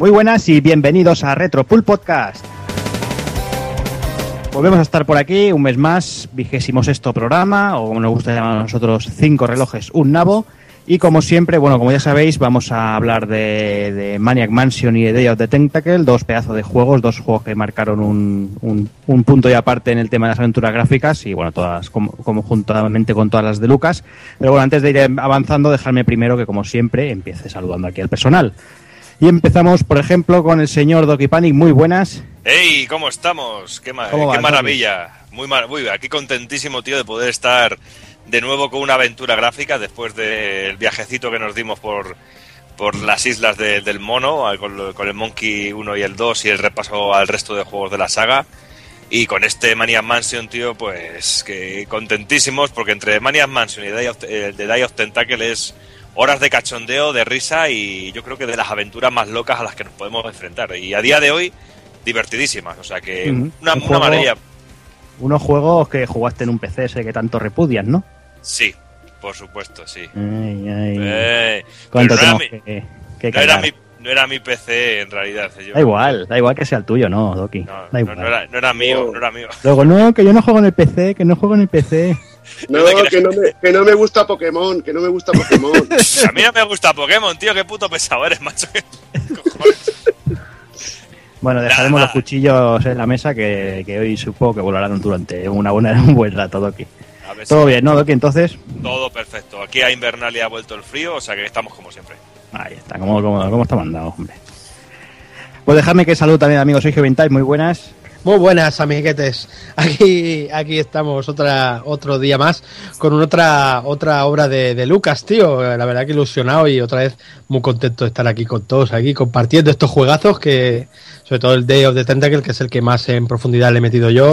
Muy buenas y bienvenidos a Retropool Podcast. Volvemos a estar por aquí un mes más, vigésimo sexto programa, o como nos gusta llamar a nosotros, cinco relojes, un nabo. Y como siempre, bueno, como ya sabéis, vamos a hablar de, Maniac Mansion y de Day of the Tentacle, dos pedazos de juegos, dos juegos que marcaron un, un, un punto y aparte en el tema de las aventuras gráficas y bueno, todas como, como juntamente con todas las de Lucas. Pero bueno, antes de ir avanzando, dejarme primero que como siempre empiece saludando aquí al personal. Y empezamos, por ejemplo, con el señor Doki Panic. Muy buenas. ¡Hey! ¿Cómo estamos? ¡Qué, ma ¿Cómo qué vas, maravilla! Muy, mar muy aquí contentísimo, tío, de poder estar de nuevo con una aventura gráfica después del viajecito que nos dimos por, por las islas de, del mono, con, con, el Monkey 1 y el 2 y el repaso al resto de juegos de la saga. Y con este Maniac Mansion, tío, pues que contentísimos, porque entre Maniac Mansion y Day of, eh, The Day of Tentacle es horas de cachondeo, de risa y yo creo que de las aventuras más locas a las que nos podemos enfrentar. Y a día de hoy, divertidísimas. O sea que una, Un una juego- maravilla. Unos juegos que jugaste en un PC ese que tanto repudias, ¿no? Sí, por supuesto, sí. Ay, ay. Eh, ¿Cuánto no tenemos era mi- que, que no, era mi, no era mi PC en realidad. Yo- Da igual, da igual que sea el tuyo, no, Doki. No, da igual. no era, no era mío, no era mío. Luego, no, que yo no juego en el PC, que no juego en el PC. No, que no, me, que no me gusta Pokémon, que no me gusta Pokémon. A mí no me gusta Pokémon, tío. Qué puto pesado eres, macho. Cojones. Bueno, dejaremos Nada. los cuchillos en la mesa que, que hoy supongo que volarán durante una buena, un buen rato, Doki. Todo bien, ¿no, Doki? Entonces, Todo perfecto. Aquí a Invernalia ha vuelto el frío, o sea que estamos como siempre. Ahí está, como, como está mandado, hombre. Pues dejadme que saludo también amigos Sergio Vintage, muy buenas. Muy buenas, amiguetes. Aquí, aquí estamos otra, otro día más con otra, otra obra de, de Lucas, tío. La verdad que ilusionado y otra vez muy contento de estar aquí con todos, aquí compartiendo estos juegazos que, sobre todo el Day of the Tentacle, que es el que más en profundidad le he metido yo.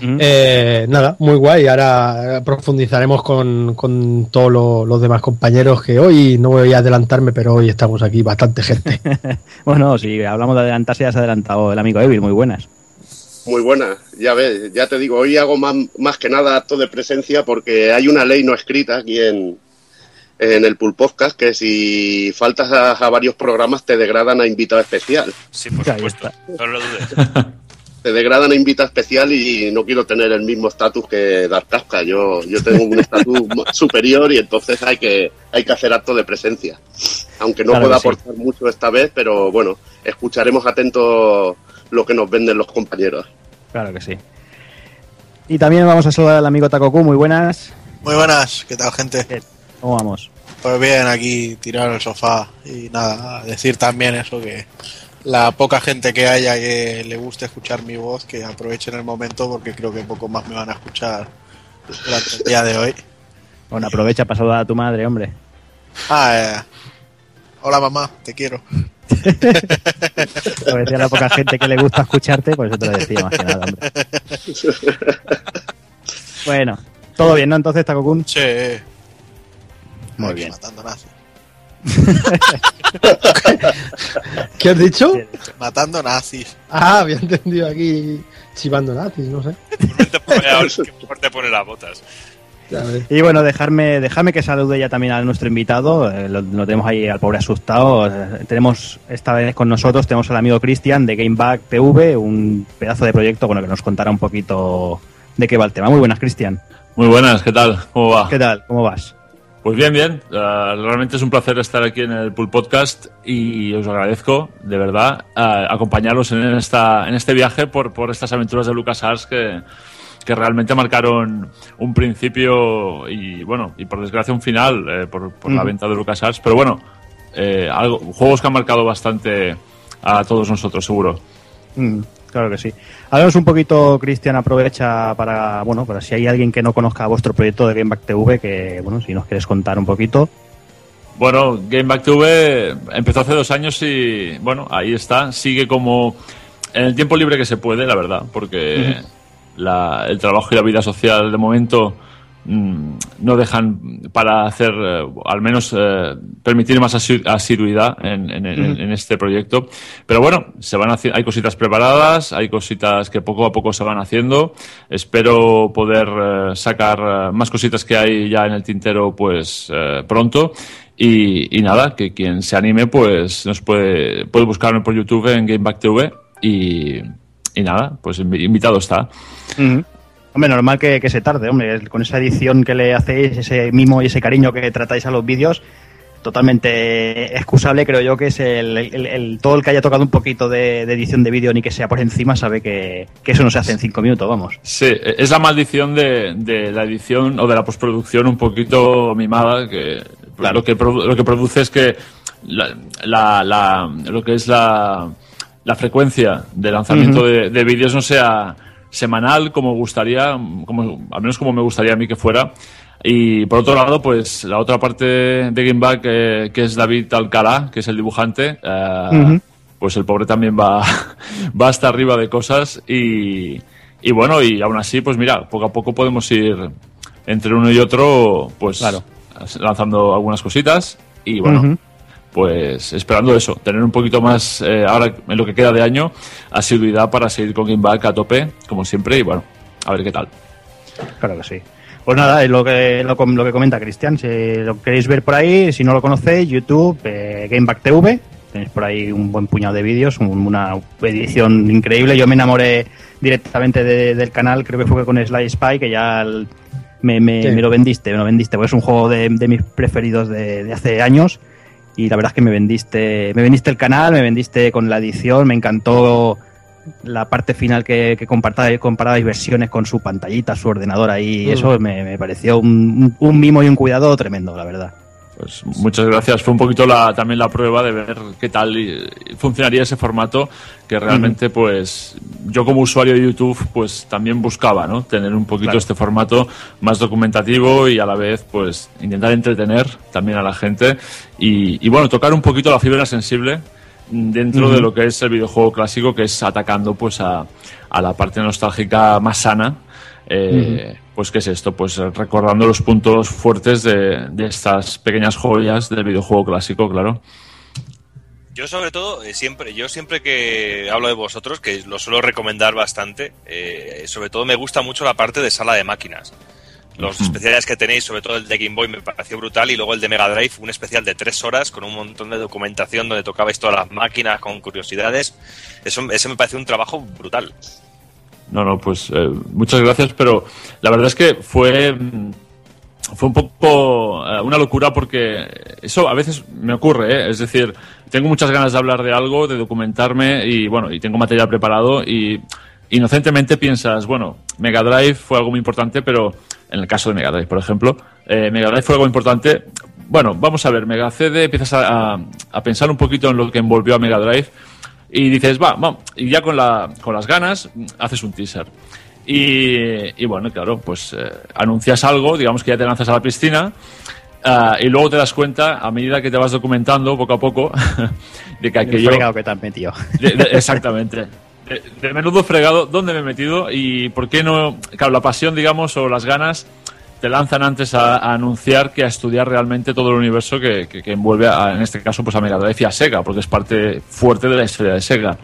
Eh, nada, muy guay. Ahora profundizaremos con, con todos lo- los demás compañeros que hoy no voy a adelantarme, pero hoy estamos aquí bastante gente. Bueno, si hablamos de adelantarse, ya se ha adelantado el amigo Evil, muy buenas. Muy buena, ya ves, ya te digo, hoy hago más, más que nada acto de presencia porque hay una ley no escrita aquí en, en el Pool Podcast que si faltas a, a varios programas te degradan a invitado especial. Sí, por Ahí supuesto. está. No lo dudes. Te degradan a invitado especial y no quiero tener el mismo estatus que Dark Kafka. Yo, yo tengo un estatus superior y entonces hay que, hay que hacer acto de presencia. Aunque no Claro pueda sí. aportar mucho esta vez, pero bueno, escucharemos atentos lo que nos venden los compañeros. Claro que sí. Y también vamos a saludar al amigo Takoku, muy buenas. Muy buenas, ¿qué tal gente? ¿Cómo vamos? Pues bien, aquí tirado en el sofá y nada, decir también eso que la poca gente que haya que le guste escuchar mi voz, que aprovechen el momento porque creo que poco más me van a escuchar durante el día de hoy. Bueno, aprovecha para saludar a tu madre, hombre. Ah, eh, hola mamá, te quiero. Lo decía la poca gente que le gusta escucharte, pues eso te lo decía más que nada, hombre. Bueno, todo bien, ¿no? Entonces, Takokun. Sí, Muy aquí bien. Matando nazis. ¿Qué has dicho? Matando nazis. Ah, había entendido aquí chivando nazis, no sé. Por te pone, ahora, que por te pone las botas. Y bueno, dejarme, dejarme que salude ya también a nuestro invitado. eh, lo, lo tenemos ahí al pobre asustado. Eh, tenemos esta vez con nosotros, tenemos al amigo Cristian de Gameback TV, un pedazo de proyecto bueno, que nos contará un poquito de qué va el tema. Muy buenas, Cristian. Muy buenas, ¿qué tal? ¿Cómo va? ¿Qué tal? ¿Cómo vas? Pues bien, bien. Uh, realmente es un placer estar aquí en el Pool Podcast y os agradezco, de verdad, uh, acompañaros en, esta, en este viaje por, por estas aventuras de LucasArts que, que realmente marcaron un principio y, bueno, y por desgracia un final eh, por, por la venta de LucasArts. Pero bueno, eh, algo, juegos que han marcado bastante a todos nosotros, seguro. Mm, claro que sí. Háblanos un poquito, Cristian, aprovecha para, bueno, para si hay alguien que no conozca vuestro proyecto de Gameback TV, que, bueno, si nos quieres contar un poquito. Bueno, Game Back TV empezó hace dos años y, bueno, ahí está. Sigue como en el tiempo libre que se puede, la verdad, porque la- el trabajo y la vida social de momento no dejan para hacer, eh, al menos eh, permitir más asi- asiduidad en, en- en- en este proyecto. Pero bueno, se van hay cositas preparadas, hay cositas que poco a poco se van haciendo. Espero poder eh, sacar más cositas que hay ya en el tintero pues pronto. Y, y nada, que quien se anime, pues nos puede, puede buscarme por YouTube en GameBack TV y, y nada, pues invi- invitado está. Hombre, normal que, que se tarde, hombre, con esa edición que le hacéis, ese mimo y ese cariño que tratáis a los vídeos, totalmente excusable, creo yo que es el, el- el- todo el que haya tocado un poquito de, de edición de vídeo ni que sea por encima sabe que, que eso no se hace en cinco minutos, vamos. Sí, es la maldición de, de la edición o de la postproducción un poquito mimada, que Claro. lo, que lo que produce es que la, la- la- lo que es la, la frecuencia de lanzamiento de, de vídeos no sea semanal como gustaría, como, al menos como me gustaría a mí que fuera. Y por otro lado, pues la otra parte de Gameback, eh, que es David Alcalá, que es el dibujante, eh, Ujú. pues el pobre también va, va hasta arriba de cosas y, y bueno, y aún así, pues mira, poco a poco podemos ir entre uno y otro, pues Claro. lanzando algunas cositas y bueno. Pues esperando eso, tener un poquito más, eh, ahora en lo que queda de año, asiduidad para seguir con Game Back a tope, como siempre, y bueno, a ver qué tal. Claro que sí. Pues nada, es lo que, lo, com- lo que comenta Cristian. Si lo queréis ver por ahí, si no lo conocéis, YouTube, eh, Gameback TV. Tenéis por ahí un buen puñado de vídeos, un- una edición increíble. Yo me enamoré directamente de- del canal, creo que fue con Sly Spy, que ya el- me, me- Sí. me lo vendiste, me lo vendiste, porque es un juego de, de mis preferidos de, de hace años. Y la verdad es que me vendiste, me vendiste el canal, me vendiste con la edición, me encantó la parte final que, que comparabais versiones con su pantallita, su ordenador ahí, Mm. eso me, me pareció un, un mimo y un cuidado tremendo, la verdad. Pues muchas gracias. Fue un poquito la, también la prueba de ver qué tal funcionaría ese formato que realmente, pues, yo como usuario de YouTube, pues también buscaba, ¿no? Tener un poquito Claro. este formato más documentativo y a la vez, pues, intentar entretener también a la gente y, y, bueno, tocar un poquito la fibra sensible dentro de lo que es el videojuego clásico, que es atacando, pues, a, a la parte nostálgica más sana. Eh, Pues, ¿qué es esto? Pues eh, recordando los puntos fuertes de, de estas pequeñas joyas del videojuego clásico, claro. Yo sobre todo, eh, siempre, yo siempre que hablo de vosotros, que lo suelo recomendar bastante, eh, sobre todo me gusta mucho la parte de sala de máquinas. Los especiales que tenéis, sobre todo el de Game Boy, me pareció brutal. Y luego el de Mega Drive, un especial de tres horas con un montón de documentación donde tocabais todas las máquinas con curiosidades. Eso, ese me pareció un trabajo brutal. No, no, pues eh, muchas gracias, pero la verdad es que fue, fue un poco eh, una locura porque eso a veces me ocurre, ¿eh? es decir, tengo muchas ganas de hablar de algo, de documentarme y bueno, y tengo material preparado y inocentemente piensas, bueno, Mega Drive fue algo muy importante, pero en el caso de Mega Drive, por ejemplo, eh, Mega Drive fue algo importante. Bueno, vamos a ver, Mega CD, empiezas a- a pensar un poquito en lo que envolvió a Mega Drive y dices, va, va, y ya con, la, con las ganas haces un teaser. Y, y bueno, claro, pues eh, anuncias algo, digamos que ya te lanzas a la piscina ah, y luego te das cuenta, a medida que te vas documentando poco a poco, de que El aquello... fregado que te has metido. De- de- exactamente. De, de menudo fregado, ¿dónde me he metido? Y por qué no. Claro, la pasión, digamos, o las ganas te lanzan antes a, a anunciar que a estudiar realmente todo el universo que, que- que envuelve, a- en este caso, pues a Mega Drive y a Sega, porque es parte fuerte de la historia de Sega.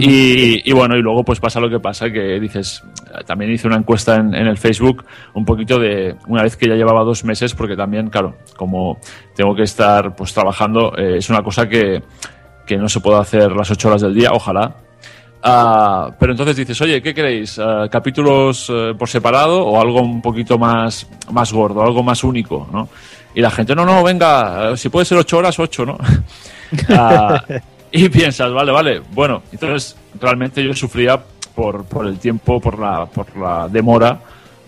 Y, y bueno, y luego pues pasa lo que pasa, que dices, también hice una encuesta en, en el Facebook un poquito de, una vez que ya llevaba dos meses, porque también, claro, como tengo que estar pues trabajando, eh, es una cosa que, que no se puede hacer las ocho horas del día, ojalá. Ah, pero entonces dices, oye, ¿qué queréis? Ah, ¿Capítulos eh, por separado o algo un poquito más, más gordo, algo más único, ¿no? Y la gente, no, no, venga, eh, si puede ser ocho horas, ocho, ¿no? Ah, y piensas, vale, vale, bueno, entonces realmente yo sufría por, por el tiempo, por la, por la demora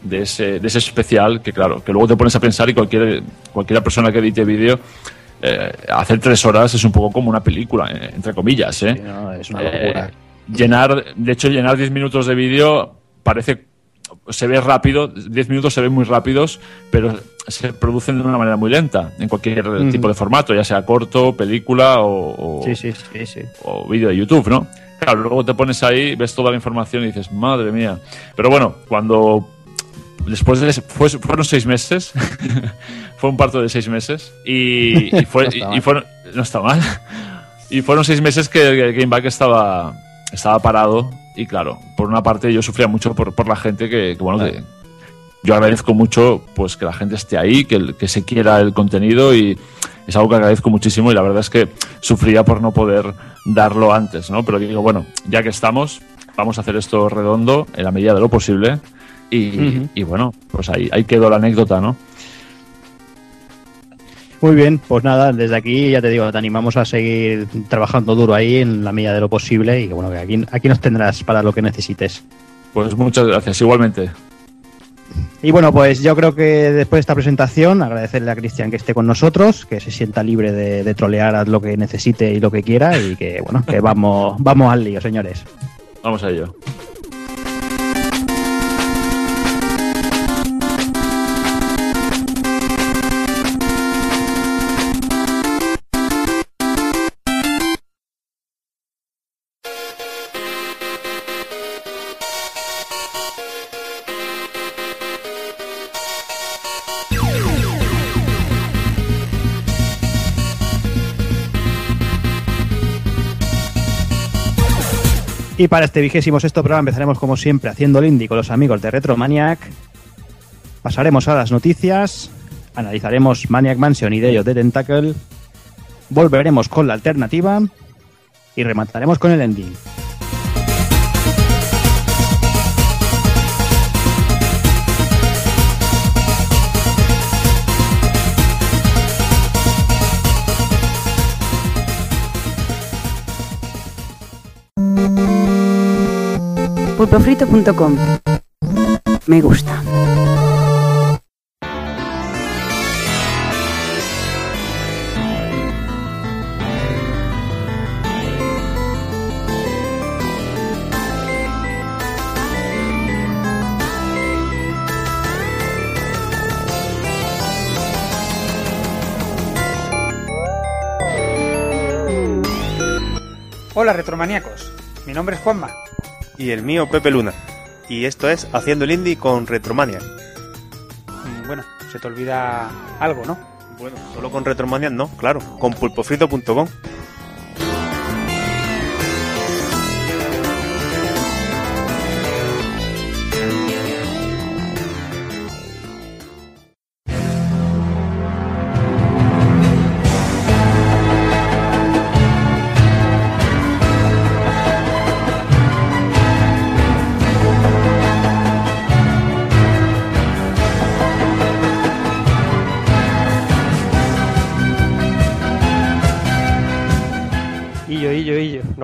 de ese, de ese especial, que claro, que luego te pones a pensar y cualquier, cualquier persona que edite vídeo, eh, hacer tres horas es un poco como una película, eh, entre comillas, ¿eh? No, es una locura. Llenar, de hecho, llenar 10 minutos de vídeo parece, se ve rápido, 10 minutos se ven muy rápidos, pero se producen de una manera muy lenta en cualquier tipo de formato, ya sea corto, película o, o, Sí, sí, sí, sí. o vídeo de YouTube, ¿no? Claro, luego te pones ahí, ves toda la información y dices, madre mía. Pero bueno, cuando después de fue- fueron seis meses, fue un parto de seis meses y, y fue, No está y- fueron, no está mal. Y fueron seis meses que el Game Back estaba, estaba parado y claro, por una parte yo sufría mucho por, por la gente que, que, bueno, que, yo agradezco mucho pues que la gente esté ahí, que, que se quiera el contenido y es algo que agradezco muchísimo y la verdad es que sufría por no poder darlo antes, ¿no? Pero digo, bueno, ya que estamos, vamos a hacer esto redondo en la medida de lo posible y, y bueno, pues ahí, ahí quedó la anécdota, ¿no? Muy bien, pues nada, desde aquí ya te digo, te animamos a seguir trabajando duro ahí en la medida de lo posible y bueno, que aquí, aquí nos tendrás para lo que necesites. Pues muchas gracias, igualmente. Y bueno, pues yo creo que después de esta presentación, agradecerle a Cristian que esté con nosotros, que se sienta libre de, de trolear a lo que necesite y lo que quiera y que bueno, que vamos, vamos al lío, señores. Vamos a ello. Y para este vigésimo sexto programa empezaremos como siempre haciendo el indie con los amigos de Retromaniac. Pasaremos a las noticias, analizaremos Maniac Mansion y Day of the Tentacle, volveremos con la alternativa y remataremos con el ending. pulpofrito.com. Me gusta. Hola retromaníacos, mi nombre es Juanma. Y el mío Pepe Luna. Y esto es Haciendo el Indie con Retromania. Mm, Bueno, se te olvida algo, ¿no? Bueno, solo con Retromania no, claro, con pulpofrito.com.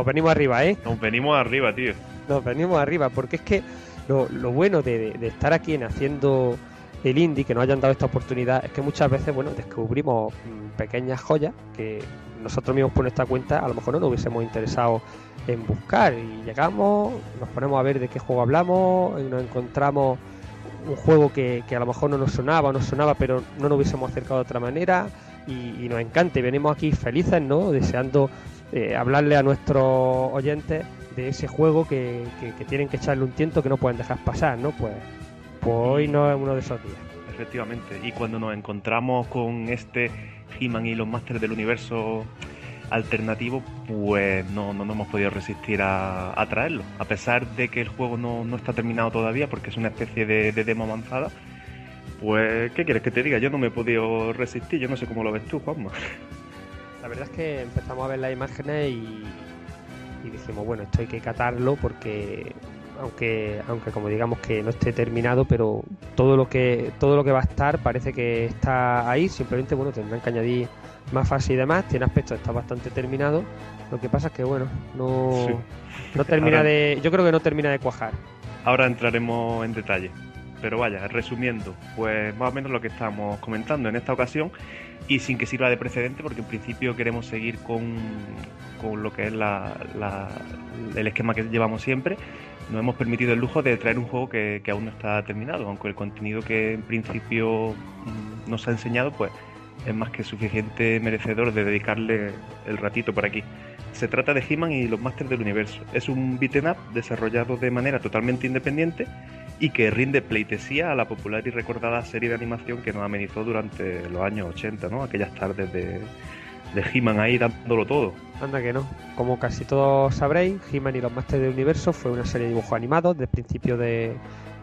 Nos venimos arriba, ¿eh? Nos venimos arriba, tío. Nos venimos arriba, porque es que lo, lo bueno de, estar aquí en haciendo el indie, que nos hayan dado esta oportunidad, es que muchas veces, bueno, descubrimos mm, pequeñas joyas que nosotros mismos por nuestra cuenta a lo mejor no nos hubiésemos interesado en buscar. Y llegamos, nos ponemos a ver de qué juego hablamos, y nos encontramos un juego que, que a lo mejor no nos sonaba, nos sonaba, pero no nos hubiésemos acercado de otra manera. Y, y nos encanta, y venimos aquí felices, ¿no? Deseando eh, hablarle a nuestros oyentes de ese juego que, que- que tienen que echarle un tiento que no pueden dejar pasar, ¿no? Pues, pues hoy no es uno de esos días. Efectivamente. Y cuando nos encontramos con este He-Man y los Masters del Universo alternativo, pues no, no nos hemos podido resistir a, a traerlo. A pesar de que el juego no, no está terminado todavía, porque es una especie de, de demo avanzada, pues, ¿qué quieres que te diga? Yo no me he podido resistir, yo no sé cómo lo ves tú, Juanma. La verdad es que empezamos a ver las imágenes y, y dijimos, bueno, esto hay que catarlo porque aunque aunque como digamos que no esté terminado, pero todo lo que todo lo que va a estar parece que está ahí, simplemente bueno, tendrán que añadir más fase y demás, tiene aspecto está bastante terminado. Lo que pasa es que bueno, no Sí. no termina Ahora- de yo creo que no termina de cuajar. Ahora entraremos en detalle. Pero vaya, resumiendo, pues más o menos lo que estamos comentando en esta ocasión y sin que sirva de precedente porque en principio queremos seguir con, con lo que es la, el esquema que llevamos siempre. Nos hemos permitido el lujo de traer un juego que, que aún no está terminado, aunque el contenido que en principio mm, nos ha enseñado pues es más que suficiente merecedor de dedicarle el ratito por aquí. Se trata de He-Man y los Masters del Universo. Es un beat'em up desarrollado de manera totalmente independiente y que rinde pleitesía a la popular y recordada serie de animación que nos amenizó durante los años 80, ¿no? Aquellas tardes de, de He-Man ahí dándolo todo. Anda que no. Como casi todos sabréis, He-Man y los Masters del Universo fue una serie de dibujos animados del principio de,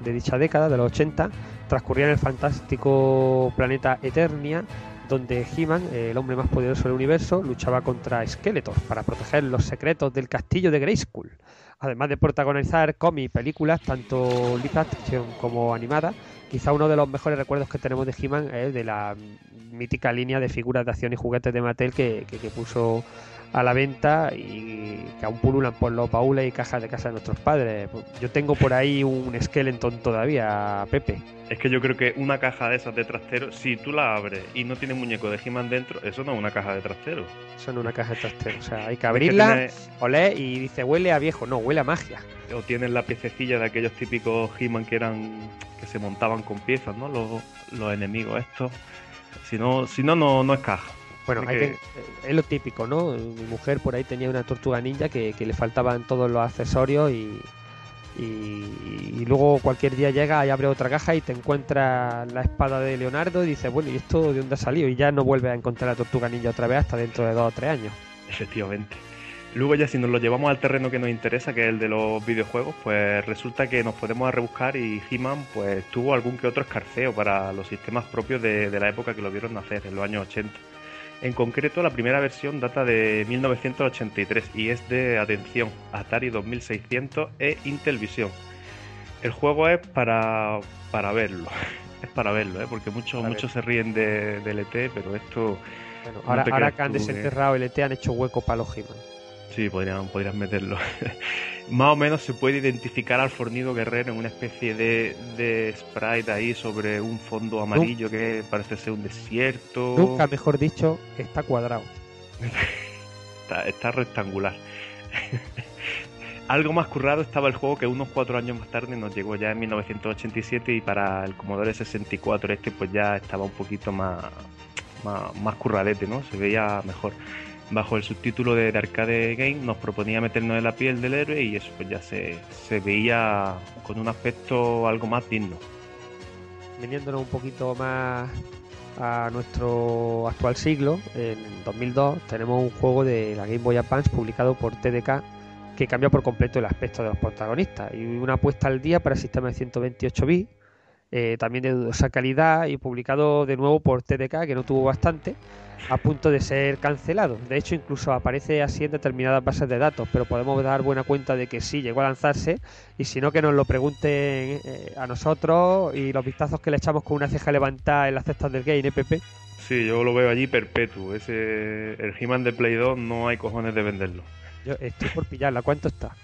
dicha década, de los 80. Transcurría en el fantástico planeta Eternia, donde He-Man, el hombre más poderoso del universo, luchaba contra Skeletor para proteger los secretos del castillo de Grayskull. Además de protagonizar cómics películas, tanto live action como animadas, quizá uno de los mejores recuerdos que tenemos de He-Man es de la mítica línea de figuras de acción y juguetes de Mattel que, que puso a la venta y que aún pululan por los baúles y cajas de casa de nuestros padres. Yo tengo por ahí un Skeleton todavía, Pepe. Es que yo creo que una caja de esas de trastero, si tú la abres y no tiene muñeco de He-Man dentro, eso no es una caja de trastero. Eso no es una caja de trastero. O sea, hay que abrirla, es que tiene... oler y dice huele a viejo. No, huele a magia. O tienes la piececilla de aquellos típicos He-Man que eran que se montaban con piezas, ¿no? Los, los enemigos estos. Si no, si no, no, no es caja. Bueno, hay que... que, es lo típico, ¿no? Mi mujer por ahí tenía una tortuga ninja que, que le faltaban todos los accesorios y, y, y, luego cualquier día llega y abre otra caja y te encuentra la espada de Leonardo y dices, bueno, ¿y esto de dónde ha salido? Y ya no vuelve a encontrar la tortuga ninja otra vez hasta dentro de dos o tres años. Efectivamente. Luego ya si nos lo llevamos al terreno que nos interesa, que es el de los videojuegos, pues resulta que nos podemos rebuscar y He-Man pues tuvo algún que otro escarceo para los sistemas propios de, de la época que lo vieron nacer, en los años 80. En concreto, la primera versión data de 1983 y es de, atención, Atari 2600 e Intellivision. El juego es para, para verlo, es para verlo, ¿eh? porque muchos muchos se ríen de, del ET, pero esto... Bueno, ahora, no ahora que han desenterrado que... el ET han hecho hueco para los He-Man. Sí, podrían, podrían meterlo. Más o menos se puede identificar al fornido guerrero en una especie de, de sprite ahí sobre un fondo amarillo que parece ser un desierto. Nunca, mejor dicho, está cuadrado. está, está rectangular. Algo más currado estaba el juego que unos cuatro años más tarde nos llegó ya en 1987 y para el Commodore 64 este pues ya estaba un poquito más, más, más curradete, ¿no? Se veía mejor bajo el subtítulo de, de, Arcade Game nos proponía meternos en la piel del héroe y eso pues ya se, se veía con un aspecto algo más digno. Veniéndonos un poquito más a nuestro actual siglo, en 2002 tenemos un juego de la Game Boy Advance publicado por TDK que cambia por completo el aspecto de los protagonistas y una apuesta al día para el sistema de 128 bits, eh, también de dudosa calidad y publicado de nuevo por TDK que no tuvo bastante a punto de ser cancelado. De hecho, incluso aparece así en determinadas bases de datos, pero podemos dar buena cuenta de que sí llegó a lanzarse y si no que nos lo pregunten eh, a nosotros y los vistazos que le echamos con una ceja levantada en las cestas del game, ¿eh, Pepe? Sí, yo lo veo allí perpetuo. Ese, el He-Man de Play 2 no hay cojones de venderlo. Yo estoy por pillarla. ¿Cuánto está?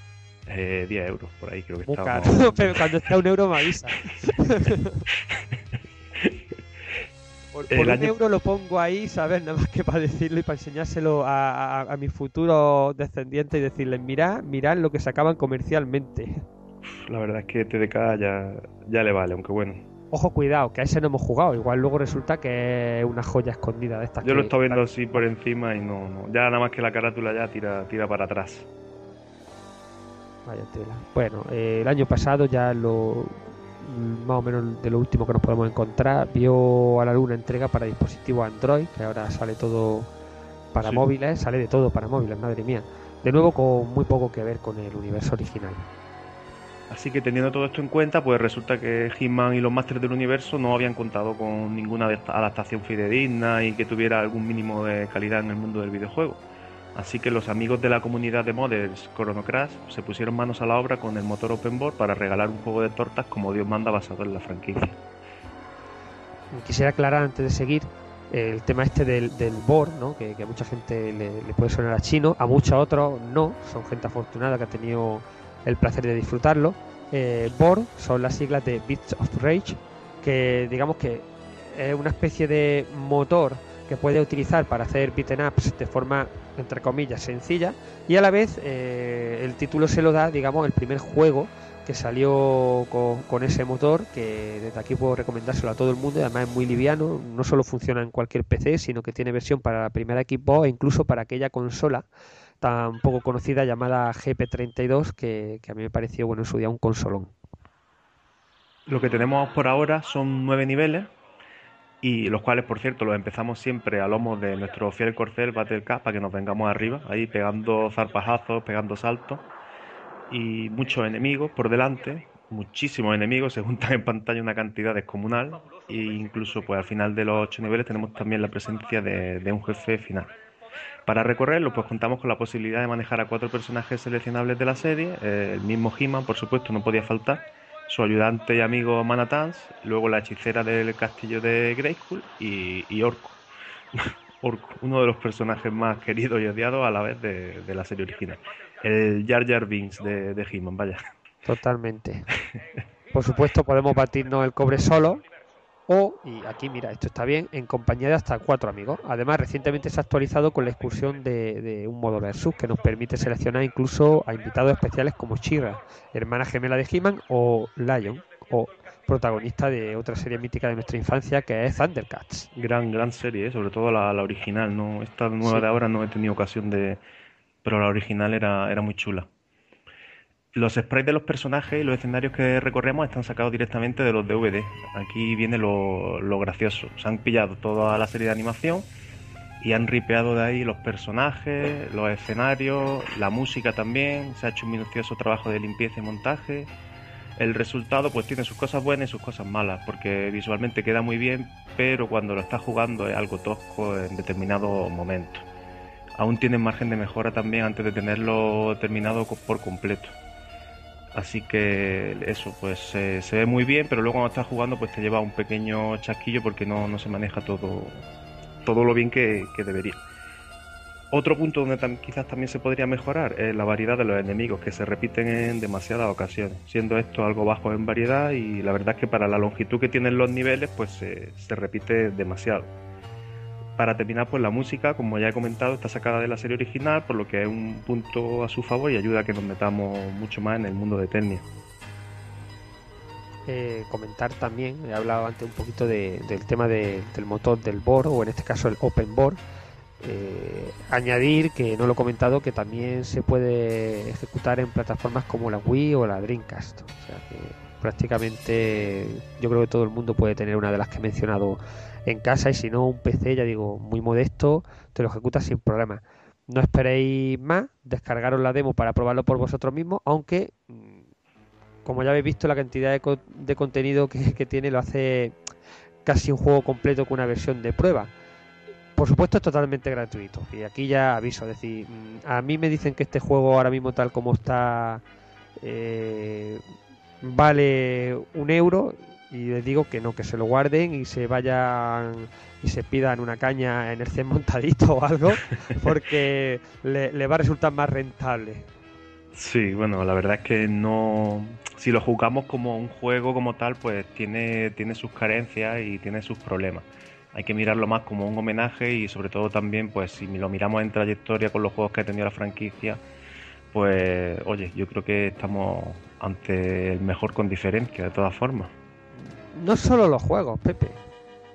Eh, 10 euros por ahí creo que Muy está. Caro. pero cuando está un euro me avisa. Por, por un año... euro lo pongo ahí, ¿sabes? Nada más que para decirlo y para enseñárselo a, a, a mis futuros descendientes y decirles, mirad, mirad lo que sacaban comercialmente. La verdad es que TDK ya, ya le vale, aunque bueno. Ojo, cuidado, que a ese no hemos jugado. Igual luego resulta que es una joya escondida de estas. Yo que... lo estoy viendo así por encima y no, no. Ya nada más que la carátula ya tira, tira para atrás. Vaya tela. Bueno, eh, el año pasado ya lo, más o menos de lo último que nos podemos encontrar. Vio a la luna entrega para dispositivos Android, que ahora sale todo para sí. móviles, sale de todo para móviles, madre mía. De nuevo con muy poco que ver con el universo original. Así que teniendo todo esto en cuenta, pues resulta que Hitman y los Masters del Universo no habían contado con ninguna adaptación fidedigna y que tuviera algún mínimo de calidad en el mundo del videojuego. Así que los amigos de la comunidad de modders Chrono se pusieron manos a la obra con el motor Open Board para regalar un juego de tortas como Dios manda basado en la franquicia. Quisiera aclarar antes de seguir el tema este del, del board, que, a mucha gente le, puede sonar a chino, a muchos otros no, son gente afortunada que ha tenido el placer de disfrutarlo. Eh, board son las siglas de Bits of Rage, que digamos que es una especie de motor que puede utilizar para hacer beaten ups de forma entre comillas sencilla y a la vez eh, el título se lo da digamos el primer juego que salió con, con, ese motor que desde aquí puedo recomendárselo a todo el mundo y además es muy liviano no solo funciona en cualquier PC sino que tiene versión para la primera equipo e incluso para aquella consola tan poco conocida llamada GP32 que, que a mí me pareció bueno en su día un consolón. Lo que tenemos por ahora son nueve niveles y los cuales, por cierto, los empezamos siempre a lomos de nuestro fiel corcel Battle Cup para que nos vengamos arriba, ahí pegando zarpajazos, pegando saltos y muchos enemigos por delante, muchísimos enemigos, se juntan en pantalla una cantidad descomunal e incluso pues al final de los ocho niveles tenemos también la presencia de, de un jefe final. Para recorrerlo, pues contamos con la posibilidad de manejar a cuatro personajes seleccionables de la serie, eh, el mismo He-Man, por supuesto, no podía faltar, su ayudante y amigo Manatans, luego la hechicera del castillo de Grayskull y, y Orco. Orco, uno de los personajes más queridos y odiados a la vez de, la serie original. El Jar Jar Binks de, de He-Man, vaya. Totalmente. Por supuesto, podemos batirnos el cobre solo o, y aquí mira, esto está bien, en compañía de hasta cuatro amigos. Además, recientemente se ha actualizado con la excursión de, de un modo versus que nos permite seleccionar incluso a invitados especiales como Chira, hermana gemela de He-Man, o Lion, o protagonista de otra serie mítica de nuestra infancia que es Thundercats. Gran, gran serie, ¿eh? sobre todo la, la original. no Esta nueva Sí. de ahora no he tenido ocasión de... Pero la original era, era muy chula. Los sprites de los personajes y los escenarios que recorremos están sacados directamente de los DVD. Aquí viene lo, gracioso. Se han pillado toda la serie de animación y han ripeado de ahí los personajes, los escenarios, la música también. Se ha hecho un minucioso trabajo de limpieza y montaje. El resultado pues tiene sus cosas buenas y sus cosas malas, porque visualmente queda muy bien, pero cuando lo estás jugando es algo tosco en determinados momentos. Aún tienen margen de mejora también antes de tenerlo terminado por completo. Así que eso, pues se ve muy bien, pero luego cuando estás jugando pues te lleva un pequeño chasquillo porque no, no se maneja todo, todo lo bien que, que debería. Otro punto donde quizás también se podría mejorar es la variedad de los enemigos que se repiten en demasiadas ocasiones, siendo esto algo bajo en variedad y la verdad es que para la longitud que tienen los niveles pues se repite demasiado. Para terminar, pues la música, como ya he comentado, está sacada de la serie original, por lo que es un punto a su favor y ayuda a que nos metamos mucho más en el mundo de Ternia. Eh, comentar también, he hablado antes un poquito de- del tema de- del motor del board, o en este caso el open board. Eh, añadir, que no lo he comentado, que también se puede ejecutar en plataformas como la Wii o la Dreamcast. O sea que prácticamente yo creo que todo el mundo puede tener una de las que he mencionado en casa y si no un PC, ya digo, muy modesto, te lo ejecutas sin problema. No esperéis más, descargaros la demo para probarlo por vosotros mismos, aunque mm, como ya habéis visto, la cantidad de, co- de contenido que, tiene lo hace casi un juego completo con una versión de prueba. Por supuesto, es totalmente gratuito. Y aquí ya aviso, es decir, mm, a mí me dicen que este juego ahora mismo tal como está eh, vale un euro y les digo que no, que se lo guarden y se vayan y se pidan una caña en el CEN montadito o algo, porque le, le va a resultar más rentable. Sí, bueno, la verdad es que no. Si lo jugamos como un juego como tal, pues tiene, tiene sus carencias y tiene sus problemas. Hay que mirarlo más como un homenaje y sobre todo también, pues si lo miramos en trayectoria con los juegos que ha tenido la franquicia, pues oye, yo creo que estamos ante el mejor con diferencia, de todas formas. No solo los juegos, Pepe.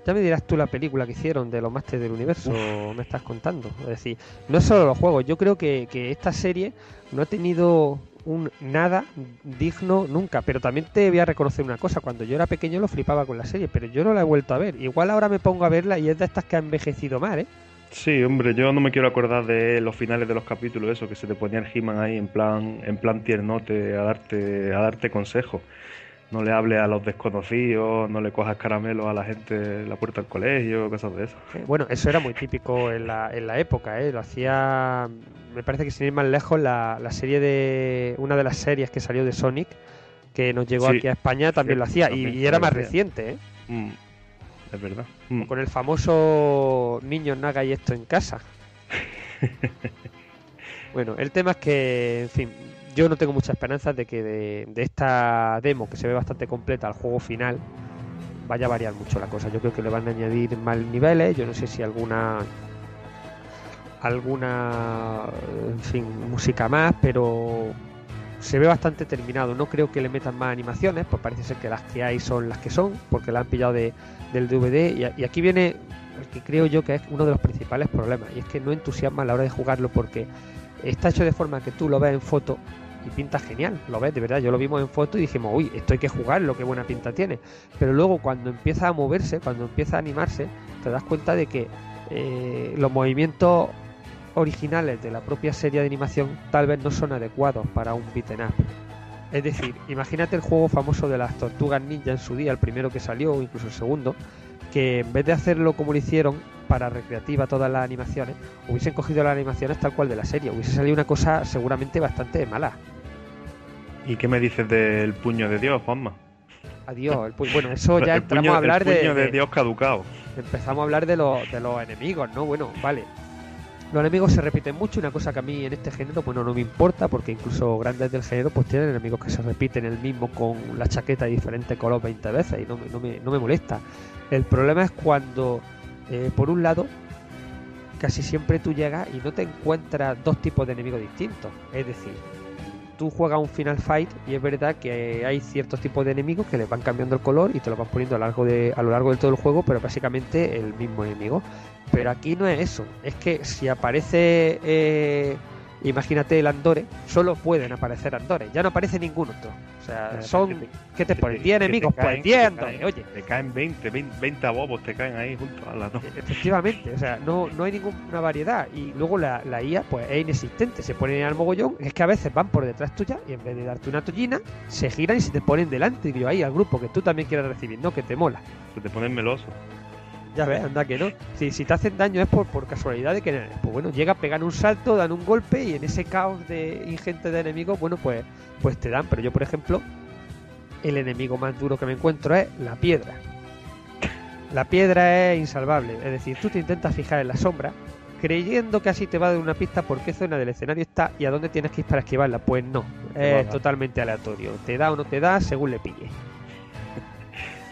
Ya me dirás tú la película que hicieron de los Masters del Universo, me estás contando. Es decir, no solo los juegos. Yo creo que, que esta serie no ha tenido un nada digno nunca. Pero también te voy a reconocer una cosa. Cuando yo era pequeño lo flipaba con la serie, pero yo no la he vuelto a ver. Igual ahora me pongo a verla y es de estas que ha envejecido mal, ¿eh? Sí, hombre, yo no me quiero acordar de los finales de los capítulos, eso, que se te ponía el He-Man ahí en plan, en plan tiernote a darte, a darte consejos. No le hables a los desconocidos, no le cojas caramelos a la gente en la puerta del colegio, cosas de eso. Eh, Bueno, eso era muy típico en la, en la época, ¿eh? Lo hacía, me parece que sin ir más lejos, la, la serie de... Una de las series que salió de Sonic, que nos llegó Sí, aquí a España, también lo hacía. Y, también y era más reciente, ¿eh? Mm, es verdad. Mm. Con el famoso niños no hagáis esto en casa. bueno, el tema es que, en fin, yo no tengo muchas esperanzas de que de, esta demo, que se ve bastante completa, al juego final, vaya a variar mucho la cosa. Yo creo que le van a añadir más niveles, yo no sé si alguna alguna en fin, música más, pero se ve bastante terminado. No creo que le metan más animaciones, pues parece ser que las que hay son las que son, porque la han pillado de, del DVD. Y, y aquí viene el que creo yo que es uno de los principales problemas, y es que no entusiasma a la hora de jugarlo porque está hecho de forma que tú lo ves en foto y pinta genial, lo ves, de verdad, yo lo vimos en foto y dijimos, uy, esto hay que jugarlo, qué buena pinta tiene. Pero luego cuando empieza a moverse, cuando empieza a animarse, te das cuenta de que eh, los movimientos originales de la propia serie de animación tal vez no son adecuados para un beat'em up. Es decir, imagínate el juego famoso de las tortugas ninja en su día, el primero que salió, o incluso el segundo, que en vez de hacerlo como lo hicieron para recreativa todas las animaciones, hubiesen cogido las animaciones tal cual de la serie, hubiese salido una cosa seguramente bastante mala. ¿Y qué me dices del puño de Dios, Juanma? Adiós, el pu- bueno, eso ya entramos puño- a hablar el puño de, Dios caducado. empezamos a hablar de los, de los enemigos, ¿no? Bueno, vale. Los enemigos se repiten mucho, una cosa que a mí en este género bueno no me importa, porque incluso grandes del género pues tienen enemigos que se repiten el mismo con la chaqueta de diferente color 20 veces y no, me- no, me, no me molesta. El problema es cuando, eh, por un lado, casi siempre tú llegas y no te encuentras dos tipos de enemigos distintos. Es decir, tú juegas un Final Fight y es verdad que hay ciertos tipos de enemigos que les van cambiando el color y te lo van poniendo a, lo largo de, todo el juego, pero básicamente el mismo enemigo. Pero aquí no es eso, es que si aparece, eh, imagínate el Andore, solo pueden aparecer Andores, ya no aparece ningún otro. O sea, Eh, son, que te- ¿qué te que ponen? te- 10 que te enemigos, caen, pues 10 te Andores, oye. Te caen 20, 20, 20 abobos, te caen ahí juntos. Ala, no. Efectivamente, o sea, no, no hay ninguna variedad. Y luego la, la IA, pues es inexistente. Se ponen al mogollón. Es que a veces van por detrás tuya y en vez de darte una tollina, se giran y se te ponen delante. Y yo ahí al grupo que tú también quieres recibir, ¿no? Que te mola. Se te ponen meloso. Ya ves, anda que no. Si, si te hacen daño es por, por casualidad de que, pues bueno, llega, pegan un salto, dan un golpe y en ese caos de ingente de enemigos, bueno, pues, pues te dan. Pero yo, por ejemplo, el enemigo más duro que me encuentro es la piedra. La piedra es insalvable, es decir, tú te intentas fijar en la sombra, creyendo que así te va a dar una pista por qué zona del escenario está y a dónde tienes que ir para esquivarla. Pues no, es totalmente aleatorio. Te da o no te da según le pille.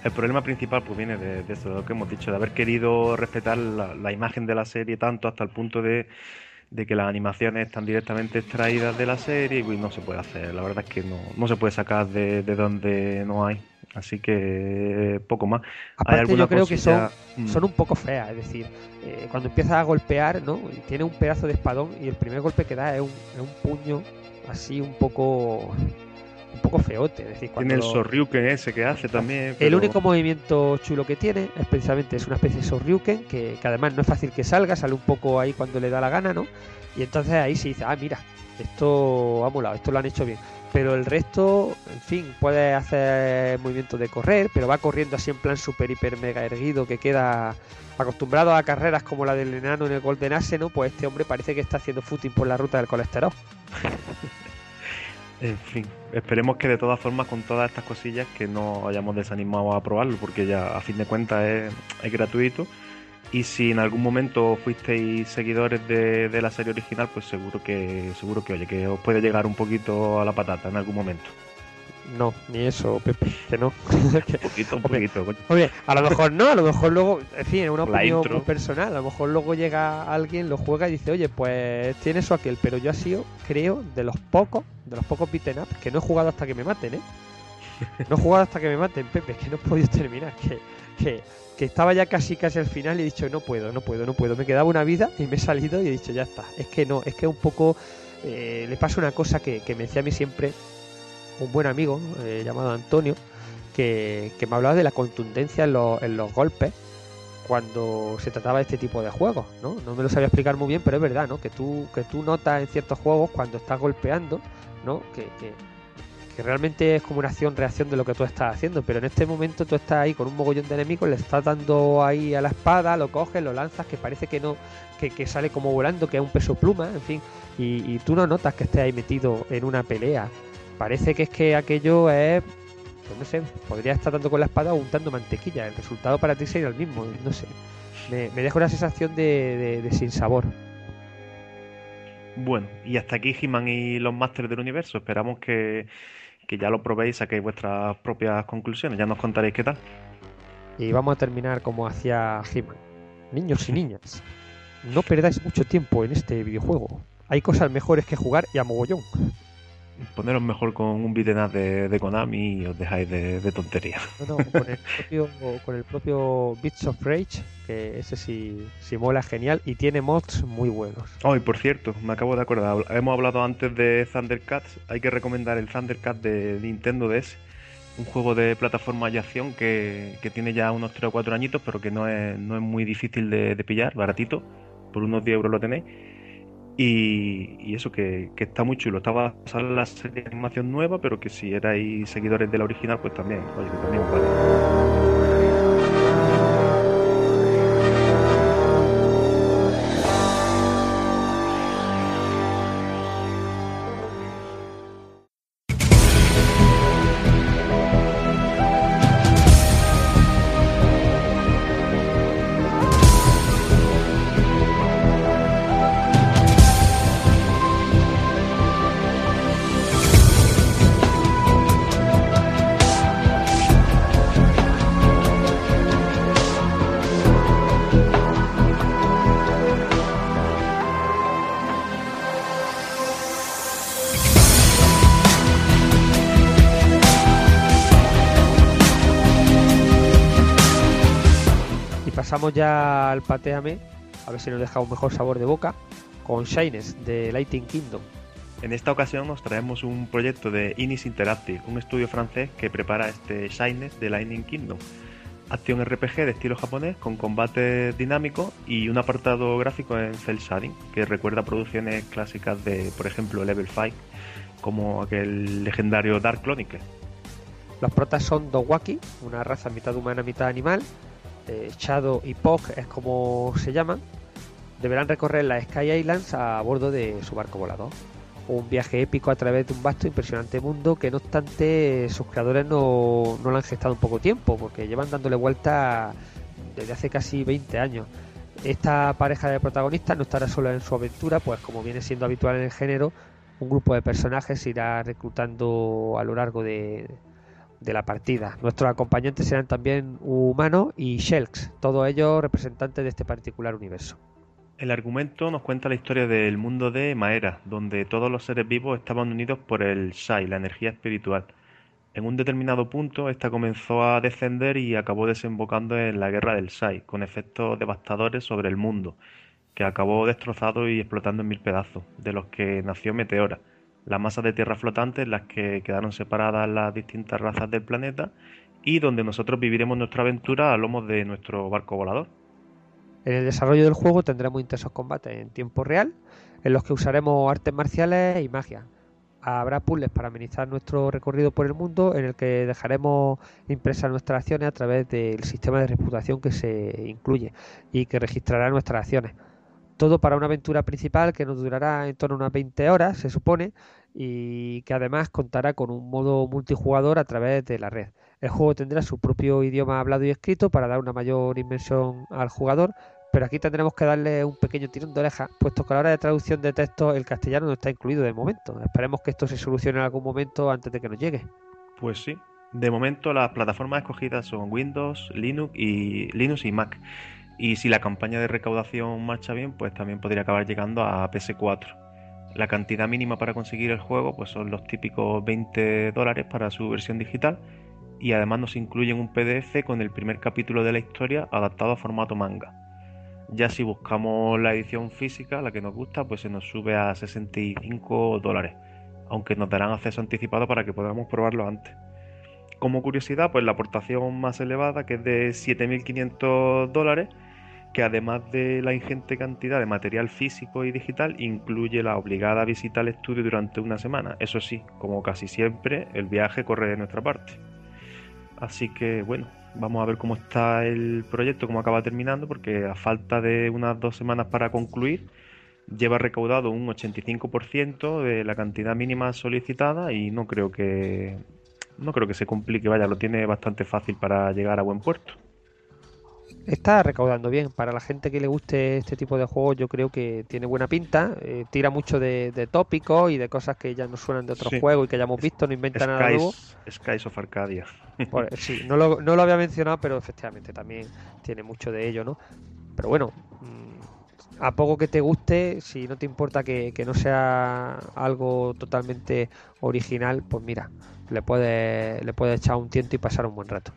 El problema principal pues viene de, de eso, de lo que hemos dicho, de haber querido respetar la, la imagen de la serie tanto hasta el punto de, de que las animaciones están directamente extraídas de la serie y no se puede hacer. La verdad es que no, no se puede sacar de, de donde no hay. Así que poco más. Hay Aparte alguna yo creo que son, un poco feas, es decir, eh, cuando empiezas a golpear, ¿no? Tiene un pedazo de espadón y el primer golpe que da es un, es un puño así un poco un poco feote, es decir, cuando Tiene el Sorryuken ese que hace también. el único movimiento chulo que tiene es precisamente es una especie de Sorryuken que, que además no es fácil que salga, sale un poco ahí cuando le da la gana, ¿no? Y entonces ahí se dice, ah, mira, esto ha molado, esto lo han hecho bien. Pero el resto, en fin, puede hacer movimientos de correr, pero va corriendo así en plan super, hiper, mega erguido, que queda acostumbrado a carreras como la del enano en el Golden Axe, ¿no? Pues este hombre parece que está haciendo footing por la ruta del colesterol. En fin, esperemos que de todas formas con todas estas cosillas que no hayamos desanimado a probarlo porque ya a fin de cuentas es, gratuito y si en algún momento fuisteis seguidores de, de la serie original pues seguro que seguro que oye que os puede llegar un poquito a la patata en algún momento. No, ni eso, Pepe, que no. Un poquito, un poquito. coño. Oye, a lo mejor no, a lo mejor luego, en fin, es una La opinión intro. muy personal, a lo mejor luego llega alguien, lo juega y dice, oye, pues tiene eso aquel, pero yo ha sido, creo, de los pocos, de los pocos beaten up que no he jugado hasta que me maten, ¿eh? No he jugado hasta que me maten, Pepe, es que no he podido terminar, que, que, que estaba ya casi casi al final y he dicho, no puedo, no puedo, no puedo, me quedaba una vida y me he salido y he dicho, ya está, es que no, es que un poco eh, le pasa una cosa que, que me decía a mí siempre un buen amigo eh, llamado Antonio, que, que me hablaba de la contundencia en los, en los golpes cuando se trataba de este tipo de juegos, ¿no? No me lo sabía explicar muy bien, pero es verdad, ¿no? Que tú, que tú notas en ciertos juegos cuando estás golpeando, ¿no? Que, que, que realmente es como una acción-reacción de lo que tú estás haciendo, pero en este momento tú estás ahí con un mogollón de enemigos, le estás dando ahí a la espada, lo coges, lo lanzas, que parece que no, que, que sale como volando, que es un peso pluma, en fin, y, y tú no notas que estés ahí metido en una pelea. Parece que es que aquello es pues no sé, podría estar dando con la espada o untando mantequilla. El resultado para ti sería el mismo, no sé. Me, me deja una sensación de, de, de sin sabor. Bueno, y hasta aquí He-Man y los Masters del Universo. Esperamos que, que ya lo probéis saquéis vuestras propias conclusiones. Ya nos contaréis qué tal. Y vamos a terminar como hacía He-Man. Niños y niñas, no perdáis mucho tiempo en este videojuego. Hay cosas mejores que jugar y a mogollón. Poneros mejor con un beat'em de, de Konami y os dejáis de, de tonterías. No, no, con el propio, con el propio Beats of Rage, que ese sí, sí mola genial y tiene mods muy buenos. Oh, y por cierto, me acabo de acordar, hemos hablado antes de Thundercats, hay que recomendar el Thundercat de Nintendo DS, un juego de plataforma y acción que, que tiene ya unos 3 o 4 añitos, pero que no es, no es muy difícil de, de pillar, baratito, por unos 10 euros lo tenéis. Y, eso que, que está muy chulo. Estaba sale la serie de animación nueva, pero que si erais seguidores de la original, pues también, oye, que también vale. Ya al pateame, a ver si nos deja un mejor sabor de boca, con Shines de Lighting Kingdom. En esta ocasión nos traemos un proyecto de Inis Interactive, un estudio francés que prepara este Shines de Lightning Kingdom. Acción RPG de estilo japonés con combate dinámico y un apartado gráfico en cel shading que recuerda producciones clásicas de, por ejemplo, Level 5, como aquel legendario Dark Chronicle. Los protas son Dogwaki, una raza mitad humana, mitad animal. Eh, Shadow y Pog es como se llaman. Deberán recorrer las Sky Islands a bordo de su barco volador. Un viaje épico a través de un vasto e impresionante mundo que no obstante sus creadores no, no lo han gestado en poco tiempo porque llevan dándole vuelta desde hace casi 20 años. Esta pareja de protagonistas no estará sola en su aventura, pues como viene siendo habitual en el género, un grupo de personajes se irá reclutando a lo largo de, de la partida. Nuestros acompañantes serán también humanos y Shelks, todos ellos representantes de este particular universo. El argumento nos cuenta la historia del mundo de Maera, donde todos los seres vivos estaban unidos por el Shai, la energía espiritual. En un determinado punto, esta comenzó a descender y acabó desembocando en la guerra del Shai, con efectos devastadores sobre el mundo, que acabó destrozado y explotando en mil pedazos, de los que nació Meteora, la masa de tierra flotante en las que quedaron separadas las distintas razas del planeta y donde nosotros viviremos nuestra aventura a lomos de nuestro barco volador. En el desarrollo del juego tendremos intensos combates en tiempo real, en los que usaremos artes marciales y magia. Habrá puzzles para amenizar nuestro recorrido por el mundo, en el que dejaremos impresas nuestras acciones a través del sistema de reputación que se incluye y que registrará nuestras acciones. Todo para una aventura principal que nos durará en torno a unas 20 horas, se supone, y que además contará con un modo multijugador a través de la red. El juego tendrá su propio idioma hablado y escrito para dar una mayor inmersión al jugador, pero aquí tendremos que darle un pequeño tirón de oreja, puesto que a la hora de traducción de texto el castellano no está incluido de momento. Esperemos que esto se solucione en algún momento antes de que nos llegue. Pues sí. De momento las plataformas escogidas son Windows, Linux y Linux y Mac. Y si la campaña de recaudación marcha bien, pues también podría acabar llegando a PS4. La cantidad mínima para conseguir el juego pues son los típicos 20 dólares para su versión digital y además nos incluyen un PDF con el primer capítulo de la historia adaptado a formato manga. Ya si buscamos la edición física, la que nos gusta, pues se nos sube a 65 dólares, aunque nos darán acceso anticipado para que podamos probarlo antes. Como curiosidad, pues la aportación más elevada, que es de 7.500 dólares, que además de la ingente cantidad de material físico y digital, incluye la obligada visita al estudio durante una semana. Eso sí, como casi siempre, el viaje corre de nuestra parte. Así que bueno, vamos a ver cómo está el proyecto, cómo acaba terminando, porque a falta de unas dos semanas para concluir, lleva recaudado un 85% de la cantidad mínima solicitada y no creo que no creo que se complique, vaya, lo tiene bastante fácil para llegar a buen puerto. Está recaudando bien. Para la gente que le guste este tipo de juegos, yo creo que tiene buena pinta. Eh, tira mucho de, de tópicos y de cosas que ya nos suenan de otros Sí. juegos y que ya hemos visto, no inventa nada nuevo. Skies, Skies of Arcadia. Sí, no lo, no lo había mencionado, pero efectivamente también tiene mucho de ello, ¿no? Pero bueno, mm, a poco que te guste, si no te importa que, que no sea algo totalmente original, pues mira, le puedes, le puedes echar un tiento y pasar un buen rato.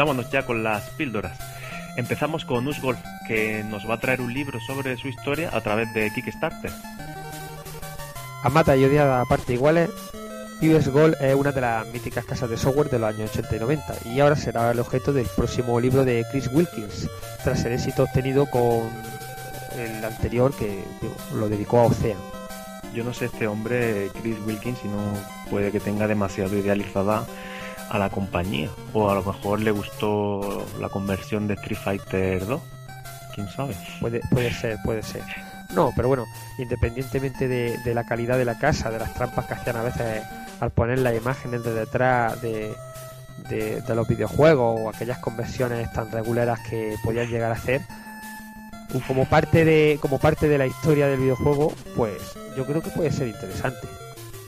vámonos ya con las píldoras. Empezamos con Us Golf, que nos va a traer un libro sobre su historia a través de Kickstarter. Amata y odiada aparte iguales, US Gold es una de las míticas casas de software de los años 80 y 90 y ahora será el objeto del próximo libro de Chris Wilkins, tras el éxito obtenido con el anterior que digo, lo dedicó a Ocean. Yo no sé este hombre, Chris Wilkins, si no puede que tenga demasiado idealizada a la compañía. O a lo mejor le gustó la conversión de Street Fighter 2. ¿Quién sabe? Puede, puede ser, puede ser. No, pero bueno, independientemente de, de la calidad de la casa, de las trampas que hacían a veces al poner las imágenes de detrás de, de, de los videojuegos o aquellas conversiones tan regulares que podían llegar a hacer, como parte de como parte de la historia del videojuego, pues yo creo que puede ser interesante.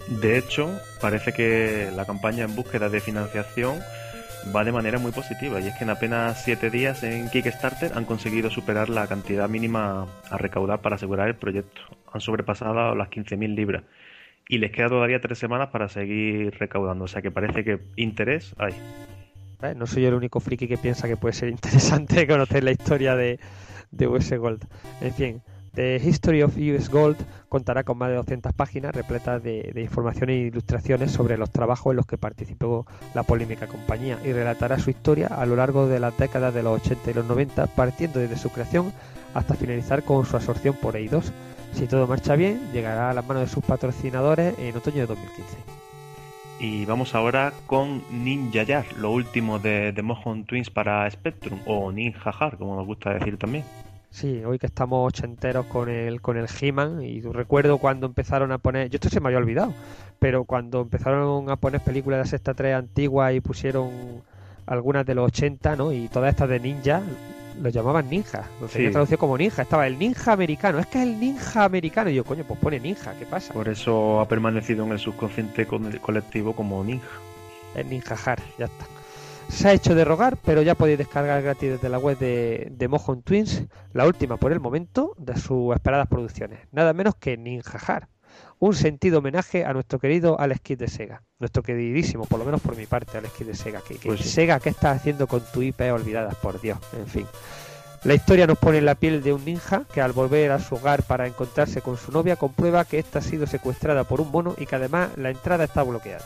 De hecho, parece que la campaña en búsqueda de financiación va de manera muy positiva y es que en apenas 7 días en Kickstarter han conseguido superar la cantidad mínima a recaudar para asegurar el proyecto. Han sobrepasado las 15.000 libras y les queda todavía 3 semanas para seguir recaudando, o sea que parece que interés hay. ¿Eh? No soy el único friki que piensa que puede ser interesante conocer la historia de, de US Gold. En fin, The History of US Gold contará con más de 200 páginas repletas de, de, información e ilustraciones sobre los trabajos en los que participó la polémica compañía y relatará su historia a lo largo de las décadas de los 80 y los 90, partiendo desde su creación hasta finalizar con su absorción por EI2. Si todo marcha bien, llegará a las manos de sus patrocinadores en otoño de 2015. Y vamos ahora con Ninja Jar, lo último de, de Mojon Twins para Spectrum, o Ninja Jar, como nos gusta decir también. Sí, hoy que estamos ochenteros con el con el He-Man y recuerdo cuando empezaron a poner, yo esto se me había olvidado, pero cuando empezaron a poner películas de la sexta 3 antiguas y pusieron algunas de los 80, ¿no? Y todas estas de ninja, los llamaban ninja, lo tenía sí. traducido como ninja, estaba el ninja americano, es que es el ninja americano, y yo, coño, pues pone ninja, ¿qué pasa? Por eso ha permanecido en el subconsciente colectivo como ninja. El ninja Har, ya está. Se ha hecho de rogar, pero ya podéis descargar gratis desde la web de, de Mojon Twins, la última por el momento de sus esperadas producciones, nada menos que Ninja Har. Un sentido homenaje a nuestro querido Alex Kidd de Sega, nuestro queridísimo, por lo menos por mi parte, Alex Kidd de Sega. Que, que pues sí. Sega, ¿qué estás haciendo con tu IP olvidadas? Por Dios, en fin. La historia nos pone en la piel de un ninja que al volver a su hogar para encontrarse con su novia comprueba que ésta ha sido secuestrada por un mono y que además la entrada está bloqueada.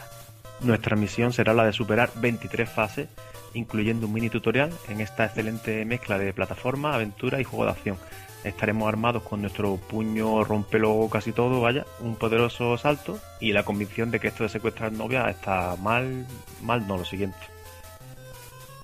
Nuestra misión será la de superar 23 fases, incluyendo un mini tutorial en esta excelente mezcla de plataforma, aventura y juego de acción. Estaremos armados con nuestro puño rompelo casi todo, vaya, un poderoso salto y la convicción de que esto de secuestrar novia está mal, mal no lo siguiente.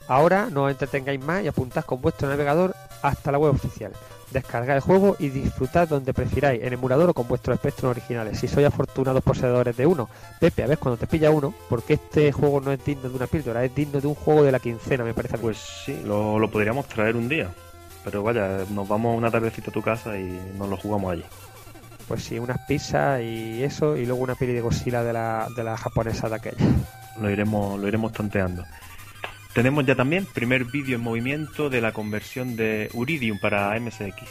Ahora no os entretengáis más y apuntad con vuestro navegador hasta la web oficial. Descargad el juego y disfrutad donde prefiráis, en emulador o con vuestros Spectrum originales. Si sois afortunados poseedores de uno, Pepe, a ver cuando te pilla uno, porque este juego no es digno de una píldora, es digno de un juego de la quincena, me parece. Pues sí, lo, lo podríamos traer un día. Pero vaya, nos vamos una tardecita a tu casa y nos lo jugamos allí. Pues sí, unas pizzas y eso, y luego una peli de Godzilla de la, de la japonesa de aquella. Lo iremos, lo iremos tanteando. Tenemos ya también primer vídeo en movimiento de la conversión de Uridium para MSX.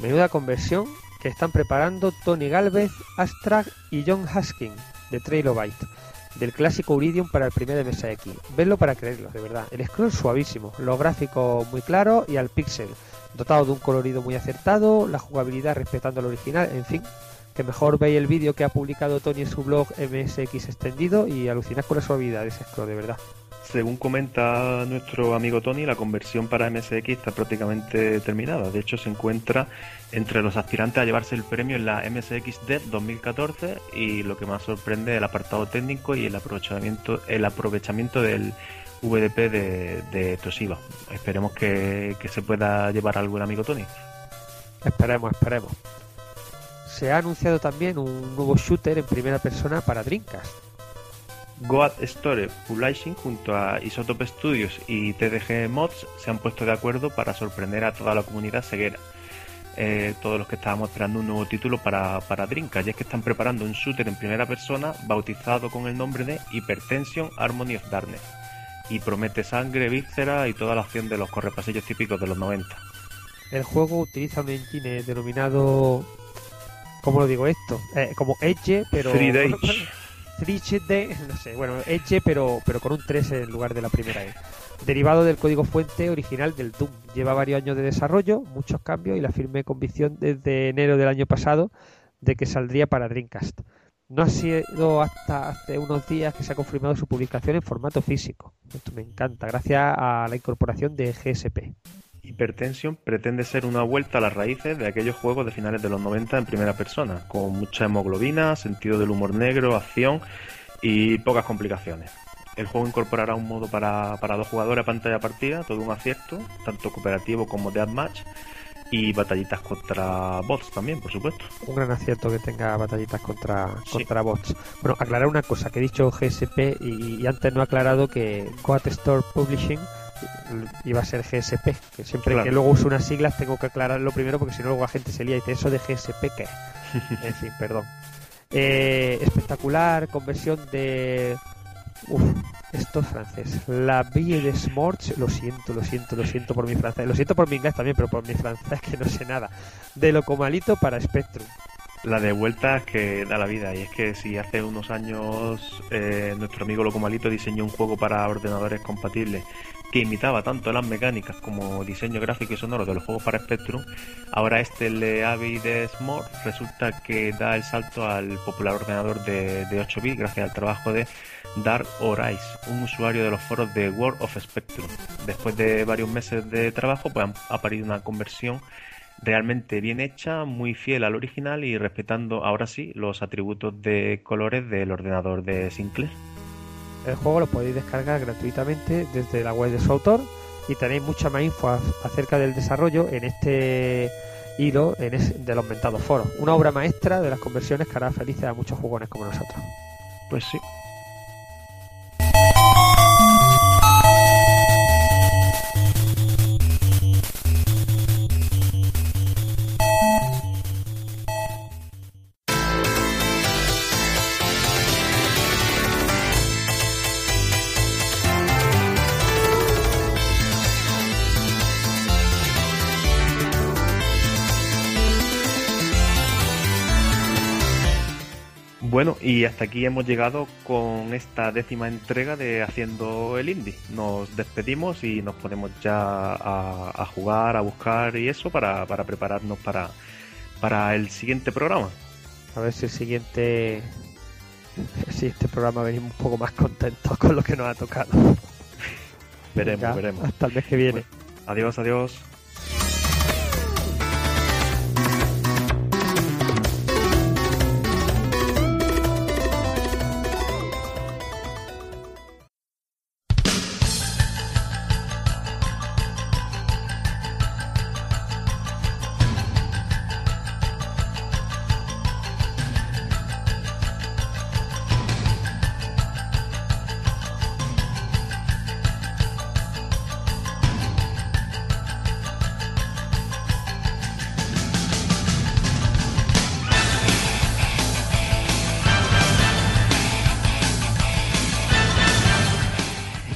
Menuda conversión que están preparando Tony Galvez, Astrag y John Haskin de Trailobite del clásico Uridium para el primer MSX. Vedlo para creerlo, de verdad. El scroll suavísimo, los gráficos muy claros y al pixel, dotado de un colorido muy acertado, la jugabilidad respetando el original, en fin, que mejor veis el vídeo que ha publicado Tony en su blog MSX extendido y alucinad con la suavidad de ese scroll, de verdad. Según comenta nuestro amigo Tony, la conversión para MSX está prácticamente terminada. De hecho, se encuentra entre los aspirantes a llevarse el premio en la MSX Dev 2014 y lo que más sorprende el apartado técnico y el aprovechamiento, el aprovechamiento del VDP de, de Toshiba. Esperemos que, que se pueda llevar algo el amigo Tony. Esperemos, esperemos. Se ha anunciado también un nuevo shooter en primera persona para Dreamcast. Goat Store Publishing junto a Isotope Studios y TDG Mods se han puesto de acuerdo para sorprender a toda la comunidad ceguera. Eh, todos los que estábamos esperando un nuevo título para, para Dreamcast, y es que están preparando un shooter en primera persona bautizado con el nombre de Hypertension Harmony of Darkness y promete sangre, víscera y toda la acción de los correpasillos típicos de los 90. El juego utiliza un engine denominado. ¿Cómo lo digo esto? Eh, como Edge, pero. 3D. 3D, no sé, bueno, Edge, pero, pero con un 3 en lugar de la primera E. Derivado del código fuente original del Doom. Lleva varios años de desarrollo, muchos cambios y la firme convicción desde enero del año pasado de que saldría para Dreamcast. No ha sido hasta hace unos días que se ha confirmado su publicación en formato físico. Esto me encanta, gracias a la incorporación de GSP. Hypertension pretende ser una vuelta a las raíces de aquellos juegos de finales de los 90 en primera persona, con mucha hemoglobina, sentido del humor negro, acción y pocas complicaciones. El juego incorporará un modo para, para dos jugadores a pantalla partida, todo un acierto, tanto cooperativo como deathmatch, y batallitas contra bots también, por supuesto. Un gran acierto que tenga batallitas contra, Sí. contra bots. Bueno, aclarar una cosa, que he dicho GSP y, y antes no he aclarado que Goat Store Publishing iba a ser GSP, que siempre Claro. que luego uso unas siglas tengo que aclararlo primero porque si no luego la gente se lía y dice eso de GSP qué es?". en fin, perdón. Eh, espectacular conversión de Uf, esto es francés. La Ville de Smorch, lo siento, lo siento, lo siento por mi francés. Lo siento por mi inglés también, pero por mi francés que no sé nada. De Locomalito para Spectrum. La de vueltas que da la vida, y es que si hace unos años eh, nuestro amigo Locomalito diseñó un juego para ordenadores compatibles que imitaba tanto las mecánicas como diseño gráfico y sonoro de los juegos para Spectrum, ahora este el Avi de resulta que da el salto al popular ordenador de, de 8 bits gracias al trabajo de Dark Horizon, un usuario de los foros de World of Spectrum. Después de varios meses de trabajo, pues ha aparido una conversión realmente bien hecha, muy fiel al original y respetando ahora sí los atributos de colores del ordenador de Sinclair. El juego lo podéis descargar gratuitamente desde la web de su autor y tenéis mucha más info acerca del desarrollo en este hilo en es- de los mentados foros. Una obra maestra de las conversiones que hará felices a muchos jugones como nosotros. Pues sí. Bueno, y hasta aquí hemos llegado con esta décima entrega de Haciendo el Indie. Nos despedimos y nos ponemos ya a, a jugar, a buscar y eso para, para prepararnos para, para el siguiente programa. A ver si el siguiente, el siguiente programa venimos un poco más contentos con lo que nos ha tocado. Veremos, veremos. Hasta el mes que viene. Adiós, adiós.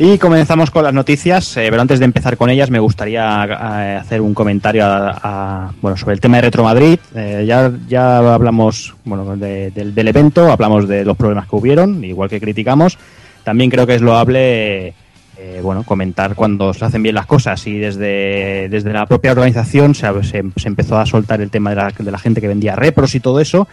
Y comenzamos con las noticias, eh, pero antes de empezar con ellas me gustaría eh, hacer un comentario a- bueno, sobre el tema de Retro Madrid. Eh, ya, ya hablamos bueno, de- del, del evento, hablamos de los problemas que hubieron, igual que criticamos. También creo que es loable bueno, comentar cuando se hacen bien las cosas y desde, desde la propia organización se, se- se empezó a soltar el tema de la, de la gente que vendía repros y todo eso.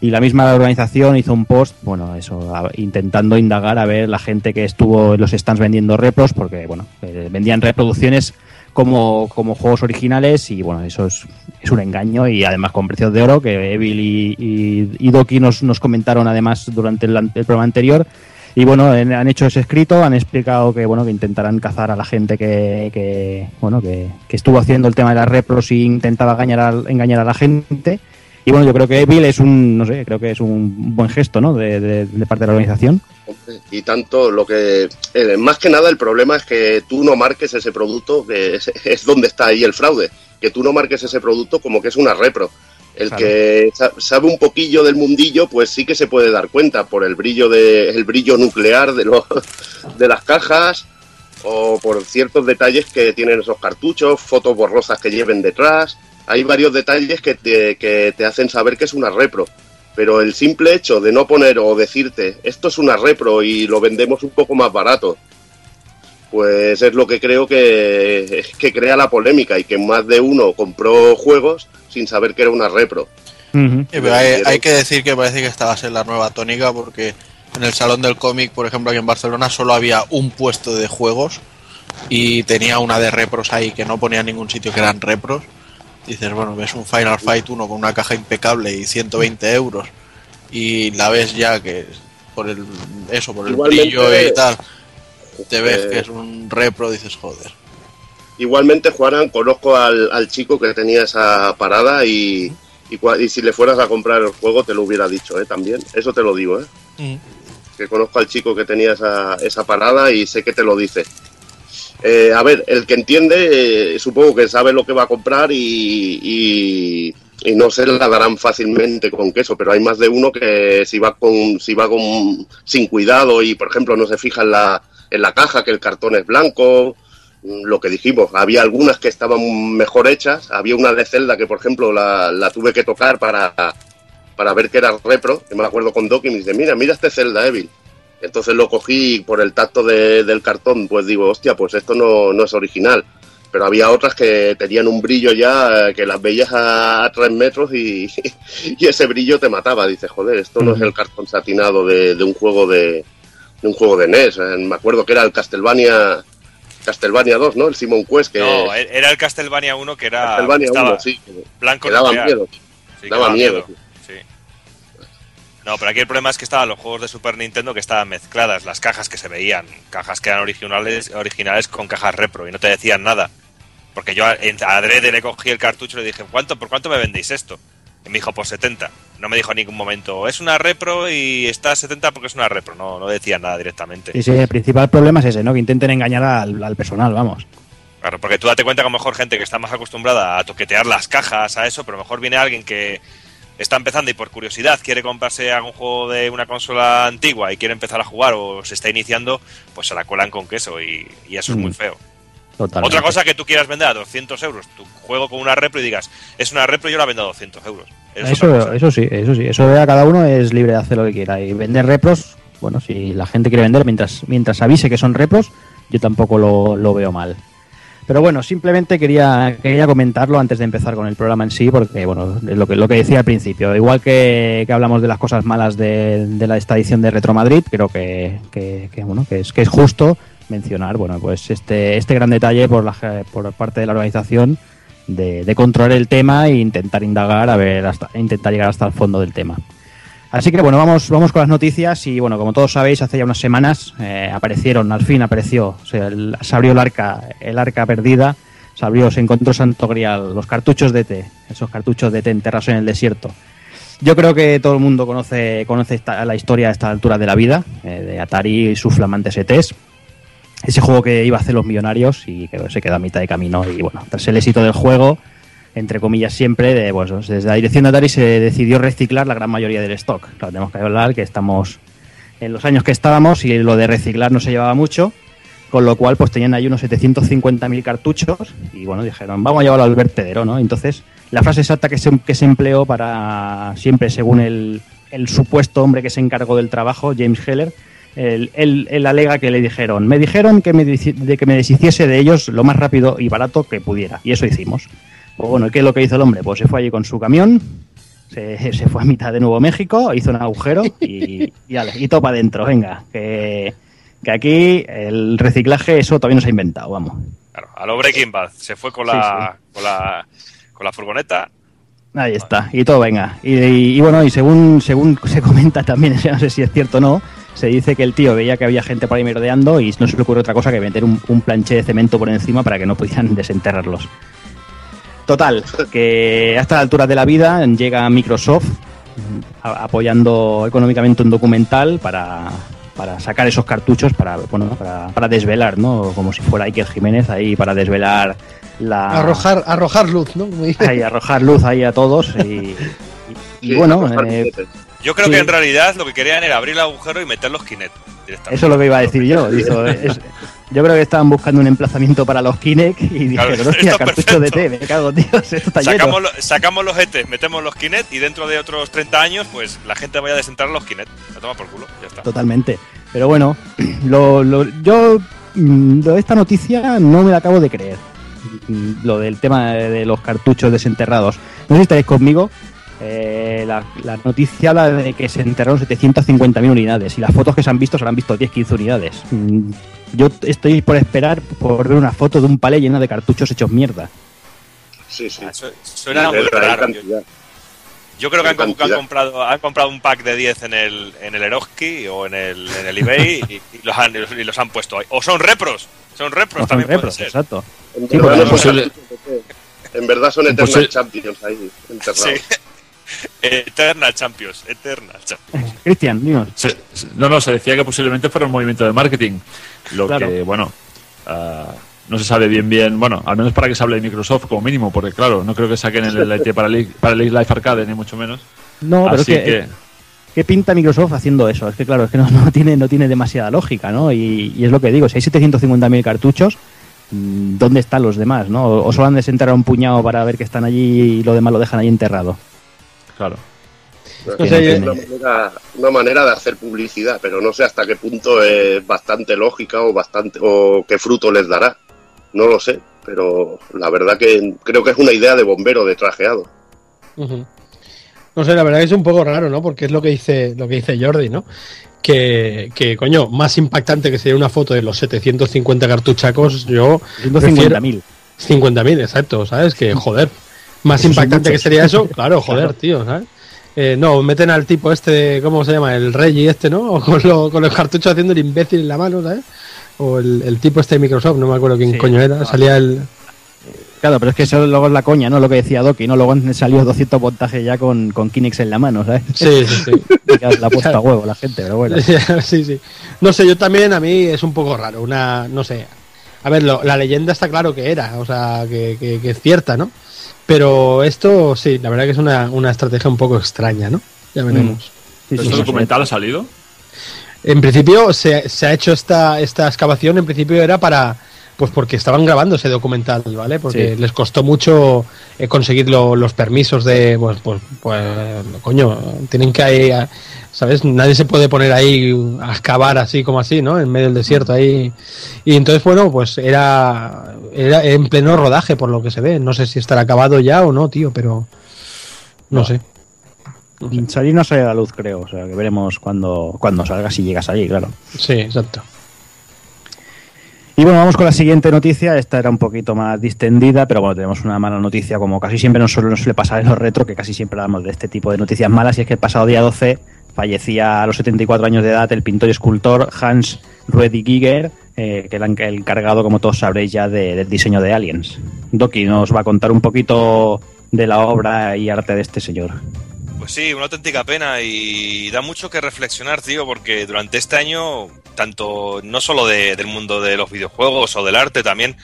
Y la misma organización hizo un post, bueno, eso, intentando indagar a ver la gente que estuvo en los stands vendiendo repros, porque, bueno, eh, vendían reproducciones como, como juegos originales y, bueno, eso es, un engaño y además con precios de oro, que Evil y, y, y Doki nos, nos comentaron además durante el, programa anterior, Y bueno, en- han hecho ese escrito, han explicado que bueno que intentarán cazar a la gente que, que, bueno que, que estuvo haciendo el tema de las repros y intentaba engañar engañar a la gente. Y bueno, yo creo que Evil es un, no sé, creo que es un buen gesto, ¿no? De, de- de parte de la organización. Y tanto lo que. eh, más que nada, el problema es que tú no marques ese producto, que es, es donde está ahí el fraude. Que tú no marques ese producto como que es una repro. El Claro. que sa- sabe un poquillo del mundillo, pues sí que se puede dar cuenta por el brillo de, el brillo nuclear de, los, de las cajas o por ciertos detalles que tienen esos cartuchos, fotos borrosas que lleven detrás. Hay varios detalles que te, que te hacen saber que es una repro. Pero el simple hecho de no poner o decirte esto es una repro y lo vendemos un poco más barato, pues es lo que creo que, que crea la polémica y que más de uno compró juegos sin saber que era una repro. Sí, pero hay, hay que decir que parece que esta va a ser la nueva tónica porque en el Salón del Cómic, por ejemplo, aquí en Barcelona solo había un puesto de juegos y tenía una de repros ahí que no ponía en ningún sitio que eran repros. Dices, bueno, ves un Final Fight 1 con una caja impecable y 120 euros y la ves ya que por el eso, por el Igualmente, brillo y tal, te ves eh, que es un repro, dices, joder. Igualmente, Juanan, conozco al, al chico que tenía esa parada y, y, si le fueras a comprar el juego te lo hubiera dicho, ¿eh? También, eso te lo digo, ¿eh? que conozco al chico que tenía esa, esa parada y sé que te lo dice. Eh, a ver, el que entiende, eh, supongo que sabe lo que va a comprar y, no se la darán fácilmente con queso, pero hay más de uno que si va con, si va con sin cuidado y por ejemplo no se fija en la, en la caja que el cartón es blanco, mm, lo que dijimos, había algunas que estaban mejor hechas, había una de Zelda que por ejemplo la, la tuve que tocar para, para ver que era repro, que me acuerdo con Doc y me dice, mira, mira este Zelda Evil. Entonces lo cogí por el tacto de- del cartón, pues digo, hostia, pues esto no, no es original. Pero había otras que tenían un brillo ya, eh, que las veías a, tres metros y, y ese brillo te mataba. Dices, joder, esto no es el cartón satinado de, de un juego de, de un juego de NES. Eh, Me acuerdo que era el Castlevania, Castlevania 2, ¿no? El Simon Quest, que No, e- era el Castlevania 1 que era. Castlevania estaba 1, sí. Blanco que daba miedo. Sí, daba miedo. Sí. No, pero aquí el problema es que estaban los juegos de Super Nintendo que estaban mezcladas, las cajas que se veían, cajas que eran originales, originales con cajas repro y no te decían nada. Porque yo a adrede le cogí el cartucho y le dije, ¿cuánto, ¿por cuánto me vendéis esto? Y me dijo, por 70. No me dijo en ningún momento, es una repro y está a 70 porque es una repro. No, no decía nada directamente. Sí, sí, el principal problema es ese, ¿no? Que intenten engañar al, al personal, vamos. Claro, porque tú date cuenta que a lo mejor gente que está más acostumbrada a toquetear las cajas, a eso, pero a lo mejor viene alguien que está empezando y por curiosidad quiere comprarse algún juego de una consola antigua y quiere empezar a jugar o se está iniciando, pues se la cuelan con queso y, y eso es Mm. muy feo. Totalmente. Otra cosa que tú quieras vender a 200 euros, tu juego con una repro y digas, es una repro y yo la vendo a 200 euros. Es. Eso, eso sí, eso sí. Eso a cada uno es libre de hacer lo que quiera. Y vender repros, bueno, si la gente quiere vender mientras, mientras avise que son repros, yo tampoco lo, lo veo mal. Pero bueno, simplemente quería, quería comentarlo antes de empezar con el programa en sí, porque bueno, lo que, lo que decía al principio. Igual que, que hablamos de las cosas malas de, de la, esta edición de Retro Madrid, creo que, que, que, bueno, que es, que es justo mencionar, bueno, pues este, este gran detalle por, la, por parte de la organización de, de controlar el tema e intentar indagar, a ver, hasta, intentar llegar hasta el fondo del tema. Así que bueno, vamos, vamos con las noticias y bueno, como todos sabéis, hace ya unas semanas eh, aparecieron, al fin apareció, se abrió el arca, el arca perdida, se abrió, se encontró Santo Grial, los cartuchos de té, esos cartuchos de té enterrados en el desierto. Yo creo que todo el mundo conoce, conoce esta- la historia a esta altura de la vida, eh, de Atari y sus flamantes ETs. Ese juego que iba a hacer los millonarios y que se quedó a mitad de camino. Y bueno, tras el éxito del juego, entre comillas siempre, de, pues, desde la dirección de Atari se decidió reciclar la gran mayoría del stock. Tenemos que hablar que estamos en los años que estábamos y lo de reciclar no se llevaba mucho, con lo cual pues tenían ahí unos 750.000 cartuchos y bueno, dijeron, vamos a llevarlo al vertedero, ¿no? Entonces, la frase exacta que se, que se empleó para siempre según el, el supuesto hombre que se encargó del trabajo, James Heller, él, él- él alega que le dijeron, me dijeron que me, de que me deshiciese de ellos lo más rápido y barato que pudiera, y eso hicimos. Pues bueno, ¿qué es lo que hizo el hombre? Pues se fue allí con su camión, se, se fue a mitad de Nuevo México, hizo un agujero y, y, ale, y todo para adentro, venga, que, que aquí el reciclaje eso todavía no se ha inventado, vamos. Claro, a lo Breaking Bad. Se fue con la, Con la, con la furgoneta. Ahí está, y todo venga. Y, y- y bueno, y según, según se comenta también, no sé si es cierto o no, se dice que el tío veía que había gente por ahí merodeando y no se le ocurre otra cosa que meter un, un planche de cemento por encima para que no pudieran desenterrarlos. Total, que a esta altura de la vida llega Microsoft a- apoyando económicamente un documental para, para sacar esos cartuchos para, bueno, para, para desvelar, ¿no? Como si fuera Iker Jiménez ahí para desvelar la... Arrojar, arrojar luz, ¿no? Ahí, arrojar luz ahí a todos y, y- y Sí, bueno, eh. Yo creo Sí. que en realidad lo que querían era abrir el agujero y meter los Kinect directamente. eso es lo que iba a decir yo. Es- yo creo que estaban buscando un emplazamiento para los Kinect y Claro, dijeron, hostia, cartucho de té, me cago, tío, esto está lleno. Sacamos, lo- sacamos los ET, metemos los Kinect y dentro de otros 30 años, pues la gente vaya a desenterrar los Kinect. La toma por culo, ya está. Totalmente. Pero bueno, lo, lo- yo mm, lo de esta noticia no me la acabo de creer. Mm, Lo del tema de, de los cartuchos desenterrados. No sé si estaréis conmigo. Eh, la, la noticia habla de que se enterraron 750.000 unidades y las fotos que se han visto se han visto 10-15 unidades. Mm, Yo estoy por esperar por ver una foto de un palé lleno de cartuchos hechos mierda. Sí, sí. Ah, suena muy raro. Yo, creo que han, comprado, han comprado un pack de 10 en el, en el Eroski o en el, en el eBay y, y los han, y los han puesto ahí. O son repros. Son repros No son también puede repros, ser. exacto. En Sí, verdad no son. En verdad son Eternal Posible- Champions ahí, enterrados. Sí. Eternal Champions. Eternal Champions. Cristian, dinos. Se- se- no, no, se decía que posiblemente fuera un movimiento de marketing. Lo Claro. que, bueno, ah, no se sabe bien bien. Bueno, al menos para que se hable de Microsoft como mínimo, porque claro, no creo que saquen el LT para el, para el Live Arcade, ni mucho menos. No, pero es Así que, que, ¿Qué pinta Microsoft haciendo eso? Es que claro, es que no, no tiene, no tiene demasiada lógica, ¿no? Y, y es lo que digo, si hay 750.000 cartuchos, mm, ¿dónde están los demás, no? O solo han desenterrado un puñado para ver que están allí y lo demás lo dejan ahí enterrado. Claro. Es No que sé, es yo- una, manera, una manera de hacer publicidad, pero no sé hasta qué punto es bastante lógica o bastante o qué fruto les dará. No lo sé, pero la verdad que creo que es una idea de bombero de trajeado. No sé, la verdad que es un poco raro, ¿no? Porque es lo que dice, lo que dice Jordi, ¿no? Que, que, coño, más impactante que sería una foto de los 750 cartuchacos, yo. prefiero- 150.000. 50.000, exacto, ¿sabes? Que joder. Más impactante que sería eso, claro, joder, Claro. tío, ¿sabes? Eh, no, meten al tipo este, ¿cómo se llama? El Reggie este, ¿no? O con, lo- con los cartuchos haciendo el imbécil en la mano, ¿sabes? O el, el tipo este de Microsoft, no me acuerdo quién Sí, coño era, salía el... Claro, pero es que eso luego es la coña, ¿no? Lo que decía Doki, ¿no? Luego han salido 200 montajes ya con, con Kinex en la mano, ¿sabes? Sí, sí, sí. La ha puesto a huevo la gente, pero bueno. sí, sí. No sé, yo también a mí es un poco raro, una, no sé. A ver, lo- la leyenda está claro que era, o sea, que, que- que es cierta, ¿no? Pero esto, sí, la verdad que es una, una estrategia un poco extraña, ¿no? Ya veremos. Sí, ¿Pero sí, ¿Este sí, documental ha salido? En principio se, se ha hecho esta, esta excavación, en principio era para, pues porque estaban grabando ese documental, ¿vale? Porque Sí. les costó mucho eh, conseguir lo- los permisos de, pues, pues, pues, coño, tienen que ahí, a- ¿sabes? Nadie se puede poner ahí a excavar así como así, ¿no? En medio del desierto ahí. Y entonces, bueno, pues era, era en pleno rodaje por lo que se ve. No sé si estará acabado ya o no, tío, pero no sé. Salir no sale a la luz, creo. O sea, que veremos cuando, cuando salga, si llegas allí, claro. Sí, exacto. Y bueno, vamos con la siguiente noticia. Esta era un poquito más distendida, pero bueno, tenemos una mala noticia, como casi siempre nos suele, pasar en los retro, que casi siempre hablamos de este tipo de noticias malas. Y es que el pasado día 12 fallecía a los 74 años de edad el pintor y escultor Hans Ruediger, eh, que era el encargado, como todos sabréis ya, de- del diseño de Aliens. Doki nos va a contar un poquito de la obra y arte de este señor. Pues sí, una auténtica pena y da mucho que reflexionar, tío, porque durante este año, tanto no solo de- del mundo de los videojuegos o del arte, también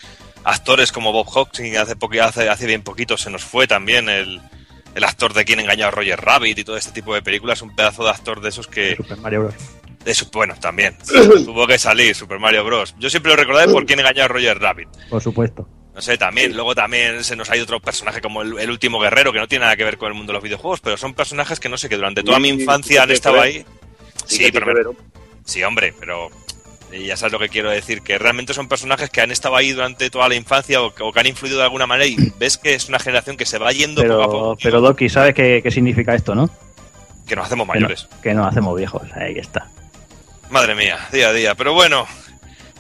actores como Bob Hoskins, hace, hace, hace bien poquito se nos fue también el, el actor de quien engañó a Roger Rabbit y todo este tipo de películas, un pedazo de actor de esos que... Super Mario Bros. de su- bueno, también, tuvo que salir Super Mario Bros. Yo siempre lo recordaré por quien engañó a Roger Rabbit. Por supuesto. No sé, también, luego también se nos ha ido otro personaje como el, el último guerrero, que no tiene nada que ver con el mundo de los videojuegos, pero son personajes que no sé, que durante toda mi infancia han estado ahí. Sí, pero sí, hombre, pero ya sabes lo que quiero decir, que realmente son personajes que han estado ahí durante toda la infancia o, que- o que han influido de alguna manera y ves que es una generación que se va yendo poco a Pero, poco, pero Doki, ¿sabes qué, qué significa esto, no? que nos hacemos Que no, mayores. que nos hacemos viejos. Ahí está. Madre mía, día a día. Pero bueno,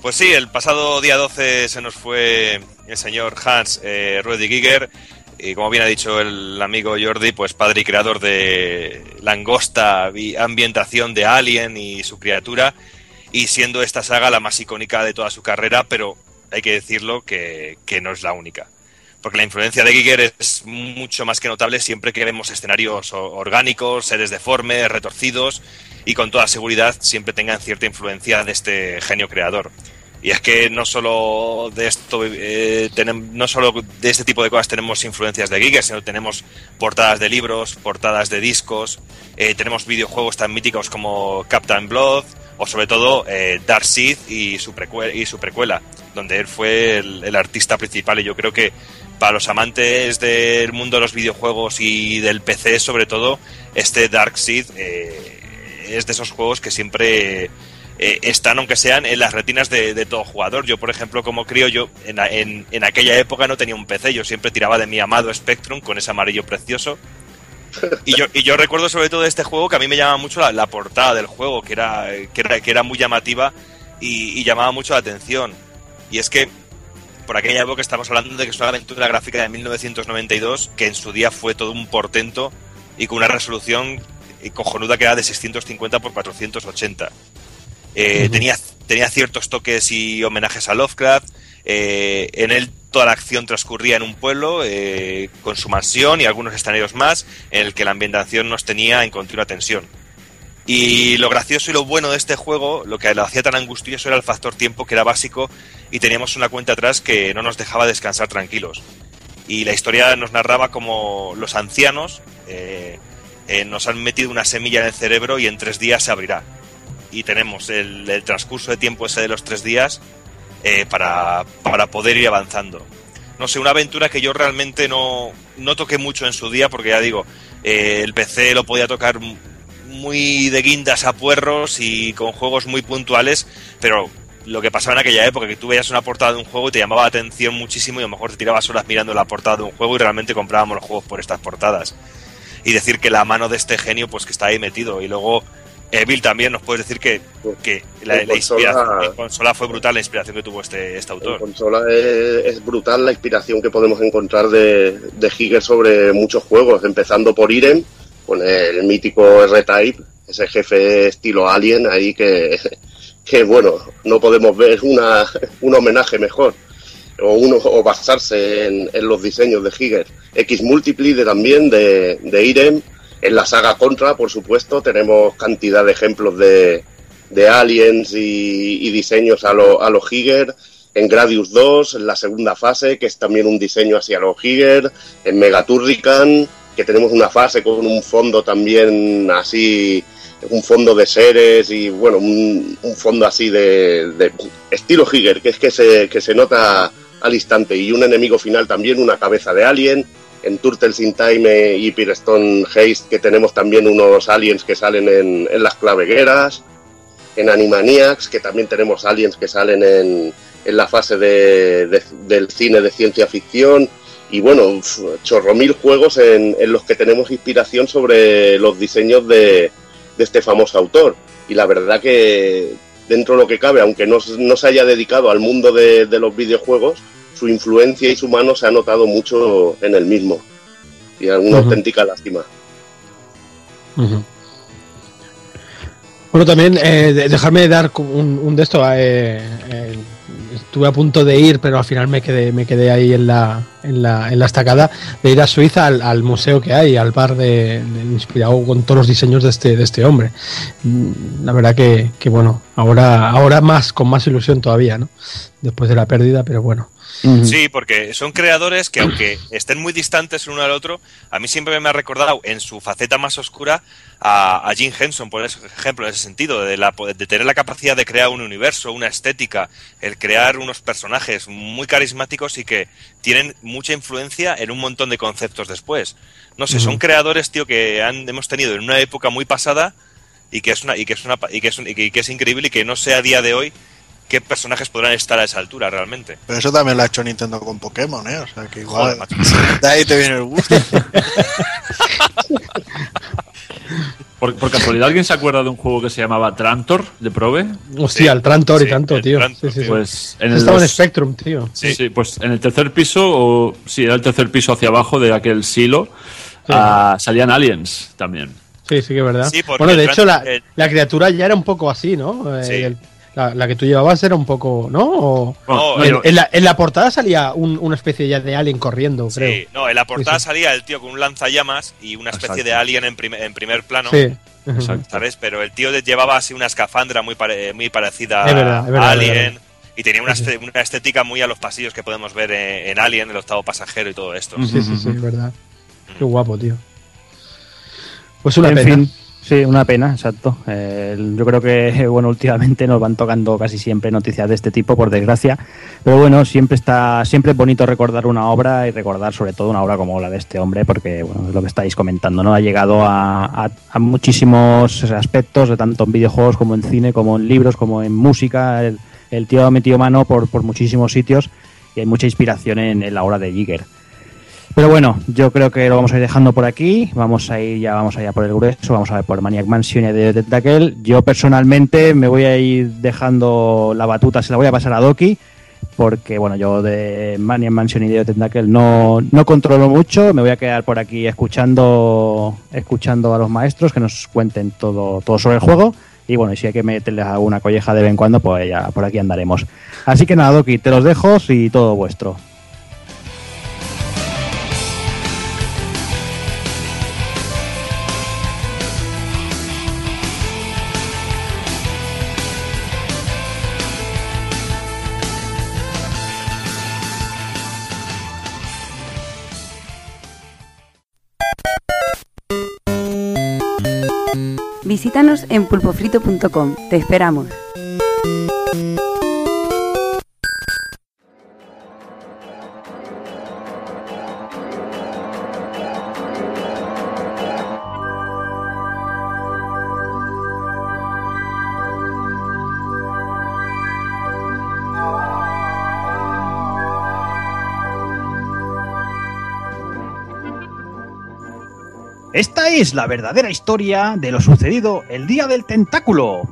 pues sí, el pasado día 12 se nos fue el señor Hans eh, Ruediger y como bien ha dicho el amigo Jordi, pues padre y creador de Langosta, ambientación de Alien y su criatura, y siendo esta saga la más icónica de toda su carrera, pero hay que decirlo que, que no es la única. Porque la influencia de Giger es mucho más que notable siempre que vemos escenarios orgánicos, seres deformes, retorcidos, y con toda seguridad siempre tengan cierta influencia de este genio creador. Y es que no solo de esto, eh, tenem- no solo de este tipo de cosas tenemos influencias de Giger, sino tenemos portadas de libros, portadas de discos, eh, tenemos videojuegos tan míticos como Captain Blood o sobre todo eh, Dark Seed y su, y su precuela, donde él fue el, el artista principal y yo creo que para los amantes del mundo de los videojuegos y del PC sobre todo, este Dark Seed eh, es de esos juegos que siempre eh, están, aunque sean, en las retinas de, todo jugador. Yo, por ejemplo, como crío, yo en, aquella época no tenía un PC, yo siempre tiraba de mi amado Spectrum con ese amarillo precioso. Y yo, recuerdo sobre todo este juego que a mí me llamaba mucho la, portada del juego, que era, que era, que era muy llamativa y, y llamaba mucho la atención. Y es que por aquella época estamos hablando de que es una aventura gráfica de 1992 que en su día fue todo un portento y con una resolución cojonuda que era de 650 por 480. Eh, tenía, tenía ciertos toques y homenajes a Lovecraft. eh, en él toda la acción transcurría en un pueblo eh, con su mansión y algunos escenarios más en el que la ambientación nos tenía en continua tensión. Y lo gracioso y lo bueno de este juego, lo que lo hacía tan angustioso era el factor tiempo que era básico y teníamos una cuenta atrás que no nos dejaba descansar tranquilos. Y la historia nos narraba como los ancianos eh, eh, nos han metido una semilla en el cerebro y en tres días se abrirá. Y tenemos el, transcurso de tiempo ese de los tres días eh, para, para poder ir avanzando. No sé, una aventura que yo realmente no, no toqué mucho en su día, porque ya digo, el PC lo podía tocar muy de guindas a puerros y con juegos muy puntuales, pero lo que pasaba en aquella época, que tú veías una portada de un juego y te llamaba la atención muchísimo y a lo mejor te tirabas horas mirando la portada de un juego y realmente comprábamos los juegos por estas portadas. Y decir que la mano de este genio, pues que está ahí metido. Y luego, Evil también nos puedes decir que, que la, En la consola- en consola fue brutal la inspiración que tuvo este, este En autor. consola es, es brutal la inspiración que podemos encontrar de, de sobre muchos juegos, empezando por Irem, con el mítico R-Type, ese jefe estilo Alien ahí que, que bueno, no podemos ver una, un homenaje mejor o, uno, o basarse en, los diseños de Giger. X Multiply de, también de, de Irem, en la saga Contra, por supuesto, tenemos cantidad de ejemplos de, de aliens y, diseños a los a lo Giger. En Gradius 2, en la segunda fase, que es también un diseño hacia los Giger. En Megaturrican, que tenemos una fase con un fondo también así, un fondo de seres y bueno, un, un fondo así de, de estilo Giger, que es que se, que se nota al instante. Y un enemigo final también, una cabeza de alien. En Turtles in Time y Pirestone Haste, que tenemos también unos aliens que salen en, en las clavegueras en Animaniacs, que también tenemos aliens que salen en, en la fase de, de- del cine de ciencia ficción. Y bueno, chorro mil juegos en, en los que tenemos inspiración sobre los diseños de, de este famoso autor. Y la verdad que dentro de lo que cabe, aunque no, se haya dedicado al mundo de, de los videojuegos, su influencia y su mano se ha notado mucho en el mismo. Y es una auténtica lástima. Bueno, también eh, de- dejarme dar un, un de estos. eh, eh, estuve a punto de ir, pero al final me quedé, me quedé ahí en la, en la, en la estacada de ir a Suiza al, al museo que hay, al bar de, inspirado con todos los diseños de este, de este hombre. Mm, La verdad que, que bueno, ahora, ahora más, con más ilusión todavía, ¿no? Después de la pérdida, pero bueno. Sí, porque son creadores que aunque estén muy distantes el uno del otro, a mí siempre me ha recordado en su faceta más oscura a, a Jim Henson, por ejemplo, en ese sentido, de, la, de tener la capacidad de crear un universo, una estética, el crear unos personajes muy carismáticos y que tienen mucha influencia en un montón de conceptos después. No sé, son creadores, tío, que han, hemos tenido en una época muy pasada y que es una y que es una y que es, un- y que, y que es increíble y que no sé a día de hoy qué personajes podrán estar a esa altura realmente. Pero eso también lo ha hecho Nintendo con Pokémon, ¿eh? O sea que igual. Joder, de ahí te viene el gusto. Por, por casualidad, ¿alguien se acuerda de un juego que se llamaba Trantor de Probe? Hostia, el Trantor y tanto, el tío. Trantor, Sí, sí, sí. Pues en el, Estaba en Spectrum, tío. Sí. pues en el tercer piso, o sí, era el tercer piso hacia abajo de aquel silo, ah, salían aliens también. Sí, sí que es verdad. Bueno, de hecho, la, la criatura ya era un poco así, ¿no? Eh, Sí. el- la, la que tú llevabas era un poco, ¿no? O- No, No, en, la, en la portada salía un- una especie ya de alien corriendo, creo. Sí, no, en la portada Sí, sí. salía el tío con un lanzallamas y una especie Exacto. de alien en, prim- en primer plano. Sí. Exacto. ¿Sabes? Pero el tío llevaba así una escafandra muy, pare- muy parecida Es verdad, es verdad, a es Alien. verdad. Y tenía una, este- una estética muy a los pasillos que podemos ver en, en Alien, el octavo pasajero y todo esto. Sí, sí, sí, es verdad. Qué guapo, tío. Pues una en pena. fin, sí, una pena, exacto. Eh, yo creo que, bueno, últimamente nos van tocando casi siempre noticias de este tipo, por desgracia. Pero bueno, siempre está, siempre es bonito recordar una obra y recordar sobre todo una obra como la de este hombre, porque, bueno, es lo que estáis comentando, ¿no? Ha llegado a, a- a muchísimos aspectos, tanto en videojuegos como en cine, como en libros, como en música. El, el tío ha metido mano por, por muchísimos sitios y hay mucha inspiración en, en la obra de Giger. Pero bueno, yo creo que lo vamos a ir dejando por aquí. Vamos a ir ya, vamos allá por el grueso, vamos a ver por Maniac Mansion y de Tentacle. Yo personalmente me voy a ir dejando la batuta, se la voy a pasar a Doki, porque bueno, yo de Maniac Mansion y de Tentacle no, no controlo mucho. Me voy a quedar por aquí escuchando, escuchando a los maestros que nos cuenten todo, todo sobre el juego. Y bueno, y si hay que meterles alguna colleja de vez en cuando, pues ya por aquí andaremos. Así que nada, Doki, te los dejo y todo vuestro. En pulpofrito.com. Te esperamos. Es la verdadera historia de lo sucedido el día del tentáculo.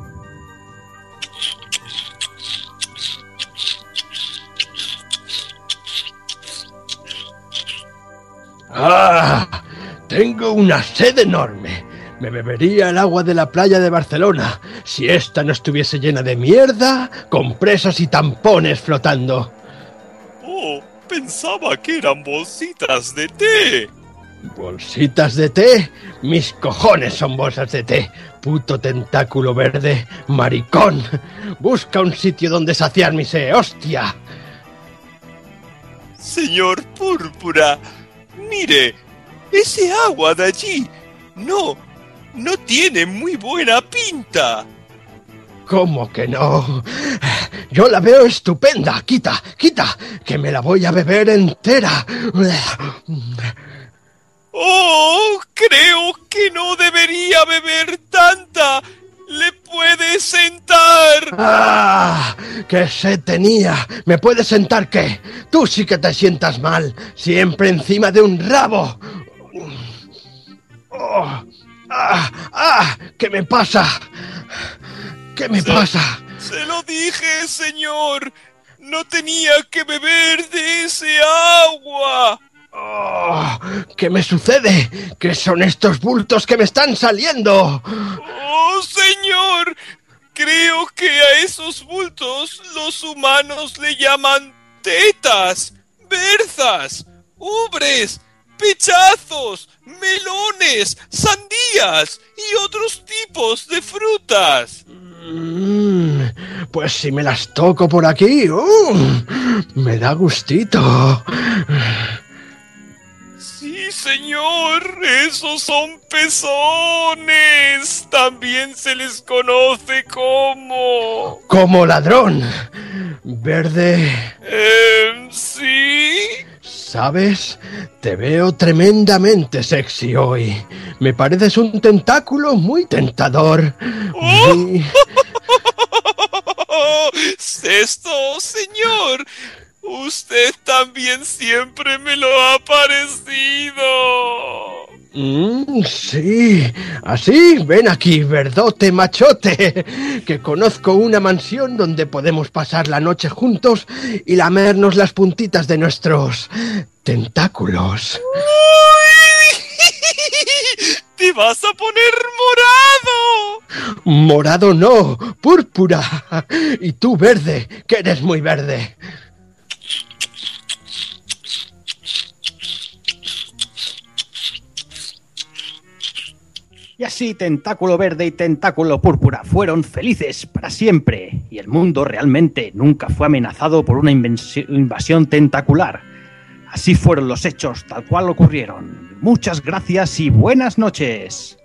¡Ah! Tengo una sed enorme. Me bebería el agua de la playa de Barcelona si esta no estuviese llena de mierda, compresas y tampones flotando. Oh, pensaba que eran bolsitas de té. ¿Bolsitas de té? Mis cojones son bolsas de té. Puto tentáculo verde, maricón. Busca un sitio donde saciar mi sed, hostia. Señor Púrpura, mire, ese agua de allí no, no tiene muy buena pinta. ¿Cómo que no? Yo la veo estupenda. Quita, quita, que me la voy a beber entera. Oh, creo que no debería beber tanta. ¿Le puede sentar? ¡Ah! ¡Qué sed tenía! ¿Me puedes sentar qué? Tú sí que te sientas mal, siempre encima de un rabo. Oh, ¡Ah! ¡Ah! ¿Qué me pasa? ¿Qué me pasa? Se lo dije, señor. No tenía que beber de ese agua. Oh, ¿Qué me sucede? ¿Qué son estos bultos que me están saliendo? Oh, señor. Creo que a esos bultos los humanos le llaman tetas, berzas, ubres, pechazos, melones, sandías y otros tipos de frutas. Mm, pues si me las toco por aquí, ¡uh! me da gustito. Sí, señor, esos son pezones. También se les conoce como... Como ladrón. Verde. Em, sí. ¿Sabes? Te veo tremendamente sexy hoy. Me pareces un tentáculo muy tentador. Muy- Esto, señor. Usted también siempre me lo ha parecido. Mm, sí, así, ven aquí, verdote machote, que conozco una mansión donde podemos pasar la noche juntos y lamernos las puntitas de nuestros tentáculos. ¡Te vas a poner morado! Morado no, púrpura. Y tú verde, que eres muy verde. Y así Tentáculo Verde y Tentáculo Púrpura fueron felices para siempre, y el mundo realmente nunca fue amenazado por una invasión tentacular. Así fueron los hechos tal cual ocurrieron. Muchas gracias y buenas noches.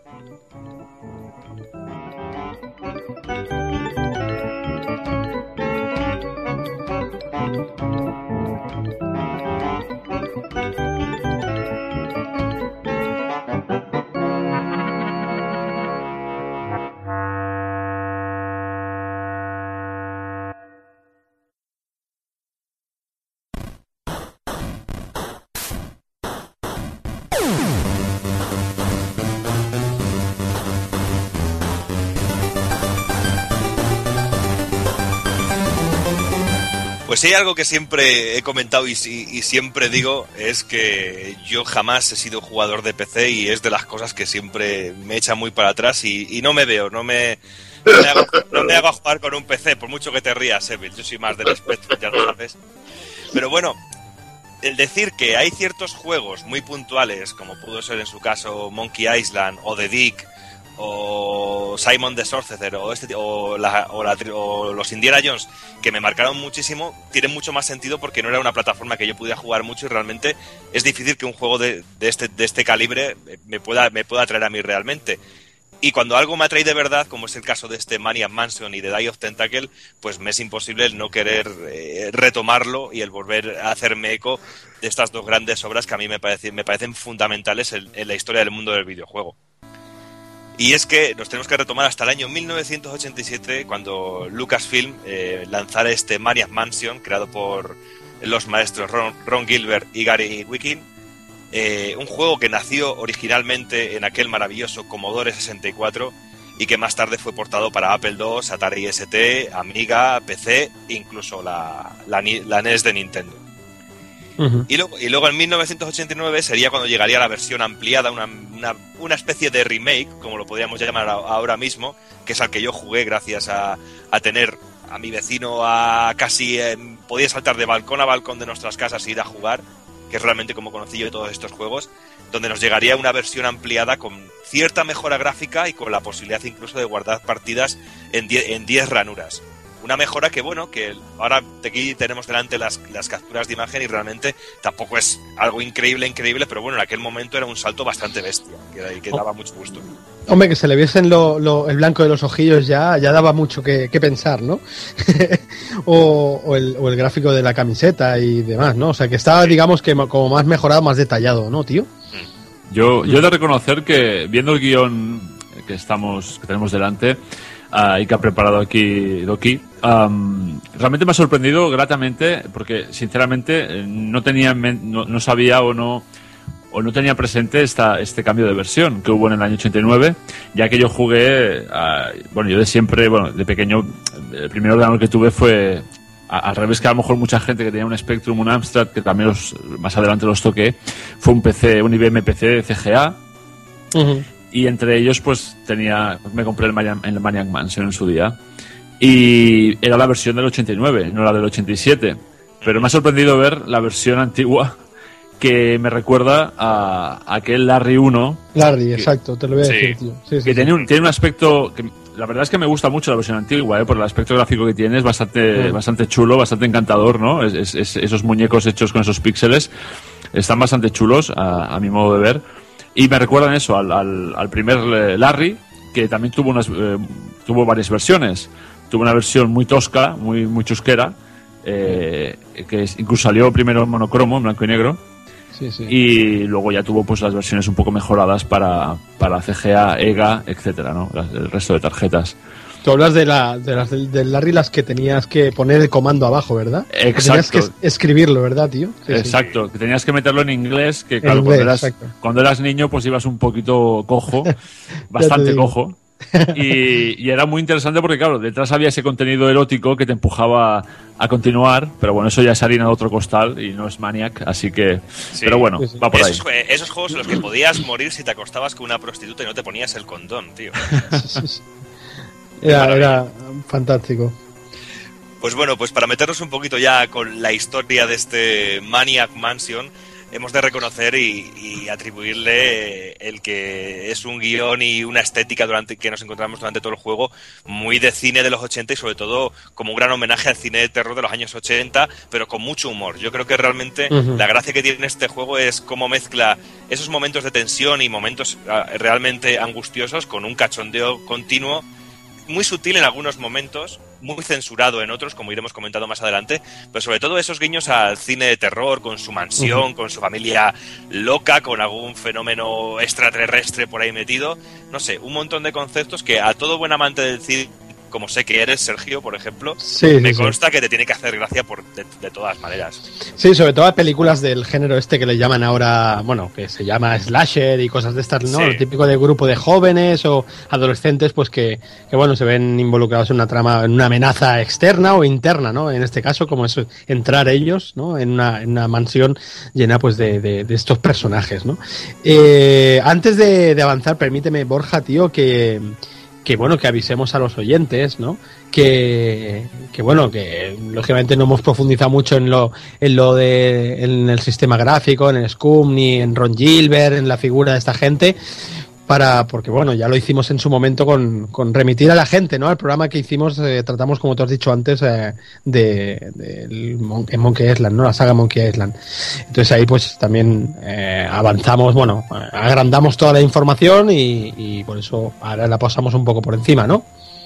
Si hay algo que siempre he comentado y, si- y siempre digo es que yo jamás he sido jugador de PC y es de las cosas que siempre me echa muy para atrás y, y no me veo, no me, no me, hago, no me hago jugar con un PC, por mucho que te rías, Evil. Yo soy más del Spectrum, ya lo sabes. Pero bueno, el decir que hay ciertos juegos muy puntuales, como pudo ser en su caso Monkey Island o The Dick o Simon the Sorcerer o, este, o, los Indiana Jones que me marcaron muchísimo, tienen mucho más sentido porque no era una plataforma que yo pudiera jugar mucho y realmente es difícil que un juego de, este, este calibre eh, me pueda, me pueda atraer a mí realmente. Y cuando algo me atrae de verdad, como es el caso de este Maniac Mansion y de Die of Tentacle, pues me es imposible el no querer eh, retomarlo y el volver a hacerme eco de estas dos grandes obras que a mí me, parecen me parecen fundamentales en, en la historia del mundo del videojuego. Y es que nos tenemos que retomar hasta el año 1987, cuando Lucasfilm eh, lanzara este Maniac Mansion, creado por los maestros Ron, Ron Gilbert y Gary Wikin. Eh, un juego que nació originalmente en aquel maravilloso Commodore 64 y que más tarde fue portado para Apple II, Atari ST, Amiga, PC e incluso la, la NES de Nintendo. Y luego, y luego en 1989 sería cuando llegaría la versión ampliada, una, una, una especie de remake, como lo podríamos llamar ahora mismo, que es al que yo jugué gracias a, a tener a mi vecino a casi... podía saltar de balcón a balcón de nuestras casas e ir a jugar, que es realmente como conocí yo todos estos juegos, donde nos llegaría una versión ampliada con cierta mejora gráfica y con la posibilidad incluso de guardar partidas en 10 en 10 ranuras. Una mejora que, bueno, que ahora aquí tenemos delante las, las capturas de imagen y realmente tampoco es algo increíble, increíble, pero bueno, en aquel momento era un salto bastante bestia, que, que daba mucho gusto. Hombre, que se le viesen lo- lo- el blanco de los ojillos ya, ya daba mucho que, que pensar, ¿no? o, o el, o el gráfico de la camiseta y demás, ¿no? O sea, que estaba, digamos, que como más mejorado, más detallado, ¿no, tío? Yo, yo he de reconocer que viendo el guion que estamos que tenemos delante ah, y que ha preparado aquí Doki, am, realmente me ha sorprendido gratamente porque sinceramente eh, no tenía no, no sabía o no o no tenía presente esta, este cambio de versión que hubo en el año 89, ya que yo jugué, ah, bueno, yo de siempre, bueno, de pequeño, el primer ordenador que tuve fue a- al revés que a lo mejor mucha gente que tenía un Spectrum, un Amstrad, que también los, más adelante los toqué, fue un PC, un IBM PC CGA, y entre ellos pues tenía, me compré el Maniac, el Maniac Mansion en su día, y era la versión del 89, no la del 87, pero me ha sorprendido ver la versión antigua que me recuerda a, a aquel Larry 1 Larry, exacto, te lo voy a Sí. decir, tío. Sí, sí, que sí. tiene un, tiene un aspecto que la verdad es que me gusta mucho la versión antigua, ¿eh? por el aspecto gráfico que tiene, es bastante, Mm. bastante chulo, bastante encantador, ¿no? Es- es- es- esos muñecos hechos con esos píxeles están bastante chulos a, a mi modo de ver. Y me recuerdan eso, al, al- al primer eh, Larry, que también tuvo, unas, eh, tuvo varias versiones. Tuvo una versión muy tosca, muy, muy chusquera, eh, que incluso salió primero en monocromo, en blanco y negro. Sí, sí. Y luego ya tuvo pues las versiones un poco mejoradas para, para CGA, EGA, etcétera, ¿no? El resto de tarjetas. Tú hablas de, la, de las del, del Larry las que tenías que poner el comando abajo, ¿verdad? Que Tenías que Exacto. es- escribirlo, ¿verdad, tío? Sí, sí. Exacto, que tenías que meterlo en inglés, que claro, inglés, cuando, eras, exacto. cuando eras niño pues ibas un poquito cojo, bastante cojo. Y, y era muy interesante porque claro, detrás había ese contenido erótico que te empujaba a continuar, pero bueno, eso ya es harina de otro costal y no es Maniac, así que... Sí. Pero bueno, Sí, sí. va por ahí. Esos, jue- esos juegos en los que podías morir si te acostabas con una prostituta y no te ponías el condón, tío. Era, fantástico. Pues bueno, pues para meternos un poquito ya con la historia de este Maniac Mansion, hemos de reconocer y, y atribuirle eh, el que es un guion y una estética durante que nos encontramos durante todo el juego muy de cine de los 80 y sobre todo como un gran homenaje al cine de terror de los años 80, pero con mucho humor. Yo creo que realmente la gracia que tiene este juego es cómo mezcla esos momentos de tensión y momentos ah, realmente angustiosos con un cachondeo continuo muy sutil en algunos momentos, muy censurado en otros, como iremos comentando más adelante, pero sobre todo esos guiños al cine de terror, con su mansión, con su familia loca, con algún fenómeno extraterrestre por ahí metido, no sé, un montón de conceptos que a todo buen amante del cine, como sé que eres, Sergio, por ejemplo, Sí, me sí, sí. consta que te tiene que hacer gracia por, de, de todas maneras. Sí, sobre todo a películas del género este que le llaman ahora, bueno, que se llama slasher y cosas de estas, ¿no? Típico de grupo de jóvenes o adolescentes, pues que, que, bueno, se ven involucrados en una trama, en una amenaza externa o interna, ¿no? En este caso, como es entrar ellos, ¿no? En una, en una mansión llena, pues, de, de- de estos personajes, ¿no? Eh, antes de, de avanzar, permíteme, Borja, tío, que que bueno, que avisemos a los oyentes, ¿no? Que, que bueno, que lógicamente no hemos profundizado mucho en lo, en lo de en el sistema gráfico, en el Scum, ni en Ron Gilbert, en la figura de esta gente, para, porque bueno, ya lo hicimos en su momento con, con remitir a la gente, ¿no? Al programa que hicimos, eh, tratamos, como tú has dicho antes, eh, de, Mon- en Monkey Island, ¿no? La saga Monkey Island. Entonces ahí pues también eh, avanzamos, bueno, agrandamos toda la información y, y por eso ahora la pasamos un poco por encima, ¿no?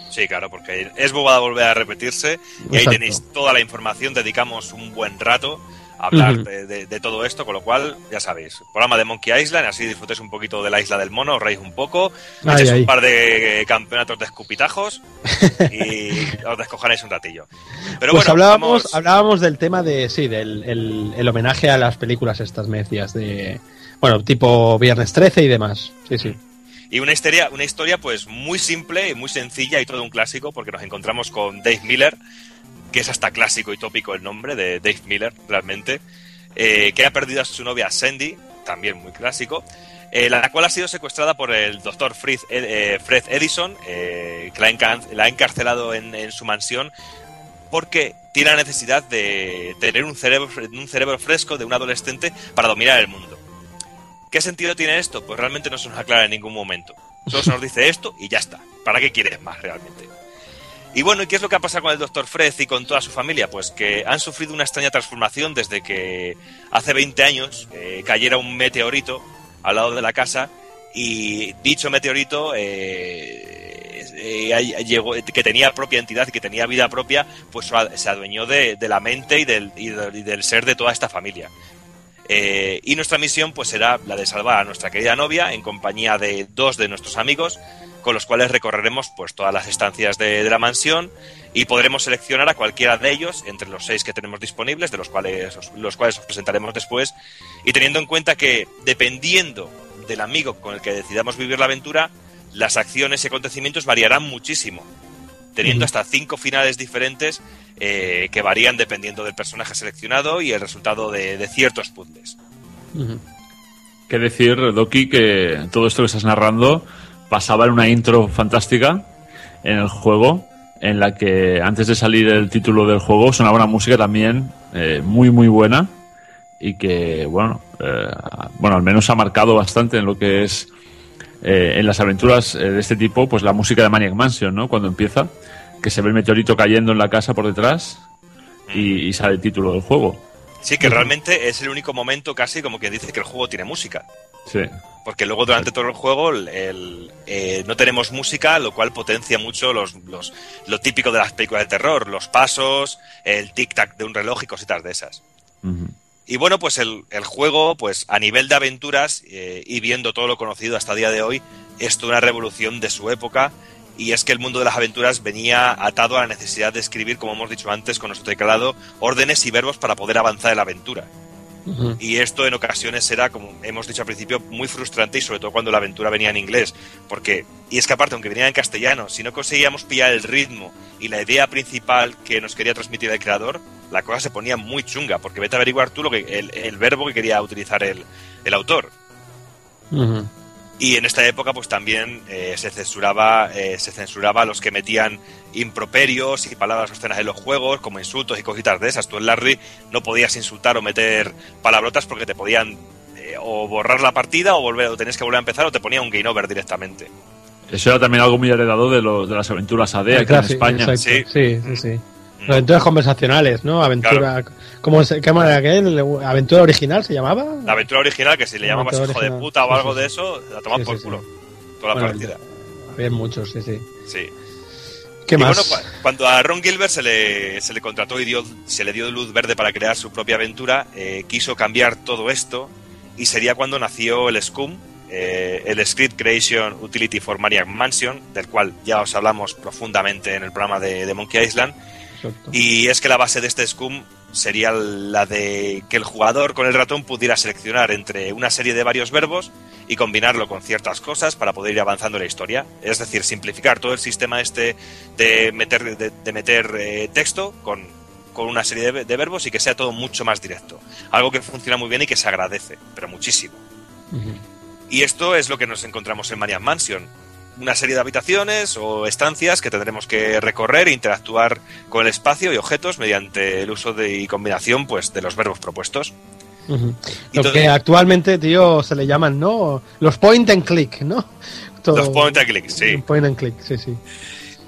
Sí, claro, porque es bobada volver a repetirse y ahí tenéis toda la información, dedicamos un buen rato hablar de, de- de todo esto, con lo cual, ya sabéis, programa de Monkey Island, así disfrutéis un poquito de la isla del mono, os reís un poco, Ay, echéis ay. un par de campeonatos de escupitajos y os descojaréis un ratillo. Pero pues bueno, hablábamos, vamos- hablábamos del tema de, sí, del el, el homenaje a las películas estas, me decías, de, bueno, tipo Viernes 13 y demás. Sí, sí. Y una historia, una historia pues muy simple y muy sencilla y todo un clásico, porque nos encontramos con Dave Miller, que es hasta clásico y tópico el nombre de Dave Miller, realmente, eh, que ha perdido a su novia Sandy, también muy clásico, eh, la cual ha sido secuestrada por el doctor Fred, eh, Fred Edison, eh, que la ha, encarcelado en, en su mansión porque tiene la necesidad de tener un cerebro, un cerebro fresco de un adolescente para dominar el mundo. ¿Qué sentido tiene esto? Pues realmente no se nos aclara en ningún momento. Solo se nos dice esto y ya está. ¿Para qué quieres más realmente? Y bueno, ¿y qué es lo que ha pasado con el Dr. Fred y con toda su familia? Pues que han sufrido una extraña transformación desde que hace 20 años eh, cayera un meteorito al lado de la casa y dicho meteorito eh, eh, que tenía propia entidad y que tenía vida propia, pues se adueñó de, la mente y del- y del ser de toda esta familia. Eh, y nuestra misión pues será la de salvar a nuestra querida novia en compañía de dos de nuestros amigos con los cuales recorreremos pues todas las estancias de, de la mansión y podremos seleccionar a cualquiera de ellos entre los seis que tenemos disponibles, de los cuales os, los cuales os presentaremos después. Y teniendo en cuenta que dependiendo del amigo con el que decidamos vivir la aventura, las acciones y acontecimientos variarán muchísimo, teniendo hasta cinco finales diferentes eh, que varían dependiendo del personaje seleccionado y el resultado de, de ciertos puzzles. Que decir, Doki, que todo esto que estás narrando pasaba en una intro fantástica en el juego, en la que antes de salir el título del juego sonaba una música también eh, muy, muy buena y que, bueno, eh, bueno, al menos ha marcado bastante en lo que es eh, en las aventuras eh, de este tipo, pues la música de Maniac Mansion, ¿no? Cuando empieza, que se ve el meteorito cayendo en la casa por detrás y, y sale el título del juego. Sí, que realmente es el único momento casi como que dice que el juego tiene música. Sí. Porque luego durante todo el juego el- el, eh, no tenemos música, lo cual potencia mucho los, los- lo típico de las películas de terror, los pasos, el tic-tac de un reloj y cositas de esas. Y bueno, pues el, el juego, pues a nivel de aventuras eh, y viendo todo lo conocido hasta el día de hoy, es toda una revolución de su época y es que el mundo de las aventuras venía atado a la necesidad de escribir, como hemos dicho antes, con nuestro teclado, órdenes y verbos para poder avanzar en la aventura. Y esto en ocasiones era, como hemos dicho al principio, muy frustrante y sobre todo cuando la aventura venía en inglés. Porque, y es que aparte, aunque venía en castellano, si no conseguíamos pillar el ritmo y la idea principal que nos quería transmitir el creador, la cosa se ponía muy chunga, porque vete a averiguar tú lo que, el, el verbo que quería utilizar el, el autor. Y en esta época, pues también eh, se censuraba, eh, se censuraba a los que metían improperios y palabras obscenas en los juegos, como insultos y cositas de esas. Tú en Larry no podías insultar o meter palabrotas porque te podían eh, o borrar la partida o volver, o tenías que volver a empezar o te ponía un game over directamente. Eso era también algo muy heredado de, los, de las aventuras AD aquí en España. exacto. Sí, sí, sí. sí. Aventuras conversacionales, ¿no? Aventura. ¿Cómo se, ¿Qué manera que ¿Aventura original se llamaba? La aventura original, que si le llamabas hijo de puta o algo de eso, la tomas Sí, por sí, culo. Toda la partida. Había muchos, sí, sí. Sí. ¿Qué Y más? bueno, cuando a Ron Gilbert se le, se le contrató y dio, se le dio luz verde para crear su propia aventura, eh, quiso cambiar todo esto y sería cuando nació el SCUM, eh, el Script Creation Utility for Maniac Mansion, del cual ya os hablamos profundamente en el programa de, de Monkey Island. Exacto. Y es que la base de este SCUM sería la de que el jugador con el ratón pudiera seleccionar entre una serie de varios verbos y combinarlo con ciertas cosas para poder ir avanzando en la historia. Es decir, simplificar todo el sistema este de meter, de, de meter eh, texto con, con una serie de, de verbos y que sea todo mucho más directo. Algo que funciona muy bien y que se agradece, pero muchísimo. Y esto es lo que nos encontramos en Maniac Mansion. Una serie de habitaciones o estancias que tendremos que recorrer e interactuar con el espacio y objetos mediante el uso de, y combinación pues, de los verbos propuestos. Lo que actualmente, tío, se le llaman, ¿no? Los point and click, ¿no? Todo- Los point and click, sí. Point and click, sí, sí.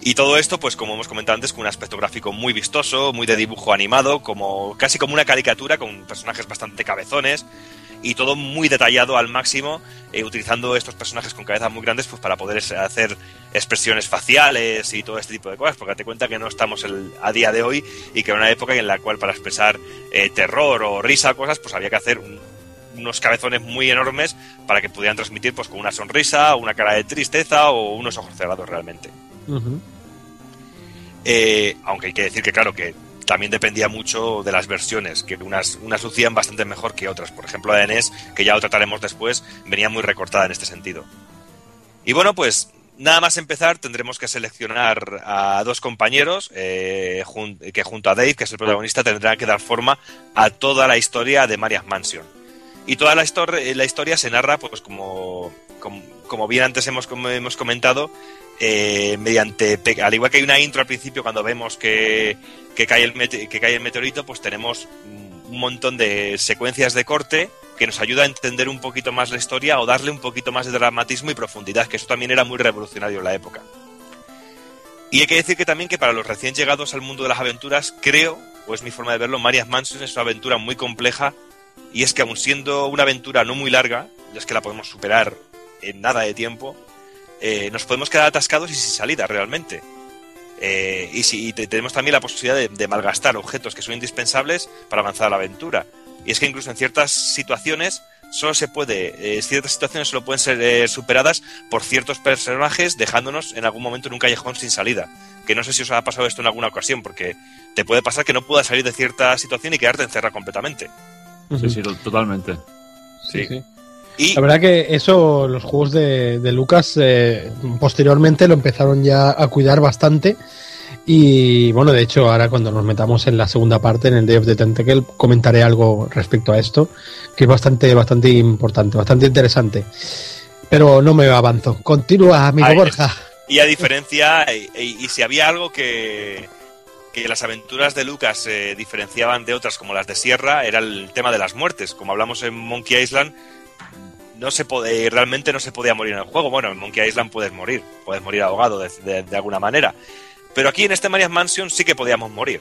Y todo esto, pues como hemos comentado antes, con un aspecto gráfico muy vistoso, muy de dibujo animado, como casi como una caricatura con personajes bastante cabezones y todo muy detallado al máximo, eh, utilizando estos personajes con cabezas muy grandes pues para poder hacer expresiones faciales y todo este tipo de cosas, porque te cuenta que no estamos el- a día de hoy y que era una época en la cual para expresar eh, terror o risa o cosas, pues había que hacer un- unos cabezones muy enormes para que pudieran transmitir pues con una sonrisa, una cara de tristeza o unos ojos cerrados realmente. Eh, aunque hay que decir que, claro, que también dependía mucho de las versiones, que unas, unas lucían bastante mejor que otras. Por ejemplo, la de NES, que ya lo trataremos después, venía muy recortada en este sentido. Y bueno, pues nada más empezar, tendremos que seleccionar a dos compañeros eh, que junto a Dave, que es el protagonista, tendrán que dar forma a toda la historia de Maria's Mansion. Y toda la, histor- la historia se narra, pues como, como, como bien antes hemos, hemos comentado, eh, mediante, al igual que hay una intro al principio cuando vemos que, que, cae el que cae el meteorito, pues tenemos un montón de secuencias de corte que nos ayuda a entender un poquito más la historia o darle un poquito más de dramatismo y profundidad, que eso también era muy revolucionario en la época. Y hay que decir que también que para los recién llegados al mundo de las aventuras, creo, o es mi forma de verlo, Marias Mansion es una aventura muy compleja y es que aun siendo una aventura no muy larga, es que la podemos superar en nada de tiempo, eh, nos podemos quedar atascados y sin salida realmente. Eh, y si y te- tenemos también la posibilidad de, de malgastar objetos que son indispensables para avanzar a la aventura. Y es que incluso en ciertas situaciones solo se puede, eh, ciertas situaciones solo pueden ser eh, superadas por ciertos personajes dejándonos en algún momento en un callejón sin salida. Que no sé si os ha pasado esto en alguna ocasión, porque te puede pasar que no puedas salir de cierta situación y quedarte encerrado completamente. Sí, sí, to- totalmente. Sí, sí. Y La verdad que eso, los juegos de, de Lucas, eh, posteriormente lo empezaron ya a cuidar bastante. Y bueno, de hecho, ahora cuando nos metamos en la segunda parte, en el Day of the Tentacle, comentaré algo respecto a esto, que es bastante, bastante importante, bastante interesante. Pero no me avanzo. Continúa, amigo Borja. Y a diferencia, y, y- y si había algo que, que las aventuras de Lucas se diferenciaban de otras como las de Sierra, era el tema de las muertes. Como hablamos en Monkey Island, no se pode- realmente no se podía morir en el juego. Bueno, en Monkey Island puedes morir, puedes morir ahogado de, alguna manera. Pero aquí en este Maria's Mansion sí que podíamos morir.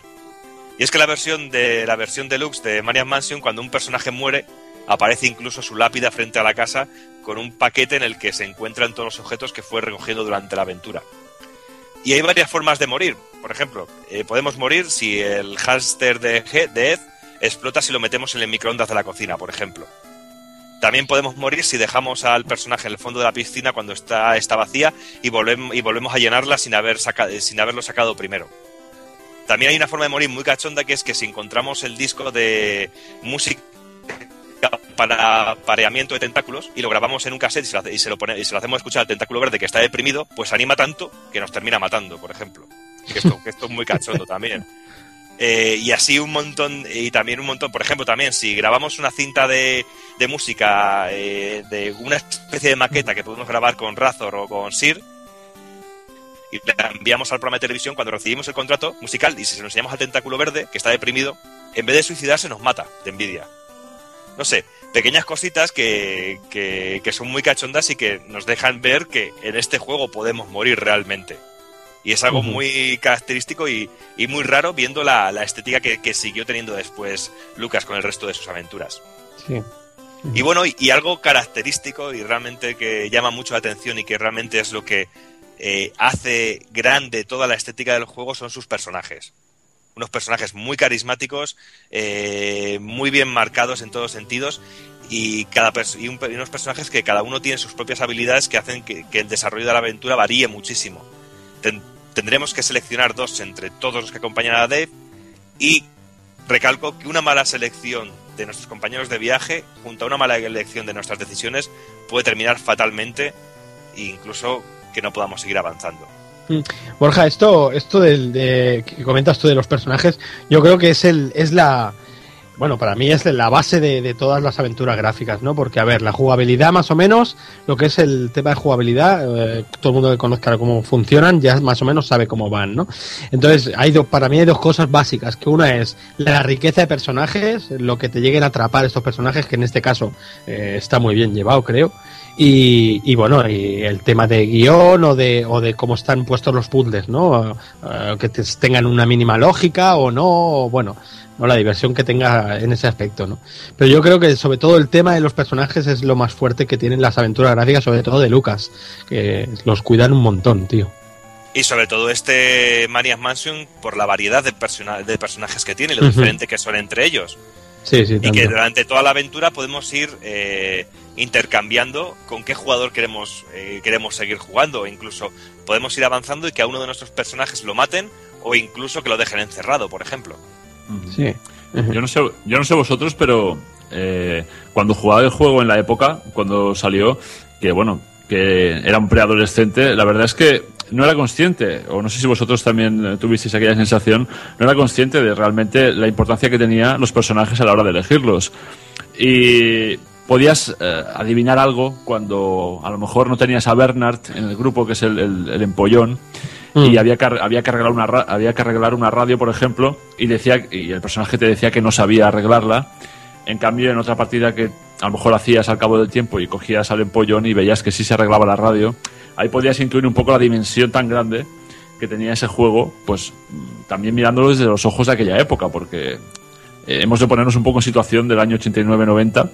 Y es que la versión de la versión deluxe de Maria's Mansion, cuando un personaje muere, aparece incluso su lápida frente a la casa con un paquete en el que se encuentran todos los objetos que fue recogiendo durante la aventura. Y hay varias formas de morir. Por ejemplo, eh, podemos morir si el hámster de Ed explota si lo metemos en el microondas de la cocina, por ejemplo. También podemos morir si dejamos al personaje en el fondo de la piscina cuando está, está vacía y volvemos, y volvemos a llenarla sin, haber saca- sin haberlo sacado primero. También hay una forma de morir muy cachonda que es que si encontramos el disco de música para pareamiento de tentáculos y lo grabamos en un cassette y se lo, y pone- y se lo hacemos escuchar al tentáculo verde que está deprimido, pues anima tanto que nos termina matando, por ejemplo. Esto es muy cachondo también. Eh, y así un montón, y también un montón, por ejemplo, también si grabamos una cinta de, de música eh, de una especie de maqueta que podemos grabar con Razor o con Sir, y la enviamos al programa de televisión cuando recibimos el contrato musical y si se lo enseñamos al tentáculo verde, que está deprimido, en vez de suicidarse nos mata de envidia. No sé, pequeñas cositas que, que, que son muy cachondas y que nos dejan ver que en este juego podemos morir realmente. Y es algo muy característico y, y muy raro viendo la, la estética que, que siguió teniendo después Lucas con el resto de sus aventuras. Sí. Y bueno, y, algo característico y realmente que llama mucho la atención y que realmente es lo que eh, hace grande toda la estética del juego son sus personajes. Unos personajes muy carismáticos, eh, muy bien marcados en todos sentidos y, cada y, un- y unos personajes que cada uno tiene sus propias habilidades que hacen que, el desarrollo de la aventura varíe muchísimo. Ten- tendremos que seleccionar dos entre todos los que acompañan a Dave y recalco que una mala selección de nuestros compañeros de viaje junto a una mala elección de nuestras decisiones puede terminar fatalmente e incluso que no podamos seguir avanzando. Borja, esto, esto del, de, que comentas tú de los personajes, yo creo que es el, es la, bueno, para mí es la base de, todas las aventuras gráficas, ¿no? Porque, a ver, la jugabilidad más o menos, lo que es el tema de jugabilidad, eh, todo el mundo que conozca cómo funcionan ya más o menos sabe cómo van, ¿no? Entonces, hay dos, para mí hay dos cosas básicas, que una es la riqueza de personajes, lo que te lleguen a atrapar estos personajes, que en este caso eh, está muy bien llevado, creo. Y, y bueno, y el tema de guion o de, o de cómo están puestos los puzzles, ¿no? Eh, que te- tengan una mínima lógica o no, o bueno, no la diversión que tenga en ese aspecto, ¿no? Pero yo creo que sobre todo el tema de los personajes es lo más fuerte que tienen las aventuras gráficas, sobre todo de Lucas, que los cuidan un montón, tío. Y sobre todo este Maniac Mansion por la variedad de, persona- de personajes que tiene y lo diferente que son entre ellos. Sí, sí, Y tanto. que durante toda la aventura podemos ir eh, intercambiando con qué jugador queremos, eh, queremos seguir jugando. Incluso podemos ir avanzando y que a uno de nuestros personajes lo maten o incluso que lo dejen encerrado, por ejemplo. Sí. Yo no sé, yo no sé vosotros, pero eh, cuando jugaba el juego en la época, cuando salió, que bueno, que era un preadolescente, la verdad es que no era consciente, o no sé si vosotros también eh, tuvisteis aquella sensación, no era consciente de realmente la importancia que tenían los personajes a la hora de elegirlos. Y podías eh, adivinar algo cuando a lo mejor no tenías a Bernard en el grupo, que es el, el- el empollón, y había que, había, que arreglar una, había que arreglar una radio, por ejemplo, y, decía, y el personaje te decía que no sabía arreglarla. En cambio, en otra partida que a lo mejor hacías al cabo del tiempo y cogías al empollón y veías que sí se arreglaba la radio, ahí podías intuir un poco la dimensión tan grande que tenía ese juego, pues mm, también mirándolo desde los ojos de aquella época, porque eh, hemos de ponernos un poco en situación del año 89-90,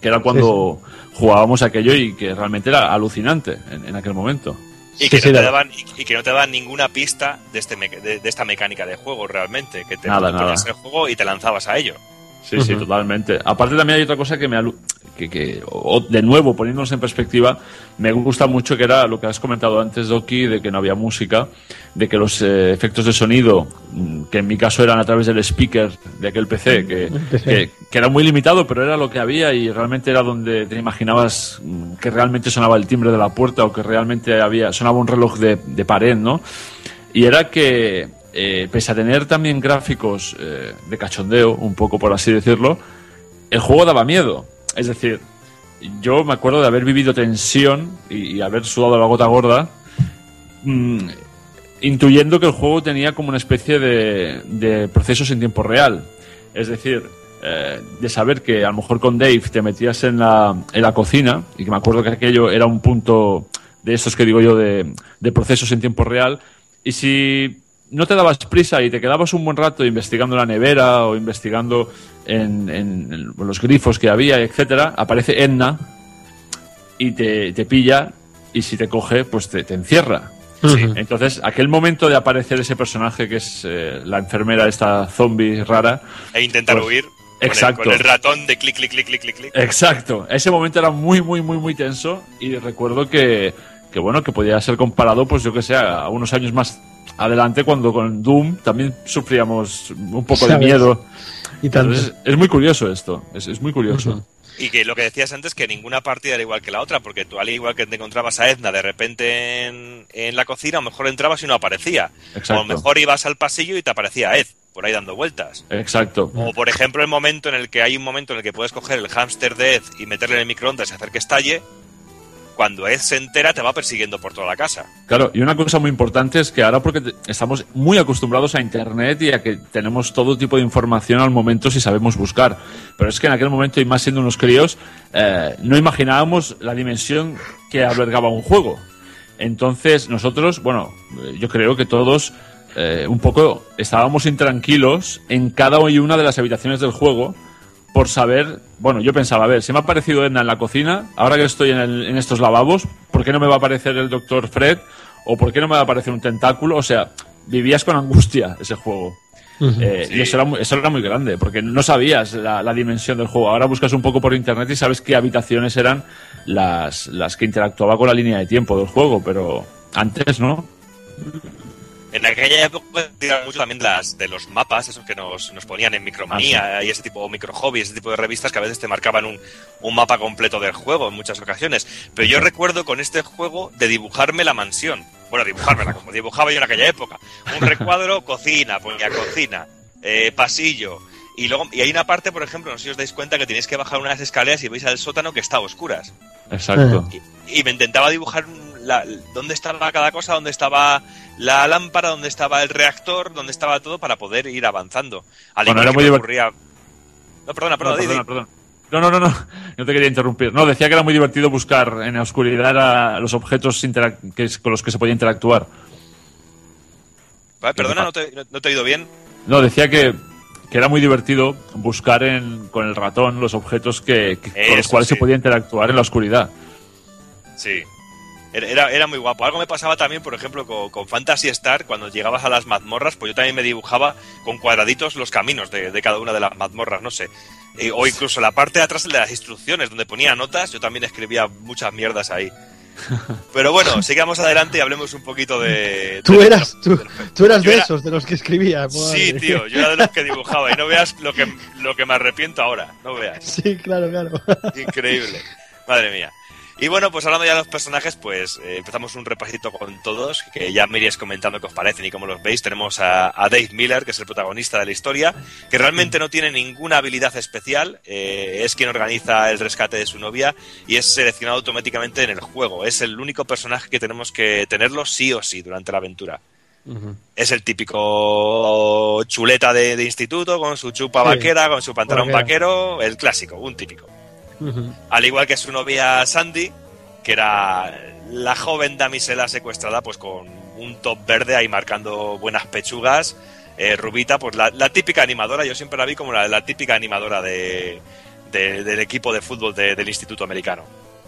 que era cuando jugábamos aquello y que realmente era alucinante en, en aquel momento. Y, que no te daban, y, y que no te daban ninguna pista de, este de, de esta mecánica de juego realmente, que te Nada, nada. el juego y te lanzabas a ello. Sí, sí, totalmente. Aparte también hay otra cosa que me alu- que, que o- de nuevo poniéndonos en perspectiva, me gusta mucho que era lo que has comentado antes, Doki, de que no había música, de que los eh, efectos de sonido, mm, que en mi caso eran a través del speaker de aquel PC, que, PC. que, que era muy limitado, pero era lo que había y realmente era donde te imaginabas mm, que realmente sonaba el timbre de la puerta o que realmente había sonaba un reloj de, de pared, ¿no? Y era que, eh, pese a tener también gráficos eh, de cachondeo, un poco por así decirlo, el juego daba miedo. Es decir, yo me acuerdo de haber vivido tensión y, haber sudado la gota gorda, mm, intuyendo que el juego tenía como una especie de, de procesos en tiempo real. Es decir, eh, de saber que a lo mejor con Dave te metías en la, en la cocina, y que me acuerdo que aquello era un punto de estos que digo yo de, de procesos en tiempo real, y si no te dabas prisa y te quedabas un buen rato investigando la nevera o investigando en, en- en los grifos que había, etcétera, aparece Edna y te, te pilla y si te coge, pues te, te encierra. Entonces, aquel momento de aparecer ese personaje que es eh, la enfermera, esta zombie rara, E intentar Pues, huir. Exacto. Con el, ratón de clic, clic, clic, clic, clic, clic. Exacto. Ese momento era muy, muy, muy, muy tenso y recuerdo que, que bueno, que podía ser comparado, pues yo que sé, a unos años más adelante cuando con Doom también sufríamos un poco de miedo. Y es muy curioso esto, es, es muy curioso. Y que lo que decías antes, que ninguna partida era igual que la otra, porque tú al igual que te encontrabas a Edna de repente en, en la cocina, a lo mejor entrabas y no aparecía. O a lo mejor ibas al pasillo y te aparecía Ed, por ahí dando vueltas. Exacto. O por ejemplo el momento en el que hay un momento en el que puedes coger el hámster de Ed y meterle en el microondas y hacer que estalle, cuando Ed se entera te va persiguiendo por toda la casa. Claro, y una cosa muy importante es que ahora porque estamos muy acostumbrados a Internet y a que tenemos todo tipo de información al momento si sabemos buscar. Pero es que en aquel momento, y más siendo unos críos, eh, no imaginábamos la dimensión que albergaba un juego. Entonces nosotros, bueno, eh, yo creo que todos eh, un poco estábamos intranquilos en cada una de las habitaciones del juego por saber, bueno, yo pensaba, a ver, si me ha aparecido Edna en la cocina, ahora que estoy en, el- en estos lavabos, ¿por qué no me va a aparecer el doctor Fred? ¿O por qué no me va a aparecer un tentáculo? O sea, vivías con angustia ese juego. Eh, Sí. Y eso era, muy, eso era muy grande, porque no sabías la, la dimensión del juego. Ahora buscas un poco por internet y sabes qué habitaciones eran las, las que interactuaba con la línea de tiempo del juego, pero antes no. En aquella época tiraban mucho también de, las, de los mapas, esos que nos, nos ponían en Micromanía y ese tipo, o Micro Hobby, ese tipo de revistas que a veces te marcaban un, un mapa completo del juego en muchas ocasiones. Pero yo recuerdo con este juego de dibujarme la mansión. Bueno, dibujármela como dibujaba yo en aquella época. Un recuadro, cocina, ponía cocina, eh, pasillo. Y luego y hay una parte, por ejemplo, no sé si os dais cuenta que tenéis que bajar unas escaleras y veis al sótano que está a oscuras. Exacto. Y me intentaba dibujar la- dónde estaba cada cosa, dónde estaba la lámpara, dónde estaba el reactor, dónde estaba todo para poder ir avanzando. Al Bueno, igual era que muy ocurría- No, perdona, perdona, No, di. perdona, perdona. No, no, no, no, no te quería interrumpir. No, decía que era muy divertido buscar en la oscuridad a los objetos que es- con los que se podía interactuar. Vale, perdona, no te, no- te he oído bien. No, decía que, que era muy divertido buscar en, con el ratón los objetos que, que- con los cuales sí. se podía interactuar en la oscuridad. Sí. Era, era, muy guapo. Algo me pasaba también, por ejemplo, con, con Fantasy Star, cuando llegabas a las mazmorras, pues yo también me dibujaba con cuadraditos los caminos de, de cada una de las mazmorras, no sé. Eh, o incluso la parte de atrás de las instrucciones, donde ponía notas, yo también escribía muchas mierdas ahí. Pero bueno, sigamos adelante y hablemos un poquito de... Tú de- eras, tú, tú eras Yo de era- esos, de los que escribía. Sí, tío, yo era de los que dibujaba y no veas lo que, lo que me arrepiento ahora, no veas. Sí, claro, claro. Increíble. Madre mía. Y bueno, pues hablando ya de los personajes, pues eh, empezamos un repasito con todos, que ya me iréis comentando qué os parecen y cómo los veis. Tenemos a, a Dave Miller, que es el protagonista de la historia, que realmente no tiene ninguna habilidad especial, eh, es quien organiza el rescate de su novia y es seleccionado automáticamente en el juego. Es el único personaje que tenemos que tenerlo sí o sí durante la aventura. Es el típico chuleta de, de instituto, con su chupa Sí. vaquera, con su pantalón Vaquera. vaquero, el clásico, un típico. Al igual que su novia Sandy, que era la joven damisela secuestrada, pues con un top verde ahí marcando buenas pechugas. Eh, Rubita, pues la, típica animadora, yo siempre la vi como la, típica animadora de, de- del equipo de fútbol de- del Instituto Americano.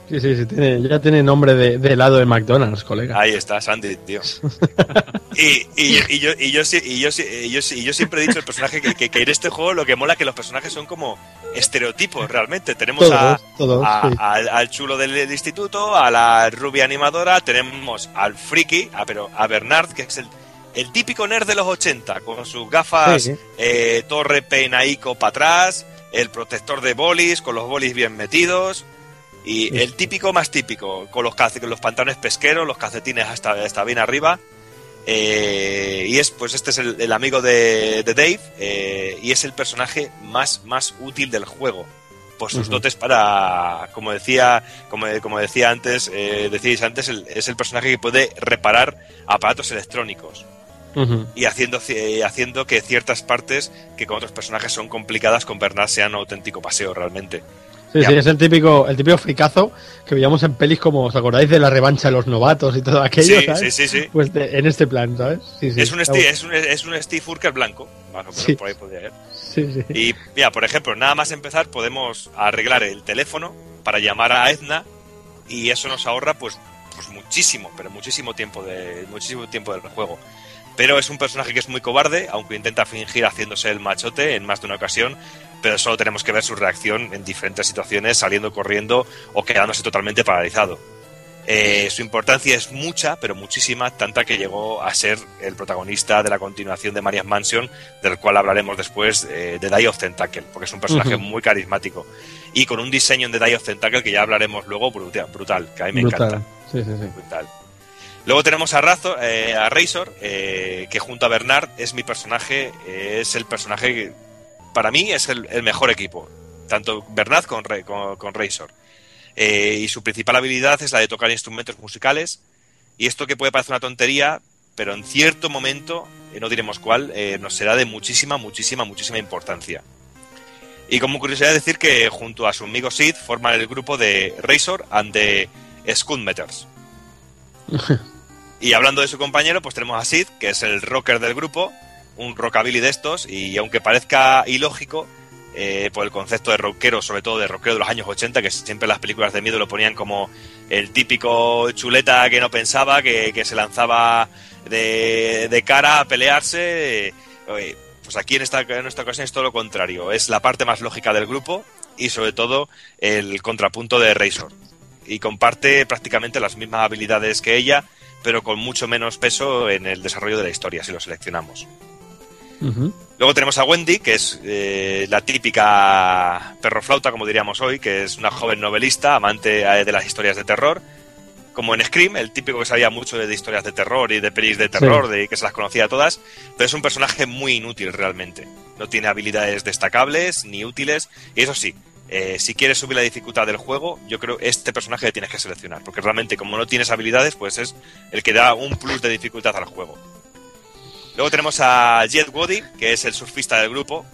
Sí, sí, sí, tiene, ya tiene nombre de, de helado de McDonald's, colega. Ahí está, Sandy, tío. Y, y, y yo, y, yo, sí- y, yo, sí- y, yo, sí- y yo siempre he dicho el personaje que, que, que en este juego lo que mola es que los personajes son como estereotipos realmente. Tenemos a, Todos, todos, a- sí. al, al chulo del, del instituto, a la rubia animadora, tenemos al friki, a, pero a Bernard, que es el, el típico nerd de los 80, con sus gafas Sí. eh, torre peinaico para atrás, el protector de bolis, con los bolis bien metidos. Y Sí. el típico más típico, con los, con los pantalones pesqueros, los calcetines hasta, hasta bien arriba. Eh, y es, pues este es el, el amigo de, de Dave eh, y es el personaje más, más útil del juego por sus Ujú. dotes para, como decía, como, como decía antes, eh, decíais antes, el- es el personaje que puede reparar aparatos electrónicos y haciendo, ci- haciendo que ciertas partes que con otros personajes son complicadas con Bernard sean un auténtico paseo realmente. Sí, Ya. sí, es el típico, el típico fricazo que veíamos en pelis como, ¿os acordáis de la revancha de los novatos y todo aquello? Sí, ¿sabes? sí, sí, sí. Pues de- en este plan, ¿sabes? Sí, sí, es, un Steve, es, un, es un Steve Urkel blanco, Sí. por ahí podría ir. Sí, sí. Y mira, por ejemplo, nada más empezar podemos arreglar el teléfono para llamar a Edna y eso nos ahorra pues, pues muchísimo, pero muchísimo tiempo de muchísimo tiempo del juego. Pero es un personaje que es muy cobarde, aunque intenta fingir haciéndose el machote en más de una ocasión, pero solo tenemos que ver su reacción en diferentes situaciones, saliendo corriendo o quedándose totalmente paralizado. Eh, su importancia es mucha, pero muchísima, tanta que llegó a ser el protagonista de la continuación de Maria's Mansion, del cual hablaremos después eh, de Die of Tentacle, porque es un personaje muy carismático. Y con un diseño de Die of Tentacle que ya hablaremos luego brutal, brutal que a mí me Brutal. encanta. Sí, sí, sí. Brutal. Luego tenemos a, Razo, eh, a Razor, eh, que junto a Bernard es mi personaje, eh, es el personaje que para mí es el, el mejor equipo, tanto Bernard con, con, con Razor. Eh, y su principal habilidad es la de tocar instrumentos musicales. Y esto que puede parecer una tontería, pero en cierto momento, eh, no diremos cuál, eh, nos será de muchísima, muchísima, muchísima importancia. Y como curiosidad decir que junto a su amigo Sid forman el grupo de Razor and the Scudmeters. Y hablando de su compañero, pues tenemos a Sid, que es el rocker del grupo, un rockabilly de estos, y aunque parezca ilógico, eh, por el concepto de rockero, sobre todo de rockero de los años 80, que siempre las películas de miedo lo ponían como el típico chuleta que no pensaba, que, se lanzaba de, cara a pelearse. eh, pues aquí en esta, en esta ocasión es todo lo contrario, es la parte más lógica del grupo y sobre todo el contrapunto de Razor. Y comparte prácticamente las mismas habilidades que ella, pero con mucho menos peso en el desarrollo de la historia, si lo seleccionamos. Luego tenemos a Wendy, que es eh, la típica perroflauta, como diríamos hoy, que es una joven novelista, amante eh, de las historias de terror. Como en Scream, el típico que sabía mucho de, de historias de terror y de pelis de terror, de que se las conocía todas, pero es un personaje muy inútil realmente. No tiene habilidades destacables ni útiles, y eso sí, eh, si quieres subir la dificultad del juego, yo creo que este personaje que tienes que seleccionar, porque realmente como no tienes habilidades, pues es el que da un plus de dificultad al juego. Luego tenemos a Jet Wody, que es el surfista del grupo.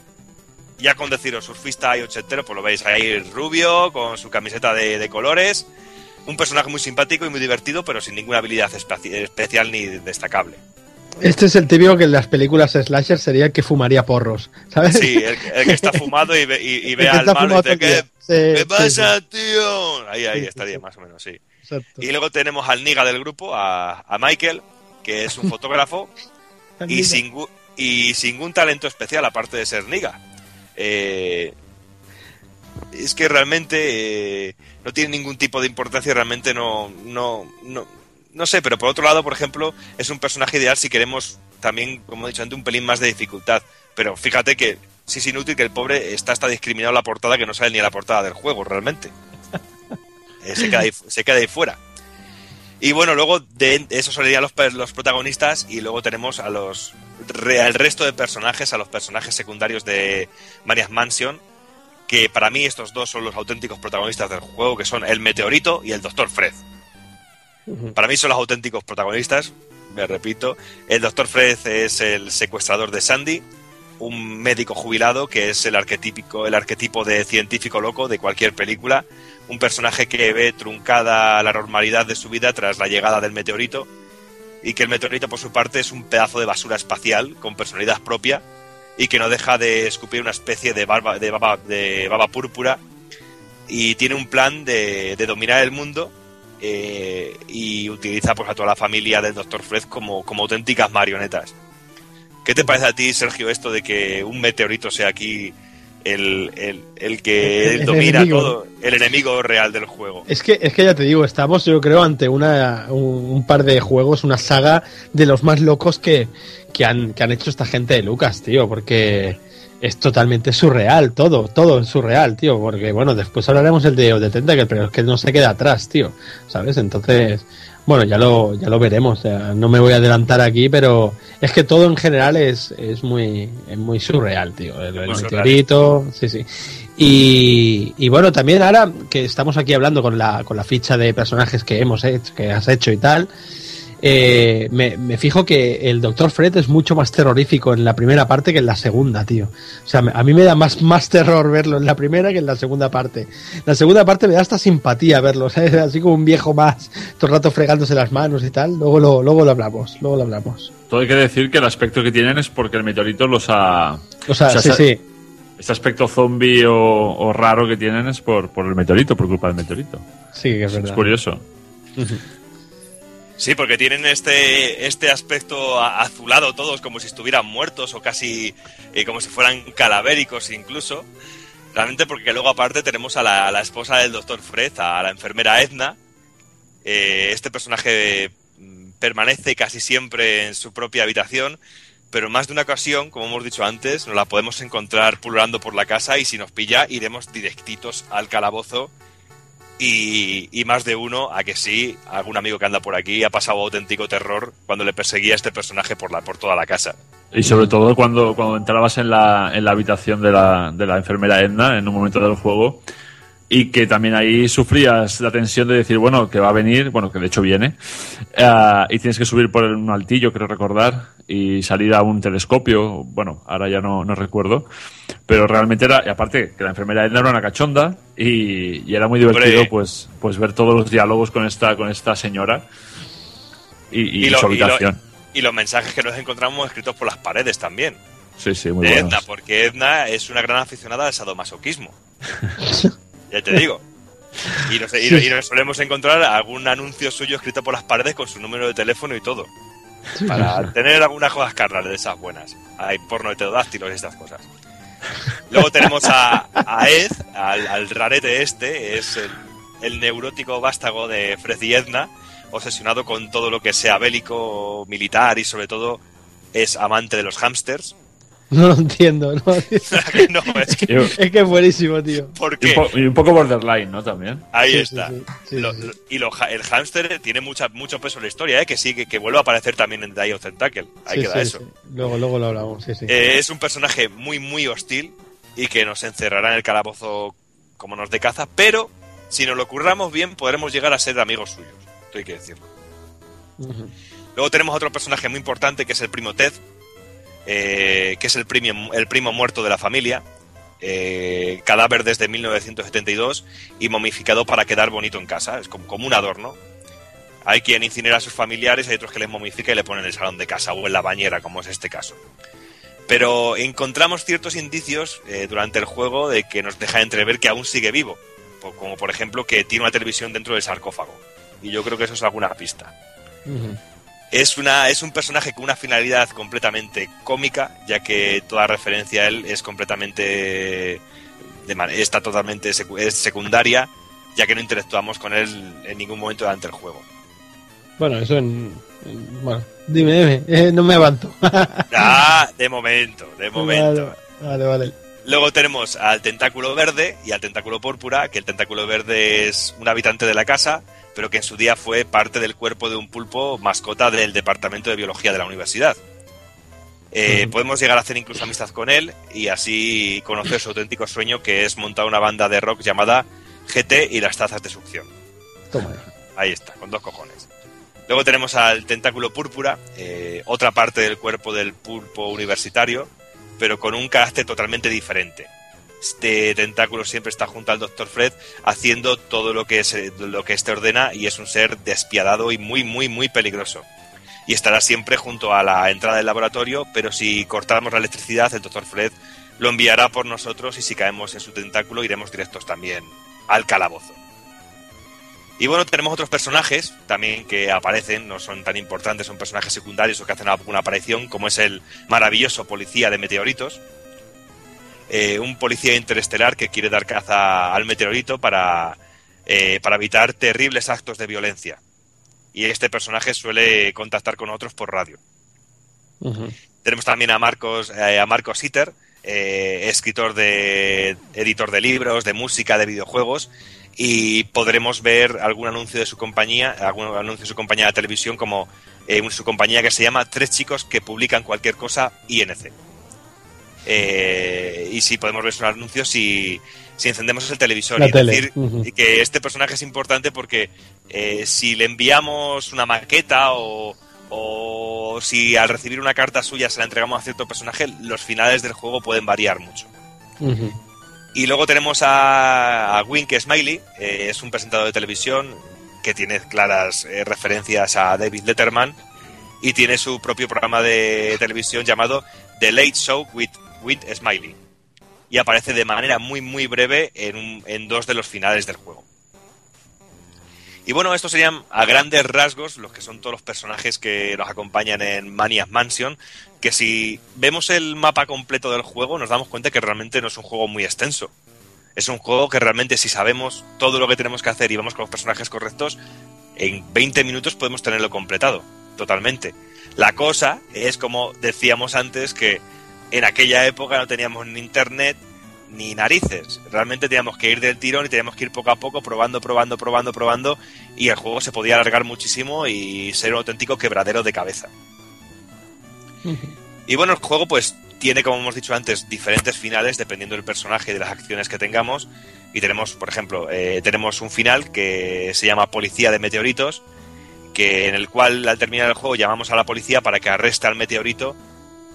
Ya con deciros surfista y ochentero, pues lo veis ahí rubio, con su camiseta de, de colores. Un personaje muy simpático y muy divertido, pero sin ninguna habilidad especial ni destacable. Este es el típico que en las películas slasher sería el que fumaría porros, ¿sabes? Sí, el, el que está fumado y ve, y- y ve al malo y dice, ¿qué. Sí, qué sí, pasa, tío? Ahí, ahí Sí, sí, estaría más o menos, sí. Exacto. Y luego tenemos al niga del grupo, a, a Michael, que es un fotógrafo y sin, y sin un talento especial aparte de ser niga. Eh, es que realmente eh, no tiene ningún tipo de importancia, realmente no, no, no, no sé, pero por otro lado, por ejemplo, es un personaje ideal si queremos también, como he dicho antes, un pelín más de dificultad. Pero fíjate que sí es inútil que el pobre está hasta discriminado en la portada que no sale ni a la portada del juego, realmente. Eh, se, queda ahí, se queda ahí fuera. Y bueno, luego de eso serían los, los protagonistas y luego tenemos a los al resto de personajes, a los personajes secundarios de Maria's Mansion, que para mí estos dos son los auténticos protagonistas del juego, que son el Meteorito y el Doctor Fred. Para mí son los auténticos protagonistas, me repito. El Doctor Fred es el secuestrador de Sandy, un médico jubilado que es el arquetípico, el arquetipo de científico loco de cualquier película, un personaje que ve truncada la normalidad de su vida tras la llegada del meteorito y que el meteorito por su parte es un pedazo de basura espacial con personalidad propia y que no deja de escupir una especie de barba de baba, de baba púrpura y tiene un plan de, de dominar el mundo eh, y utiliza pues a toda la familia del Dr. Fred como, como auténticas marionetas. ¿Qué te parece a ti, Sergio, esto de que un meteorito sea aquí el, el- el que El- domina todo, el enemigo real del juego? Es que, es que ya te digo, estamos yo creo ante una, un, un par de juegos, una saga de los más locos que, que, han, que han hecho esta gente de Lucas, tío, porque es totalmente surreal, todo, todo es surreal, tío, porque bueno, después hablaremos el de, de Tentacle, pero es que no se queda atrás, tío, ¿sabes? Entonces, bueno, ya lo, ya lo veremos, no me voy a adelantar aquí, pero es que todo en general es, es muy, es muy surreal, tío, el, el meteorito, sí, sí. Y, y bueno, también ahora que estamos aquí hablando con la, con la ficha de personajes que hemos hecho, que has hecho y tal, eh, me, me fijo que el Dr. Fred es mucho más terrorífico en la primera parte que en la segunda, tío. O sea, a mí me da más, más terror verlo en la primera que en la segunda parte. La segunda parte me da hasta simpatía verlo, ¿sabes? Así como un viejo más, todo el rato fregándose las manos y tal. Luego lo, luego lo hablamos, luego lo hablamos. Todo hay que decir que el aspecto que tienen es porque el meteorito los ha. O sea, sí, sí. Este aspecto zombie o, o raro que tienen es por, por el meteorito, por culpa del meteorito. Sí, que es Es verdad. curioso. Sí, porque tienen este, este aspecto azulado todos, como si estuvieran muertos o casi eh, como si fueran calavéricos incluso. Realmente porque luego aparte tenemos a la, la esposa del doctor Fred, a la enfermera Edna. Eh, este personaje mm, permanece casi siempre en su propia habitación, pero en más de una ocasión, como hemos dicho antes, nos la podemos encontrar pululando por la casa y si nos pilla iremos directitos al calabozo y, más de uno, a que sí, algún amigo que anda por aquí ha pasado auténtico terror cuando le perseguía a este personaje por, la, por toda la casa. Y sobre todo cuando, cuando entrabas en la, en la habitación de la, de la enfermera Edna en un momento del juego y que también ahí sufrías la tensión de decir, bueno, que va a venir, bueno, que de hecho viene, eh, y tienes que subir por un altillo, creo recordar, y salir a un telescopio, bueno, ahora ya no, no recuerdo, pero realmente era, y aparte que la enfermera Edna era una cachonda y, y era muy divertido Hombre. pues, pues ver todos los diálogos con esta, con esta señora y, y lo- su y lo- habitación. y los mensajes que nos encontramos escritos por las paredes también. Sí, sí, muy de. Edna, porque Edna es una gran aficionada al sadomasoquismo. ya te digo. Y nos, y- y nos solemos encontrar algún anuncio suyo escrito por las paredes con su número de teléfono y todo. Para tener algunas cosas carnales de esas buenas. Hay porno de pterodáctilos y estas cosas. Luego tenemos a, a Ed, al, al rarete este, es el, el neurótico vástago de Fred y Edna, obsesionado con todo lo que sea bélico, militar y sobre todo es amante de los hámsters. No lo entiendo, ¿no? no, es que, Es que es buenísimo, tío. ¿por Y un, po- y un poco borderline, ¿no? También. Ahí Sí, está. sí, sí, sí, Lo- sí. lo- y lo el hámster tiene mucha, mucho peso en la historia, ¿eh? que sí, que, que vuelve a aparecer también en Day of Tentacle. Ahí Sí, queda sí, eso. sí. Luego, luego lo hablamos, sí, sí. Eh, es un personaje muy, muy hostil y que nos encerrará en el calabozo como nos de caza, pero si nos lo curramos bien, podremos llegar a ser amigos suyos. Esto hay que decirlo. Luego tenemos otro personaje muy importante que es el primo Ted, eh, que es el primo, muerto de la familia, eh, cadáver desde 1972 y momificado para quedar bonito en casa, es como, un adorno. Hay quien incinera a sus familiares, hay otros que les momifica y le ponen en el salón de casa o en la bañera, como es este caso. Pero encontramos ciertos indicios eh, durante el juego de que nos deja entrever que aún sigue vivo, como por ejemplo que tiene una televisión dentro del sarcófago. Y yo creo que eso es alguna pista. Ujú. Es, una, es un personaje con una finalidad completamente cómica, ya que toda referencia a él es completamente. de está totalmente secu- es secundaria, ya que no interactuamos con él en ningún momento durante el juego. Bueno, eso en, en- Bueno, dime, dime. eh, no me avanzo. Ah, de momento, de momento. Vale, vale. vale. Luego tenemos al tentáculo verde y al tentáculo púrpura, que el tentáculo verde es un habitante de la casa, pero que en su día fue parte del cuerpo de un pulpo mascota del departamento de biología de la universidad. Eh, Podemos llegar a hacer incluso amistad con él y así conocer su auténtico sueño, que es montar una banda de rock llamada GT y las tazas de succión. Toma. Ahí está, con dos cojones. Luego tenemos al tentáculo púrpura, eh, otra parte del cuerpo del pulpo universitario, pero con un carácter totalmente diferente. Este tentáculo siempre está junto al Dr. Fred haciendo todo lo que, se, lo que este ordena y es un ser despiadado y muy, muy, muy peligroso. Y estará siempre junto a la entrada del laboratorio, pero si cortamos la electricidad, el Dr. Fred lo enviará por nosotros y si caemos en su tentáculo iremos directos también al calabozo. Y bueno, tenemos otros personajes también que aparecen, no son tan importantes, son personajes secundarios o que hacen alguna aparición, como es el maravilloso policía de meteoritos. Eh, un policía interestelar que quiere dar caza al meteorito para, eh, para evitar terribles actos de violencia. Y este personaje suele contactar con otros por radio. Tenemos también a Marcos, eh, a Marcos Sitter, eh, escritor de editor de libros, de música, de videojuegos, y podremos ver algún anuncio de su compañía, algún anuncio de su compañía de televisión, como eh, su compañía que se llama Tres chicos que publican cualquier cosa INC. Eh, y si podemos ver sus anuncios si, si encendemos el televisor. La y tele, decir que este personaje es importante porque eh, si le enviamos una maqueta o, o si al recibir una carta suya se la entregamos a cierto personaje, los finales del juego pueden variar mucho. Ujú. Y luego tenemos a, a Wink Smiley, es un presentador de televisión que tiene claras eh, referencias a David Letterman y tiene su propio programa de televisión llamado The Late Show with, with Smiley. Y aparece de manera muy muy breve en, en dos de los finales del juego. Y bueno, estos serían a grandes rasgos los que son todos los personajes que nos acompañan en Maniac Mansion, que si vemos el mapa completo del juego nos damos cuenta que realmente no es un juego muy extenso. Es un juego que realmente si sabemos todo lo que tenemos que hacer y vamos con los personajes correctos, en 20 minutos podemos tenerlo completado, totalmente. La cosa es como decíamos antes que en aquella época no teníamos internet ni narices. Realmente teníamos que ir del tirón y teníamos que ir poco a poco probando, probando, probando, probando y el juego se podía alargar muchísimo y ser un auténtico quebradero de cabeza. Y bueno, el juego pues tiene, como hemos dicho antes, diferentes finales dependiendo del personaje y de las acciones que tengamos. Y tenemos, por ejemplo, eh, tenemos un final que se llama Policía de Meteoritos, que en el cual al terminar el juego llamamos a la policía para que arreste al meteorito.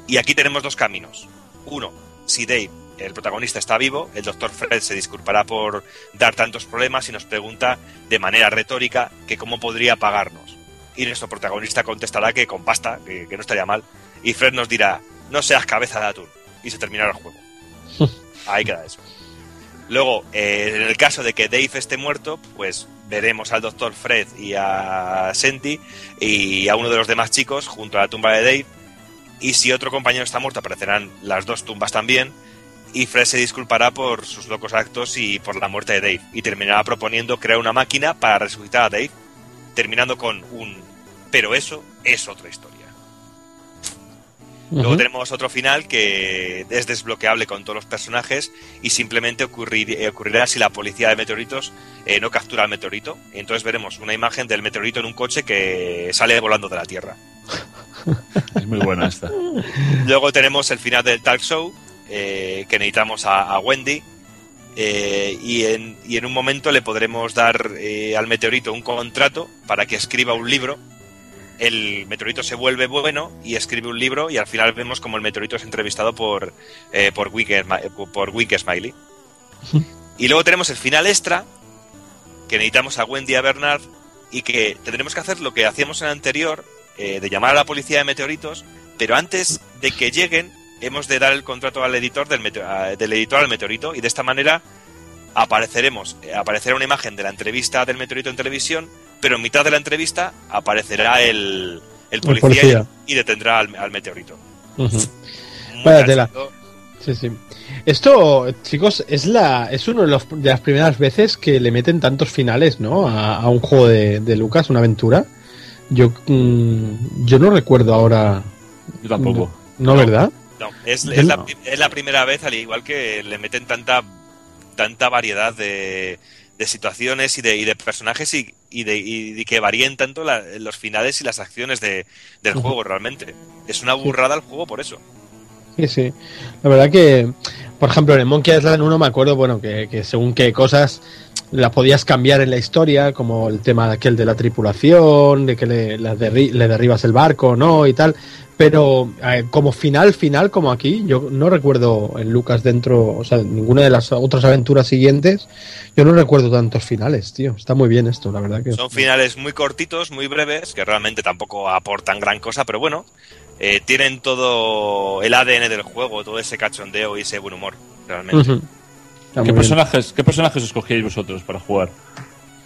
Y aquí tenemos dos caminos. Uno, si Dave, el protagonista, está vivo, el doctor Fred se disculpará por dar tantos problemas y nos pregunta de manera retórica que cómo podría pagarnos. Y nuestro protagonista contestará que con pasta, que, que no estaría mal. Y Fred nos dirá, no seas cabeza de atún. Y se terminará el juego. Ahí queda eso. Luego, eh, en el caso de que Dave esté muerto, pues veremos al doctor Fred y a Senti y a uno de los demás chicos junto a la tumba de Dave. Y si otro compañero está muerto, aparecerán las dos tumbas también. Y Fred se disculpará por sus locos actos y por la muerte de Dave. Y terminará proponiendo crear una máquina para resucitar a Dave, terminando con un... Pero eso es otra historia. Luego tenemos otro final que es desbloqueable con todos los personajes y simplemente ocurrir- eh, ocurrirá si la policía de meteoritos eh, no captura el meteorito. Entonces veremos una imagen del meteorito en un coche que sale volando de la Tierra. Es muy buena esta. Luego tenemos el final del talk show, eh, que necesitamos a, a Wendy. eh, y, en, y en un momento le podremos dar eh, al meteorito un contrato para que escriba un libro. El meteorito se vuelve bueno y escribe un libro y al final vemos como el meteorito es entrevistado por, eh, por, eh, por Wink Smiley. Y luego tenemos el final extra, que necesitamos a Wendy y a Bernard y que tendremos que hacer lo que hacíamos en el anterior, de llamar a la policía de meteoritos, pero antes de que lleguen hemos de dar el contrato al editor del, del editor al meteorito y de esta manera apareceremos, eh, aparecerá una imagen de la entrevista del meteorito en televisión, pero en mitad de la entrevista aparecerá el, el policía, policía. Y, y detendrá al, al meteorito. Muy Vaya tela. Sí, sí. Esto, chicos, es la es uno de, los- de las primeras veces que le meten tantos finales, ¿no? A, a un juego de, de Lucas, una aventura. Yo mm, yo no recuerdo ahora. Yo tampoco. No, ¿verdad? No, es, es la, es la primera vez, al igual que le meten tanta tanta variedad de, de situaciones y de, y de personajes y, y de, y que varíen tanto la- los finales y las acciones de, del juego realmente. Es una burrada el juego por eso. Sí, sí. La verdad que, por ejemplo, en el Monkey Island 1 me acuerdo, bueno, que, que según qué cosas las podías cambiar en la historia, como el tema de aquel de la tripulación, de que le, derri- le derribas el barco, ¿no? Y tal. Pero eh, como final, final, como aquí, yo no recuerdo en Lucas dentro, o sea, ninguna de las otras aventuras siguientes, yo no recuerdo tantos finales, tío. Está muy bien esto, la verdad que. Son finales muy cortitos, muy breves, que realmente tampoco aportan gran cosa, pero bueno, eh, tienen todo el ADN del juego, todo ese cachondeo y ese buen humor, realmente. ¿Qué personajes, ¿Qué personajes escogíais vosotros para jugar?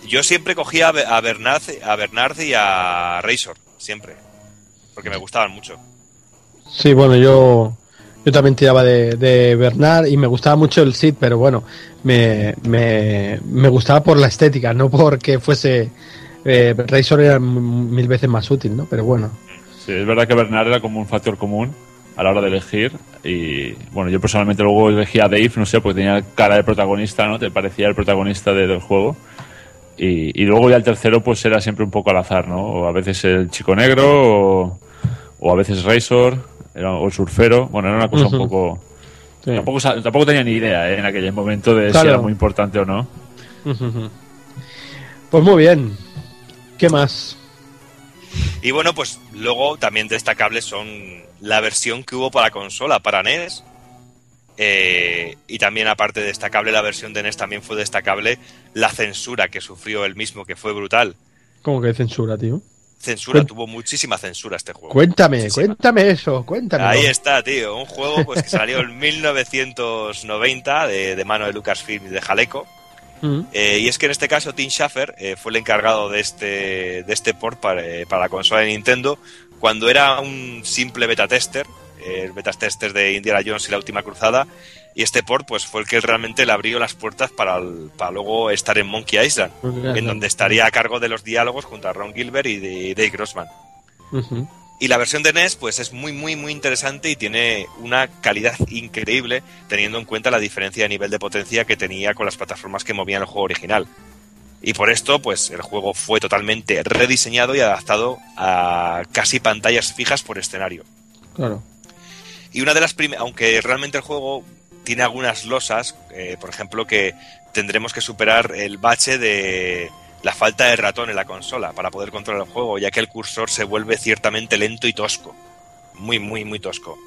Yo siempre cogía a Bernard, a Bernard y a Razor, siempre, porque me gustaban mucho. Sí, bueno, yo, yo también tiraba de, de Bernard y me gustaba mucho el Sid, pero bueno, me, me, me gustaba por la estética, no porque fuese. Eh, Razor era mil veces más útil, ¿no? Pero bueno. Sí, es verdad que Bernard era como un factor común a la hora de elegir. Y bueno, yo personalmente luego elegí a Dave, no sé, porque tenía cara de protagonista, ¿no? Te parecía el protagonista de- del juego. Y, y luego ya el tercero, pues era siempre un poco al azar, ¿no? O a veces el chico negro, o, o a veces Razor, era- o el surfero. Bueno, era una cosa un poco. Sí. Tampoco, tampoco tenía ni idea ¿eh? en aquel momento de si era muy importante o no. Pues muy bien. ¿Qué más? Y bueno, pues luego también destacables son la versión que hubo para consola, para NES. eh, y también aparte de destacable la versión de NES, también fue destacable la censura que sufrió el mismo, que fue brutal. ¿Cómo que censura, tío? Censura, tuvo muchísima censura este juego. Cuéntame, Muchísima. cuéntame eso, cuéntame. Ahí está, tío. Un juego pues que salió en 1990 de, de mano de Lucasfilm y de Jaleco. Mm. Eh, y es que en este caso Tim Schafer eh, fue el encargado de este, de este port para, eh, para la consola de Nintendo cuando era un simple beta tester, el beta tester de Indiana Jones y la última cruzada. Y este port pues fue el que realmente le abrió las puertas para, el- para luego estar en Monkey Island, en donde estaría a cargo de los diálogos junto a Ron Gilbert y de Dave Grossman. Y la versión de NES pues es muy muy muy interesante y tiene una calidad increíble teniendo en cuenta la diferencia de nivel de potencia que tenía con las plataformas que movían el juego original. Y por esto pues el juego fue totalmente rediseñado y adaptado a casi pantallas fijas por escenario. Claro. Y una de las primeras, aunque realmente el juego tiene algunas losas, eh, por ejemplo que tendremos que superar el bache de la falta de ratón en la consola para poder controlar el juego, ya que el cursor se vuelve ciertamente lento y tosco. Muy, muy, muy tosco.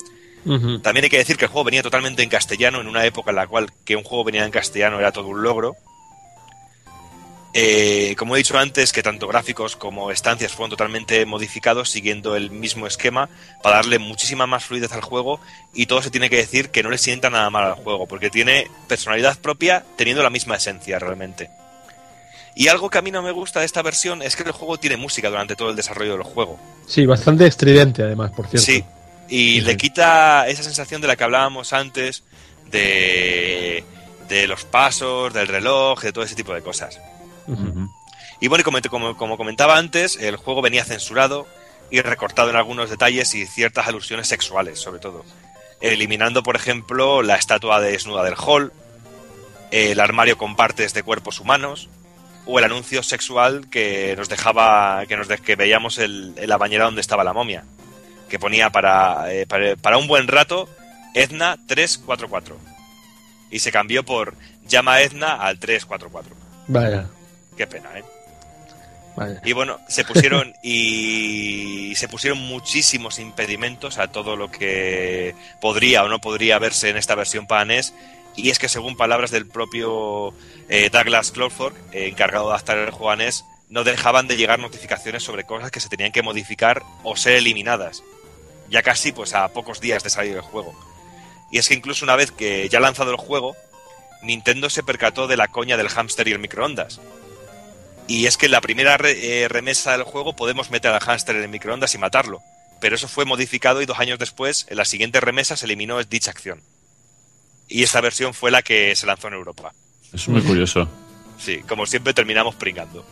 También hay que decir que el juego venía totalmente en castellano, en una época en la cual que un juego venía en castellano era todo un logro. Eh, como he dicho antes, que tanto gráficos como estancias fueron totalmente modificados siguiendo el mismo esquema para darle muchísima más fluidez al juego y todo se tiene que decir que no le sienta nada mal al juego porque tiene personalidad propia teniendo la misma esencia realmente. Y algo que a mí no me gusta de esta versión es que el juego tiene música durante todo el desarrollo del juego. Sí, bastante estridente además, por cierto. Sí, y le quita esa sensación de la que hablábamos antes, de, de los pasos, del reloj, de todo ese tipo de cosas. Y bueno, y como, como, como comentaba antes, el juego venía censurado y recortado en algunos detalles y ciertas alusiones sexuales, sobre todo. Eliminando, por ejemplo, la estatua desnuda del Hall, el armario con partes de cuerpos humanos, o el anuncio sexual que nos dejaba, que nos de- que veíamos el- en la bañera donde estaba la momia, que ponía para, eh, para, para un buen rato Edna 344. Y se cambió por llama Edna al 344. Vaya, Qué pena, ¿eh? Y bueno, se pusieron y se pusieron muchísimos impedimentos a todo lo que podría o no podría verse en esta versión para NES. Y es que según palabras del propio eh, Douglas Crawford, eh, encargado de adaptar el juego a NES, no dejaban de llegar notificaciones sobre cosas que se tenían que modificar o ser eliminadas. Ya casi pues a pocos días de salir el juego. Y es que incluso una vez que ya ha lanzado el juego, Nintendo se percató de la coña del hámster y el microondas. Y es que en la primera re- eh, remesa del juego podemos meter al hámster en el microondas y matarlo. Pero eso fue modificado y dos años después, en la siguiente remesa, se eliminó dicha acción. Y esta versión fue la que se lanzó en Europa. Es muy curioso. Sí, como siempre terminamos pringando.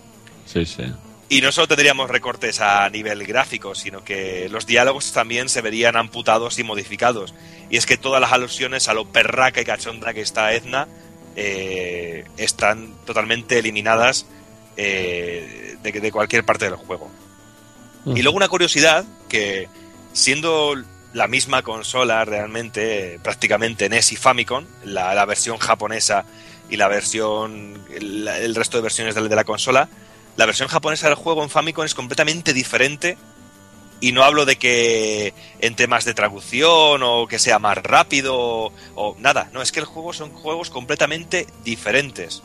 Sí, sí. Y no solo tendríamos recortes a nivel gráfico, sino que los diálogos también se verían amputados y modificados. Y es que todas las alusiones a lo perraca y cachonda que está Edna eh, están totalmente eliminadas eh, de, de cualquier parte del juego. Y luego una curiosidad, que siendo la misma consola realmente, prácticamente NES y Famicom, la, la versión japonesa y la versión, el, el resto de versiones de, de la consola, la versión japonesa del juego en Famicom es completamente diferente. Y no hablo de que en temas de traducción o que sea más rápido o, o nada. No, es que el juego son juegos completamente diferentes.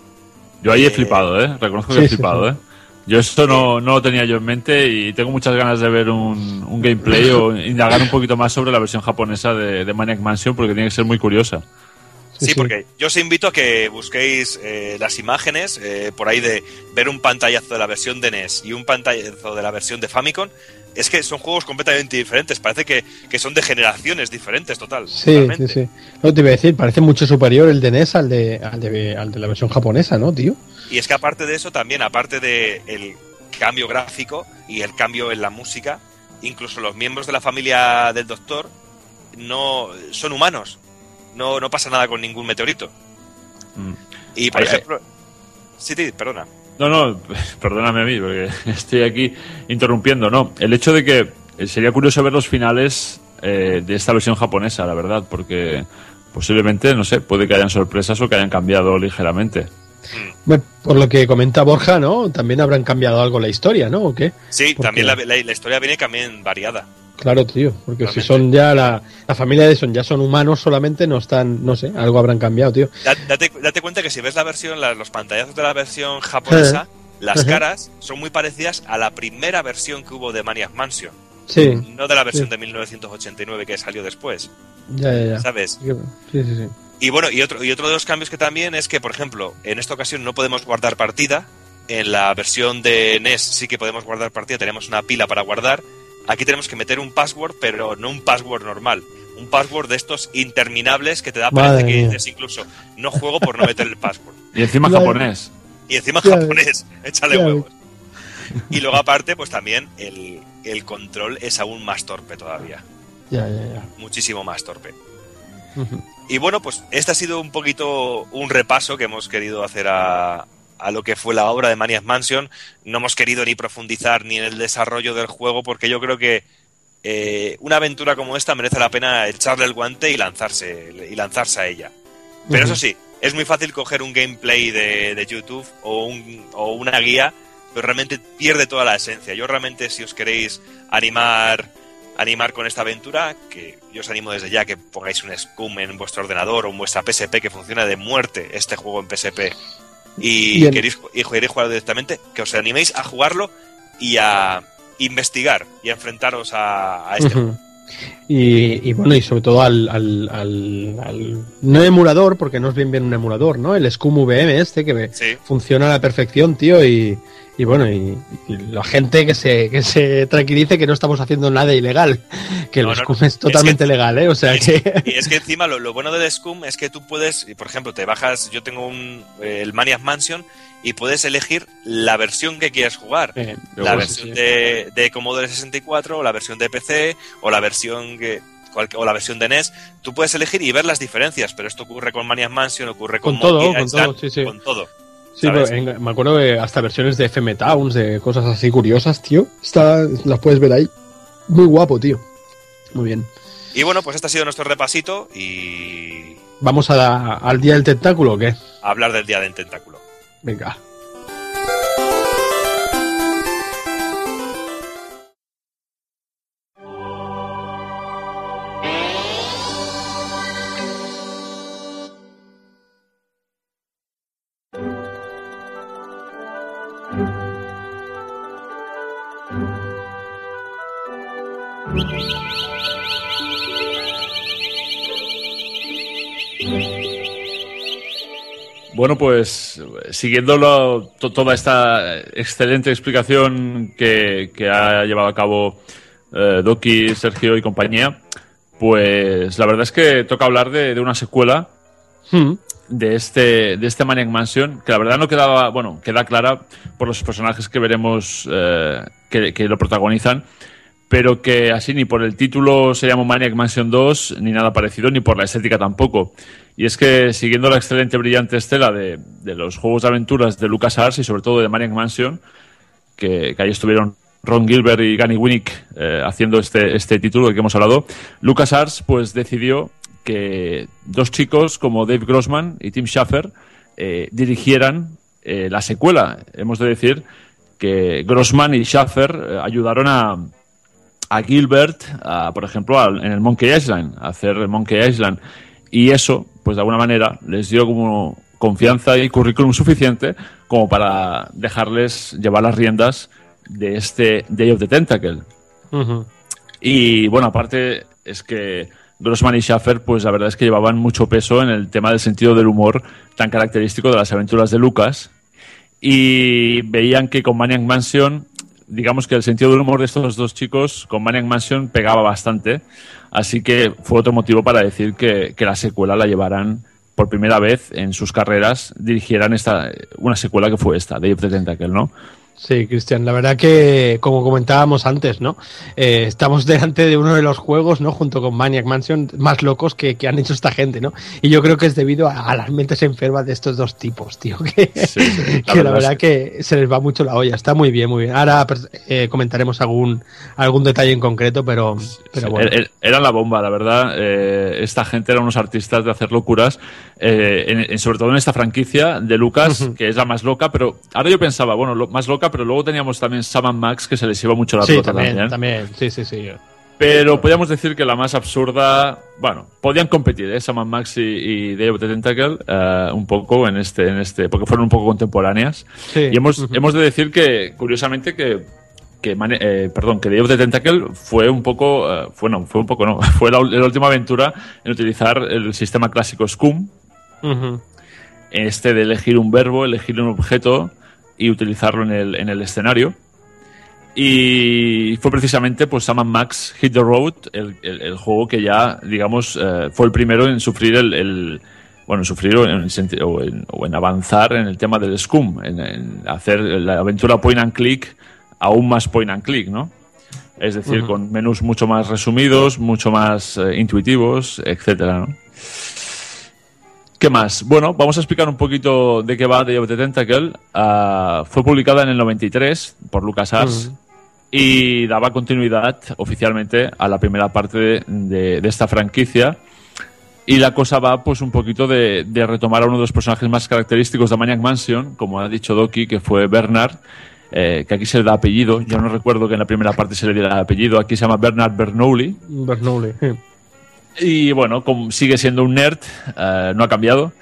Yo ahí he Eh, flipado, ¿eh? Reconozco que sí, he flipado. ¿eh? Yo esto no, no lo tenía yo en mente y tengo muchas ganas de ver un, un gameplay o indagar un poquito más sobre la versión japonesa de, de Maniac Mansion porque tiene que ser muy curiosa. Sí, porque yo os invito a que busquéis eh, las imágenes eh, por ahí de ver un pantallazo de la versión de NES y un pantallazo de la versión de Famicom. Es que son juegos completamente diferentes. Parece que, que son de generaciones diferentes, total. Sí, totalmente. sí, sí. No te iba a decir, parece mucho superior el de NES al de, al de, al de la versión japonesa, ¿no, tío? Y es que aparte de eso, también, aparte de el cambio gráfico y el cambio en la música, incluso los miembros de la familia del doctor no son humanos. No, no pasa nada con ningún meteorito. Mm. Y por Ay, ay. ejemplo. Sí, sí, perdona. No, no, perdóname a mí, porque estoy aquí interrumpiendo. No, el hecho de que eh, sería curioso ver los finales eh, de esta versión japonesa, la verdad, porque posiblemente, no sé, puede que hayan sorpresas o que hayan cambiado ligeramente. Bueno, por lo que comenta Borja, ¿no? También habrán cambiado algo la historia, ¿no? ¿O qué? Sí, Porque- también la, la- la historia viene también variada. Claro, tío, porque si son ya la, la familia de son ya son humanos solamente, no están, no sé, algo habrán cambiado, tío. Da- Date, date cuenta que si ves la versión, la- los pantallazos de la versión japonesa, las Ajá. caras son muy parecidas a la primera versión que hubo de Maniac Mansion. Sí. no de la versión Sí. de 1989 que salió después, Ya, ya, ya. ¿sabes? Sí, sí, sí. Y bueno, y otro, y otro de los cambios que también es que, por ejemplo, en esta ocasión no podemos guardar partida. En la versión de NES sí que podemos guardar partida, tenemos una pila para guardar. Aquí tenemos que meter un password, pero no un password normal. Un password de estos interminables que te da Madre parece que mía. dices incluso, no juego por no meter el password. Y encima japonés. Y encima japonés, échale huevos. Y luego aparte, pues también el, el control es aún más torpe todavía. Ya, ya, ya. Muchísimo más torpe. Y bueno, pues este ha sido un poquito un repaso que hemos querido hacer a, a lo que fue la obra de Maniac Mansion. No hemos querido ni profundizar ni en el desarrollo del juego porque yo creo que eh, una aventura como esta merece la pena echarle el guante y lanzarse, y lanzarse a ella. Pero eso sí, es muy fácil coger un gameplay de, de YouTube o, un- o una guía, pero realmente pierde toda la esencia. Yo realmente, si os queréis animar, animar con esta aventura, que yo os animo desde ya que pongáis un Scum en vuestro ordenador o en vuestra PSP, que funciona de muerte este juego en PSP, y Bien. queréis, y queréis jugar directamente, que os animéis a jugarlo y a investigar y a enfrentaros a, a este. Y, y bueno, y sobre todo al, al, al- al- no emulador, porque no es bien bien un emulador, ¿no? El Scum VM este que Sí. funciona a la perfección, tío, y, y bueno, y, y la gente que se, que se tranquilice que no estamos haciendo nada ilegal, que No, el Scum no. es totalmente Es que- legal, ¿eh? O sea y, es que... y es que encima lo, lo bueno del Scum es que tú puedes, y por ejemplo, te bajas, yo tengo un, eh, el Maniac Mansion y puedes elegir la versión que quieras jugar. La versión sí. de, de Commodore 64 o la versión de PC o la versión que cual- o la versión de NES, tú puedes elegir y ver las diferencias, pero esto ocurre con Maniac Mansion, ocurre con, Con todo, Monkey con todo, sí, sí. con todo. Sí, pero en- me acuerdo de hasta versiones de FM Towns, de cosas así curiosas, tío. Está, las puedes ver ahí. Muy guapo, tío. Muy bien. Y bueno, pues este ha sido nuestro repasito y ¿Vamos a, al día del tentáculo o qué? a hablar del Día del Tentáculo. Venga. Bueno, pues siguiendo lo- to- toda esta excelente explicación que, que ha llevado a cabo eh, Doki, Sergio y compañía, pues la verdad es que toca hablar de, de una secuela Hmm. de este, de este Maniac Mansion, que la verdad no quedaba, bueno, queda clara por los personajes que veremos eh, que, que lo protagonizan, pero que así ni por el título se llama Maniac Mansion 2, ni nada parecido, ni por la estética tampoco. Y es que siguiendo la excelente, brillante estela de, de los juegos de aventuras de LucasArts y sobre todo de Maniac Mansion, que, que ahí estuvieron Ron Gilbert y Gary Winnick eh, haciendo este, este título del que hemos hablado, LucasArts pues decidió que dos chicos como Dave Grossman y Tim Schafer eh, dirigieran eh, la secuela. Hemos de decir que Grossman y Schafer eh, ayudaron a, a Gilbert, a, por ejemplo, en el Monkey Island, a hacer el Monkey Island. Y eso, pues de alguna manera, les dio como confianza y currículum suficiente como para dejarles llevar las riendas de este Day of the Tentacle. Y bueno, aparte es que Grossman y Schaffer, pues la verdad es que llevaban mucho peso en el tema del sentido del humor tan característico de las aventuras de Lucas. Y veían que con Maniac Mansion, digamos que el sentido del humor de estos dos chicos con Maniac Mansion pegaba bastante. Así que fue otro motivo para decir que, que la secuela la llevaran por primera vez en sus carreras, dirigieran esta, una secuela que fue esta, Day of the Tentacle, ¿no? Sí, Cristian, la verdad que, como comentábamos antes, ¿no? Eh, estamos delante de uno de los juegos, ¿no? Junto con Maniac Mansion, más locos que, que han hecho esta gente, ¿no? Y yo creo que es debido a, a las mentes enfermas de estos dos tipos, tío. Que, Sí, sí, que la verdad que se les va mucho la olla. Está muy bien, muy bien. Ahora pues, eh, comentaremos algún, algún detalle en concreto, pero, pero bueno. er- er- Eran la bomba, la verdad. Eh, esta gente eran unos artistas de hacer locuras, eh, en- en- sobre todo en esta franquicia de Lucas, Ujú. que es la más loca, pero ahora yo pensaba, bueno, lo- más loca, pero luego teníamos también Sam Max, que se les iba mucho la Sí, pelota también, también. también, sí, sí, sí. Pero podríamos decir que la más absurda, bueno, podían competir, ¿eh? Sam Max y, y Day of the Tentacle, eh, un poco en este, en este, porque fueron un poco contemporáneas. Sí. Y hemos, hemos de decir que, curiosamente, que, que eh, perdón, que Day of the Tentacle fue un poco, eh, fue no, fue un poco no, fue la, última aventura en utilizar el sistema clásico Scum, este de elegir un verbo, elegir un objeto y utilizarlo en el, en el escenario. Y fue precisamente pues Sam Max Hit the Road, el, el- el juego que ya, digamos, eh, fue el primero en sufrir el, el- bueno, en sufrir o en, o en- o en avanzar en el tema del Scum, en, en hacer la aventura point and click aún más point and click, ¿no? Es decir, con menús mucho más resumidos, mucho más eh, intuitivos, etcétera, ¿no? ¿Qué más? Bueno, vamos a explicar un poquito de qué va Day of the Tentacle. Ah, fue publicada en el 93 por LucasArts y daba continuidad oficialmente a la primera parte de, de- de esta franquicia. Y la cosa va pues un poquito de, de retomar a uno de los personajes más característicos de Maniac Mansion, como ha dicho Doki, que fue Bernard, eh, que aquí se le da apellido. Yo no recuerdo que en la primera parte se le diera apellido. Aquí se llama Bernard Bernoulli. Bernoulli. sí. Y bueno, como sigue siendo un nerd, eh, no ha cambiado.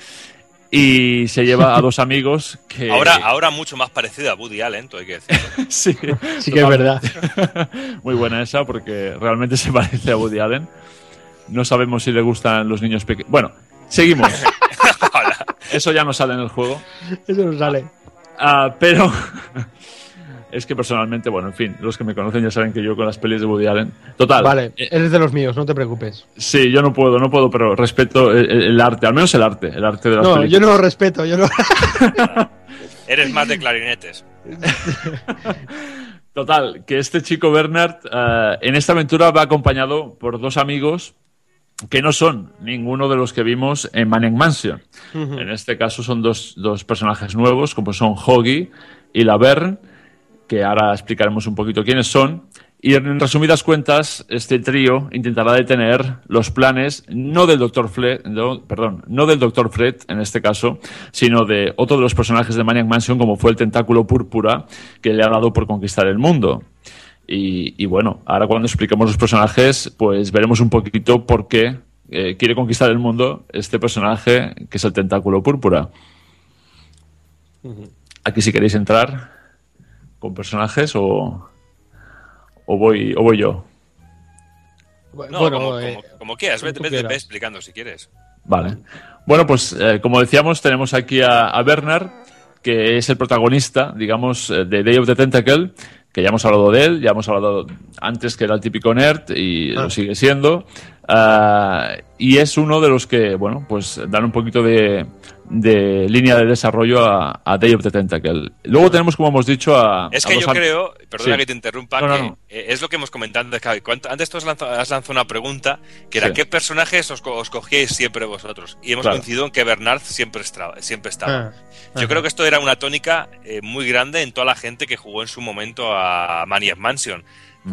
Y se lleva a dos amigos que. Ahora, ahora mucho más parecido a Woody Allen, todo hay que decir. sí, Sí que es verdad. Muy buena esa, porque realmente se parece a Woody Allen. No sabemos si le gustan los niños pequeños. Bueno, seguimos. Eso ya no sale en el juego. Eso no sale. Ah, pero es que personalmente, bueno, en fin, los que me conocen ya saben que yo con las pelis de Woody Allen. Total. Vale, eh, eres de los míos, no te preocupes. sí, yo no puedo, no puedo, pero respeto el, arte, al menos el arte, el arte de las No, películas. yo no lo respeto, yo no. Eres más de clarinetes. Total, que este chico Bernard eh, en esta aventura va acompañado por dos amigos que no son ninguno de los que vimos en Maniac Mansion. En este caso son dos, dos personajes nuevos, como son Hoggy y Laverne, que ahora explicaremos un poquito quiénes son. Y en resumidas cuentas, este trío intentará detener los planes no del Dr. Fred, no, perdón, no del Dr. Fred en este caso, sino de otro de los personajes de Maniac Mansion, como fue el tentáculo púrpura que le ha dado por conquistar el mundo. Y, y bueno, ahora cuando expliquemos los personajes, pues veremos un poquito por qué eh, quiere conquistar el mundo este personaje que es el tentáculo púrpura. Aquí si queréis entrar con personajes o, o voy o voy yo. No, bueno, como, eh, como- como quieras, vete, vete- quieras. ve explicando si quieres. Vale. Bueno, pues eh, como decíamos, tenemos aquí a, a Bernard, que es el protagonista, digamos, eh, de Day of the Tentacle, que ya hemos hablado de él, ya hemos hablado antes que era el típico nerd y Ah. lo sigue siendo. Ah, y es uno de los que, bueno, pues dan un poquito de, de línea de desarrollo a, a Day of the Tentacle. Luego tenemos, como hemos dicho, a. Es que yo creo, perdona Sí. que te interrumpa, No, no, que no. eh, es lo que hemos comentado antes. Javi. ¿Cuánto- Antes tú has lanzado, has lanzado una pregunta que era Sí. ¿qué personajes os, co- os cogíais siempre vosotros? Y hemos Claro. coincidido en que Bernard siempre estaba. Siempre estaba. Ah, Yo ajá. creo que esto era una tónica eh, muy grande en toda la gente que jugó en su momento a Maniac Mansion.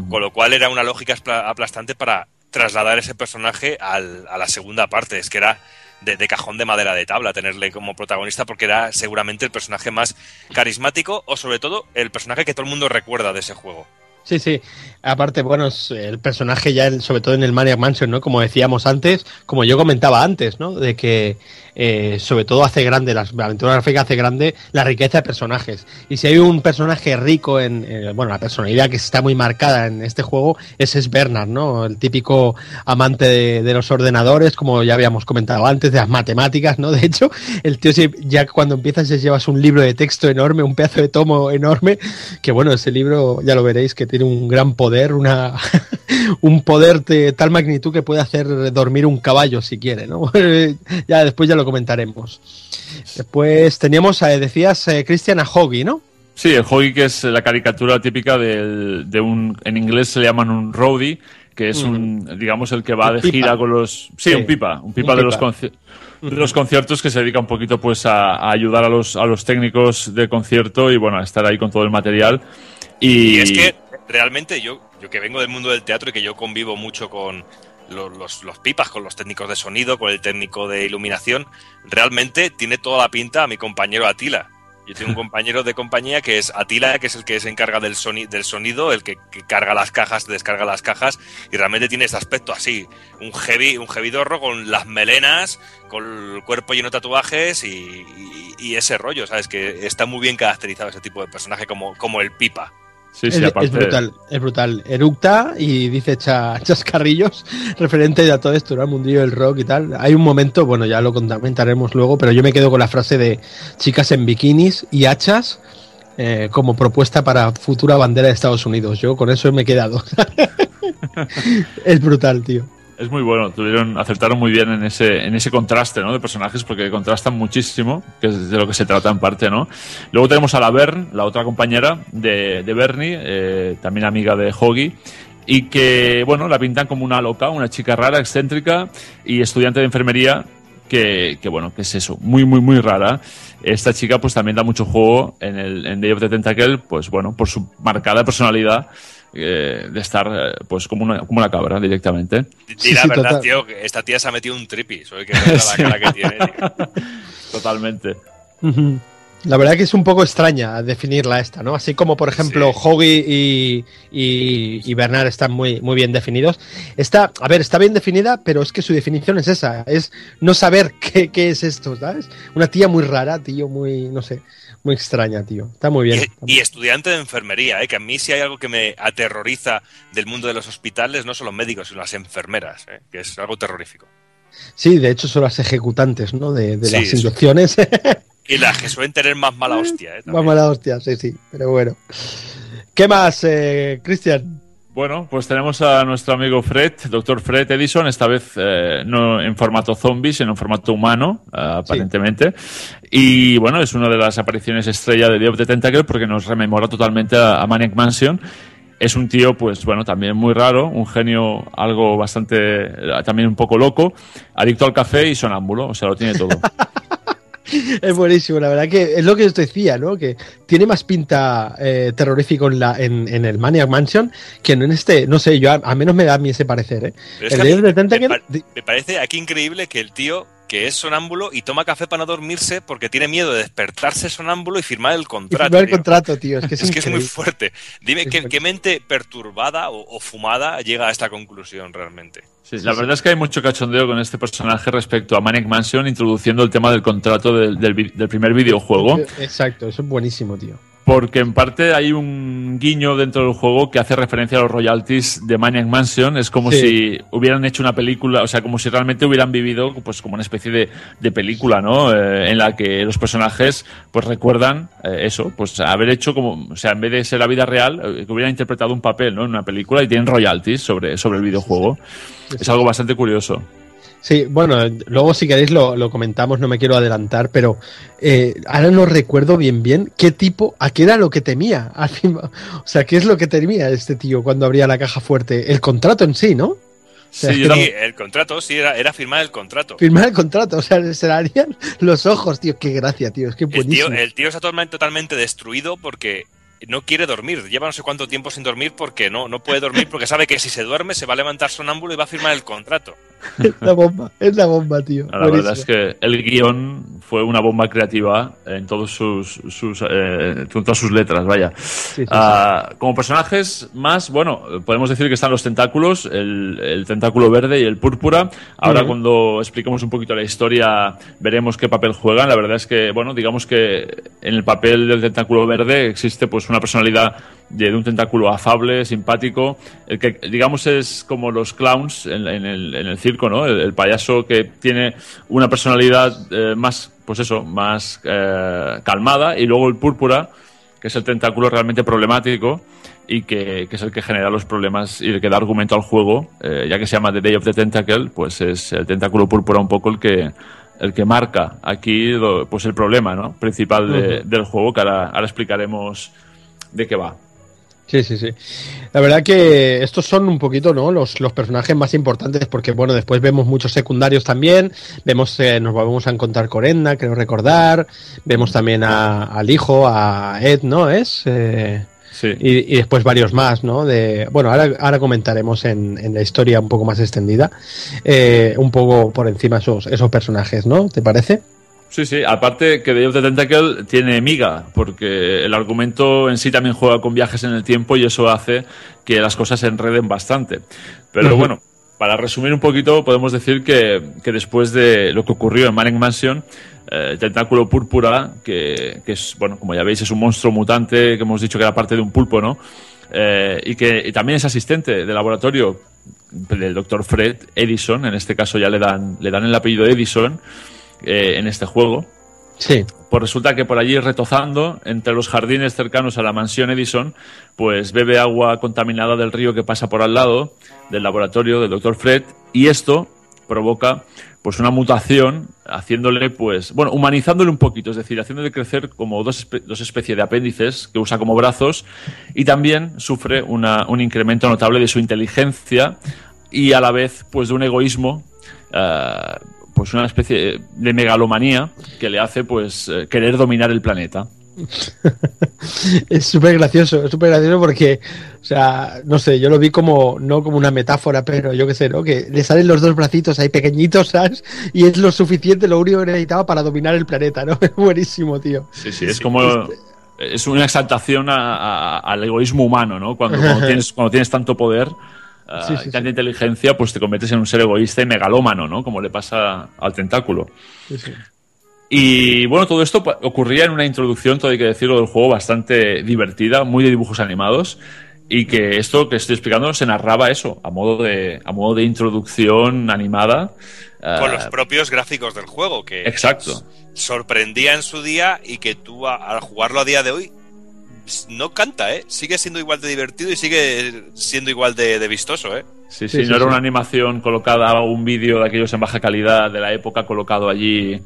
Con lo cual era una lógica aplastante para trasladar ese personaje al- a la segunda parte. Es que era de, cajón de madera de tabla tenerle como protagonista porque era seguramente el personaje más carismático o sobre todo el personaje que todo el mundo recuerda de ese juego. Sí, sí. Aparte, bueno, el personaje ya, sobre todo en el Maniac Mansion, ¿no? Como decíamos antes, como yo comentaba antes, ¿no? De que eh, sobre todo hace grande, las- la aventura gráfica hace grande la riqueza de personajes. Y si hay un personaje rico en, bueno, la personalidad que está muy marcada en este juego, ese es Bernard, ¿no? El típico amante de, de los ordenadores, como ya habíamos comentado antes, de las matemáticas, ¿no? De hecho, el tío se- ya cuando empiezas ya llevas un libro de texto enorme, un pedazo de tomo enorme, que bueno, ese libro ya lo veréis que tiene un gran poder, una un poder de tal magnitud que puede hacer dormir un caballo si quiere, ¿no? ya después ya lo comentaremos. Después teníamos, eh, decías, eh, Christian a Hoggy, ¿no? Sí, el Hoggy, que es la caricatura típica del- de un. En inglés se le llaman un roadie, que es un, digamos, el que va Un de pipa. gira con los. Sí, Sí. un pipa. Un pipa Un de los, de los conciertos que se dedica un poquito pues a, a ayudar a los, a los técnicos de concierto y bueno, a estar ahí con todo el material. Y, Y es que realmente yo, yo que vengo del mundo del teatro y que yo convivo mucho con los, los- los pipas, con los técnicos de sonido, con el técnico de iluminación, realmente tiene toda la pinta a mi compañero Atila. Yo tengo un compañero de compañía que es Atila, que es el que se encarga del, soni- del sonido, el que, que carga las cajas, descarga las cajas, y realmente tiene ese aspecto así, un heavy, un heavidorro con las melenas, con el cuerpo lleno de tatuajes y, y- y ese rollo, ¿sabes? Que está muy bien caracterizado ese tipo de personaje como, como el pipa. Sí, sí, es, aparte. es brutal, es brutal. Eructa y dice cha- chascarrillos referente a todo esto, ¿no? Al mundillo del rock y tal. Hay un momento, bueno, ya lo comentaremos luego, pero yo me quedo con la frase de chicas en bikinis y hachas eh, como propuesta para futura bandera de Estados Unidos. Yo con eso me he quedado. es brutal, tío. Es muy bueno, tuvieron, acertaron muy bien en ese, en ese contraste ¿no? de personajes porque contrastan muchísimo, que es de lo que se trata en parte. ¿no? Luego tenemos a la Bern, la otra compañera de, de Bernie, eh, también amiga de Hoggy, y que bueno, la pintan como una loca, una chica rara, excéntrica y estudiante de enfermería. Que, que, bueno, que es eso, muy, muy, muy rara. Esta chica pues también da mucho juego en el en Day of the Tentacle, pues bueno, por su marcada personalidad eh, de estar eh, pues como una, como una cabra directamente. Di Sí, la sí, verdad, total. tío, que esta tía se ha metido un tripi. Hay que ver la cara que tiene, tío. Totalmente. La verdad que es un poco extraña definirla esta, ¿no? Así como, por ejemplo, Sí. Hoggy y, y, y Bernard están muy, muy bien definidos. Está, a ver, está bien definida, pero es que su definición es esa, es no saber qué, qué es esto, ¿sabes? Una tía muy rara, tío, muy, no sé, muy extraña, tío. Está muy bien. Y, y estudiante de enfermería, ¿eh? que a mí si hay algo que me aterroriza del mundo de los hospitales, no son los médicos, sino las enfermeras, ¿eh? que es algo terrorífico. Sí, de hecho son las ejecutantes, ¿no? De, de Sí, las eso. inyecciones. Y las que suelen tener más mala hostia. ¿eh? También. Vamos a la hostia, sí, sí, pero bueno. ¿Qué más, eh, Cristian? Bueno, pues tenemos a nuestro amigo Fred, doctor Fred Edison, esta vez eh, no en formato zombie, sino en formato humano, eh, aparentemente. Y bueno, es una de las apariciones estrella de Day of the Tentacle porque nos rememora totalmente a, a Maniac Mansion. Es un tío, pues bueno, también muy raro, un genio algo bastante, eh, también un poco loco, adicto al café y sonámbulo, o sea, lo tiene todo. Es buenísimo, la verdad que es lo que os decía, ¿no? Que tiene más pinta eh, terrorífico en, la, en, en el Maniac Mansion que no en este, no sé, yo a, a menos me da a mí ese parecer, ¿eh? El que mí pa- me parece aquí increíble que el tío que es sonámbulo y toma café para no dormirse porque tiene miedo de despertarse sonámbulo y firmar el y contrato. firmar el tío. contrato, tío, es que es, Es que es muy fuerte. Dime, ¿qué, mente perturbada o, o fumada llega a esta conclusión realmente? Sí, la verdad es que hay mucho cachondeo con este personaje respecto a Maniac Mansion, introduciendo el tema del contrato del, del primer videojuego. Exacto, eso es buenísimo, tío. Porque en parte hay un guiño dentro del juego que hace referencia a los royalties de Maniac Mansion. Es como Sí. si hubieran hecho una película, o sea, como si realmente hubieran vivido pues como una especie de, de película, ¿no? Eh, en la que los personajes pues recuerdan eh, eso, pues haber hecho como, o sea, en vez de ser la vida real, eh, que hubieran interpretado un papel, ¿no? En una película y tienen royalties sobre, sobre el videojuego. Es algo bastante curioso. Sí, bueno, luego si queréis lo, lo comentamos, no me quiero adelantar, pero eh, ahora no recuerdo bien bien qué tipo, a qué era lo que temía. Al fin, o sea, qué es lo que temía este tío cuando abría la caja fuerte. El contrato en sí, ¿no? Sí, sea, Sí, el contrato, sí, era, era firmar el contrato. Firmar el contrato, o sea, se le harían los ojos, tío. Qué gracia, tío, es que El tío, buenísimo. el tío está totalmente, totalmente destruido porque no quiere dormir. Lleva no sé cuánto tiempo sin dormir porque no, no puede dormir porque sabe que si se duerme se va a levantar sonámbulo y va a firmar el contrato. Es la bomba, es la bomba, tío. La verdad Buenísimo. es que el guion fue una bomba creativa en todos sus, sus eh, todas sus letras, vaya. sí, Ah, Como personajes más, bueno, podemos decir que están los tentáculos, el, el tentáculo verde y el púrpura. Ahora Ujú. cuando expliquemos un poquito la historia veremos qué papel juegan. La verdad es que, bueno, digamos que en el papel del tentáculo verde existe pues una personalidad de, de un tentáculo afable, simpático, el que digamos es como los clowns en, en el, en el circo, ¿no? El, el payaso que tiene una personalidad eh, más, pues eso, más eh, calmada y luego el púrpura que es el tentáculo realmente problemático y que, que es el que genera los problemas y el que da argumento al juego, eh, ya que se llama The Day of the Tentacle, pues es el tentáculo púrpura un poco el que el que marca aquí lo- pues el problema ¿no? principal de- del juego, que ahora, ahora explicaremos de qué va. Sí, sí, sí. La verdad que estos son un poquito, ¿no? Los, los personajes más importantes, porque bueno, después vemos muchos secundarios también. Vemos, eh, nos vamos a encontrar con Edna, creo recordar. Vemos también a- al hijo, a Ed, ¿no? Es. Eh, Sí. y, y después varios más, ¿no? De, bueno, ahora, ahora comentaremos en, en la historia un poco más extendida, eh, un poco por encima esos, esos personajes, ¿no? ¿Te parece? Sí, sí, aparte que Day of the Tentacle tiene miga, porque el argumento en sí también juega con viajes en el tiempo y eso hace que las cosas se enreden bastante. Pero bueno, para resumir un poquito, podemos decir que, que después de lo que ocurrió en Manic Mansion, eh, tentáculo púrpura, que, que es, bueno, como ya veis, es un monstruo mutante que hemos dicho que era parte de un pulpo, ¿no? Eh, y que y también es asistente de laboratorio del doctor Fred Edison, en este caso ya le dan, le dan el apellido Edison eh, en este juego. Sí. Pues resulta que por allí retozando entre los jardines cercanos a la mansión Edison, pues bebe agua contaminada del río que pasa por al lado del laboratorio del doctor Fred y esto provoca pues una mutación haciéndole pues bueno humanizándole un poquito es decir haciéndole crecer como dos, espe- dos especies de apéndices que usa como brazos y también sufre una- un incremento notable de su inteligencia y a la vez pues de un egoísmo eh, pues una especie de megalomanía que le hace pues eh, querer dominar el planeta Es súper gracioso, es súper gracioso porque, o sea, no sé, yo lo vi como, no como una metáfora, pero yo qué sé, ¿no? Que le salen los dos bracitos ahí pequeñitos, ¿sabes? Y es lo suficiente, lo único que necesitaba para dominar el planeta, ¿no? Es buenísimo, tío. Sí, sí, es como. Es una exaltación a- a- al egoísmo humano, ¿no? Cuando, cuando tienes, cuando tienes tanto poder Sí, sí, y tanta inteligencia, pues te conviertes en un ser egoísta y megalómano, ¿no? Como le pasa al tentáculo. Sí, sí. Y bueno, todo esto ocurría en una introducción, todo hay que decirlo, del juego bastante divertida, muy de dibujos animados. Y que esto que estoy explicando se narraba eso, a modo de, a modo de introducción animada. Con ah, los propios gráficos del juego, que Exacto. sorprendía en su día y que tú a- al jugarlo a día de hoy no canta, ¿eh? Sigue siendo igual de divertido y sigue siendo igual de, vistoso, ¿eh? Sí, Sí, sí, sí, no era una animación colocada, un vídeo de aquellos en baja calidad de la época colocado allí,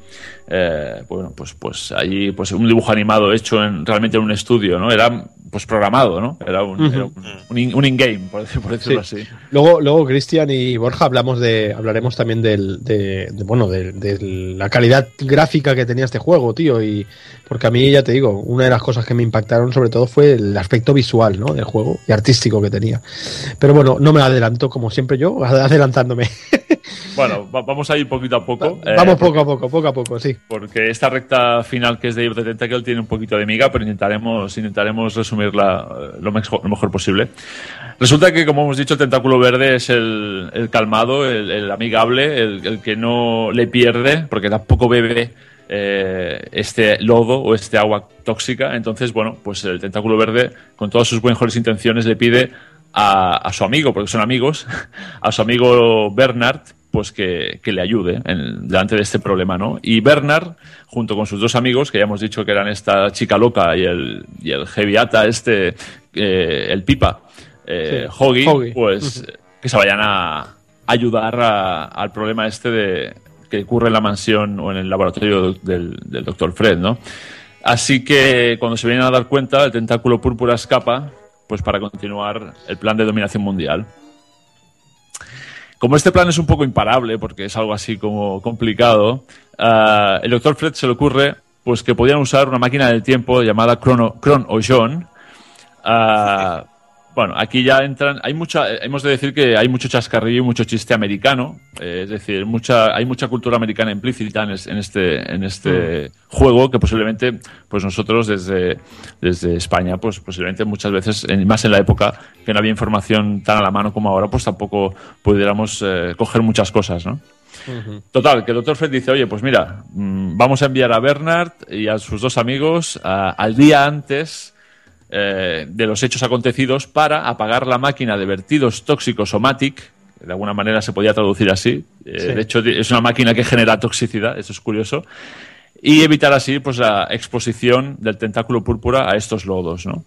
eh, bueno, pues, pues allí, pues un dibujo animado hecho en, realmente en un estudio, ¿no? Era pues programado, ¿no? Era un, era un, un in- un in-game, por, decir- por decirlo Sí. así. Luego, luego Cristian y Borja hablamos de, hablaremos también del, de, de, bueno, de, de la calidad gráfica que tenía este juego, tío, y porque a mí ya te digo, una de las cosas que me impactaron sobre todo fue el aspecto visual, ¿no? Del juego y artístico que tenía. Pero bueno, no me adelanto como siempre yo, adelantándome. Bueno, va- vamos a ir poquito a poco. eh, Vamos poco a poco, poco a poco, sí. porque esta recta final que es de Eve Tentacle tiene un poquito de miga, pero intentaremos, intentaremos resumirla eh, lo mejor, lo mejor posible. Resulta que, como hemos dicho, el tentáculo verde es el, el calmado, el, el amigable, el, el que no le pierde, porque tampoco bebe eh, este lodo o este agua tóxica. Entonces, bueno, pues el tentáculo verde, con todas sus mejores intenciones, le pide a, a su amigo, porque son amigos, a su amigo Bernard, pues que, que le ayude en- delante de este problema, ¿no? Y Bernard, junto con sus dos amigos, que ya hemos dicho que eran esta chica loca y el, y el heavyata este, eh, el pipa, eh, Sí, Hoggy, Hoggy. pues que se vayan a ayudar a- al problema este de que ocurre en la mansión o en el laboratorio del, del doctor Fred, ¿no? Así que cuando se vienen a dar cuenta, el tentáculo púrpura escapa, pues para continuar el plan de dominación mundial. Como este plan es un poco imparable, porque es algo así como complicado, ah, el doctor Fred se le ocurre pues que podían usar una máquina del tiempo llamada Chrono, Chron o John. Bueno, aquí ya entran. Hay mucha. eh, Hemos de decir que hay mucho chascarrillo y mucho chiste americano. eh, es decir, mucha, hay mucha cultura americana implícita en, es- en este, en este juego que posiblemente, pues nosotros desde, desde España, pues posiblemente muchas veces, en- más en la época que no había información tan a la mano como ahora, pues tampoco pudiéramos eh, coger muchas cosas, ¿no? Total, que el doctor Fred dice, oye, pues mira, mm, vamos a enviar a Bernard y a sus dos amigos a- al día antes eh, de los hechos acontecidos para apagar la máquina de vertidos tóxicos Somatic, de alguna manera se podía traducir así. Eh, Sí. De hecho, es una máquina que genera toxicidad, eso es curioso. Y evitar así pues, la exposición del tentáculo púrpura a estos lodos, ¿no?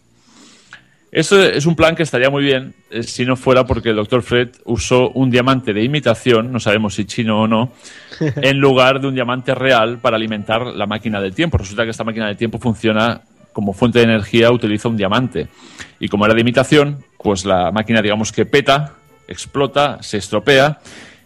Esto es un plan que estaría muy bien eh, si no fuera porque el Dr. Fred usó un diamante de imitación, no sabemos si chino o no, en lugar de un diamante real para alimentar la máquina del tiempo. Resulta que esta máquina del tiempo funciona como fuente de energía, utiliza un diamante. Y como era de imitación, pues la máquina digamos que peta, explota, se estropea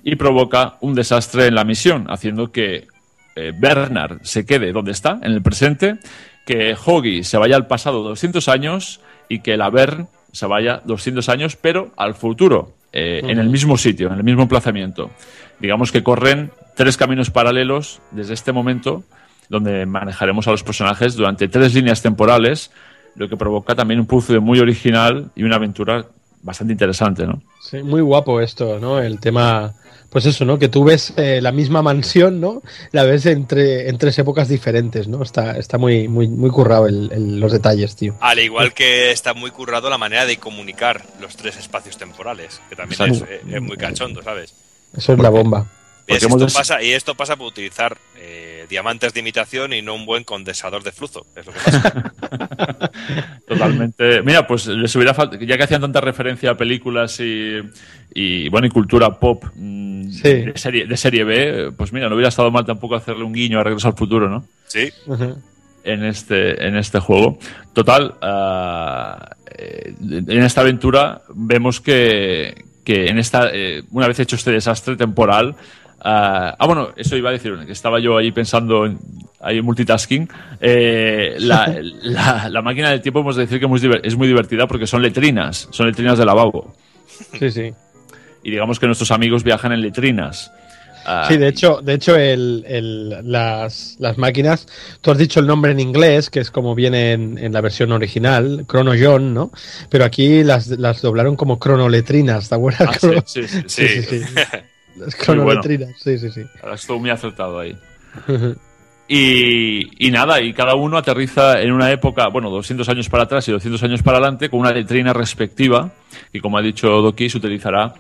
y provoca un desastre en la misión, haciendo que eh, Bernard se quede donde está, en el presente, que Hoggy se vaya al pasado 200 años y que la Bern se vaya 200 años, pero al futuro, eh, en el mismo sitio, en el mismo emplazamiento. Digamos que corren tres caminos paralelos desde este momento, donde manejaremos a los personajes durante tres líneas temporales, lo que provoca también un puzzle muy original y una aventura bastante interesante, ¿no? Sí, muy guapo esto, ¿no? El tema, pues eso, ¿no? Que tú ves eh, la misma mansión, ¿no? La ves entre, en tres épocas diferentes, ¿no? Está, está muy, muy, muy currado el- el- los detalles, tío. Al igual que está muy currado la manera de comunicar los tres espacios temporales, que también es, Exacto. es muy cachondo, ¿sabes? Eso es la bomba. Y, es- esto des- pasa, y esto pasa por utilizar eh, diamantes de imitación y no un buen condensador de flujo. Es lo que pasa. Totalmente. Mira, pues les hubiera faltado, ya que hacían tanta referencia a películas y, y, bueno, y cultura pop mm, Sí. de, serie, de serie B, pues mira, no hubiera estado mal tampoco hacerle un guiño a Regreso al Futuro, ¿no? sí. En este, en este juego. Total, eh, en esta aventura vemos que, que en esta, eh, una vez hecho este desastre temporal, ah, ah, bueno, eso iba a decir, que estaba yo ahí pensando en ahí multitasking. eh, la, la- la máquina del tiempo, hemos de decir que es muy diver- es muy divertida porque son letrinas, son letrinas de lavabo. Sí, sí. Y digamos que nuestros amigos viajan en letrinas. Ah, Sí, de hecho, de hecho el, el- las, las máquinas, tú has dicho el nombre en inglés, que es como viene en, en la versión original, Chrono John, ¿no? Pero aquí las, las doblaron como cronoletrinas, ¿te acuerdas? ah, sí, sí, sí, Sí, sí, Las cronoletrinas, sí, sí, sí. Estuvo muy acertado ahí. Y, y nada, y cada uno aterriza en una época, bueno, 200 años para atrás y 200 años para adelante, con una letrina respectiva, y como ha dicho Doki, se utilizará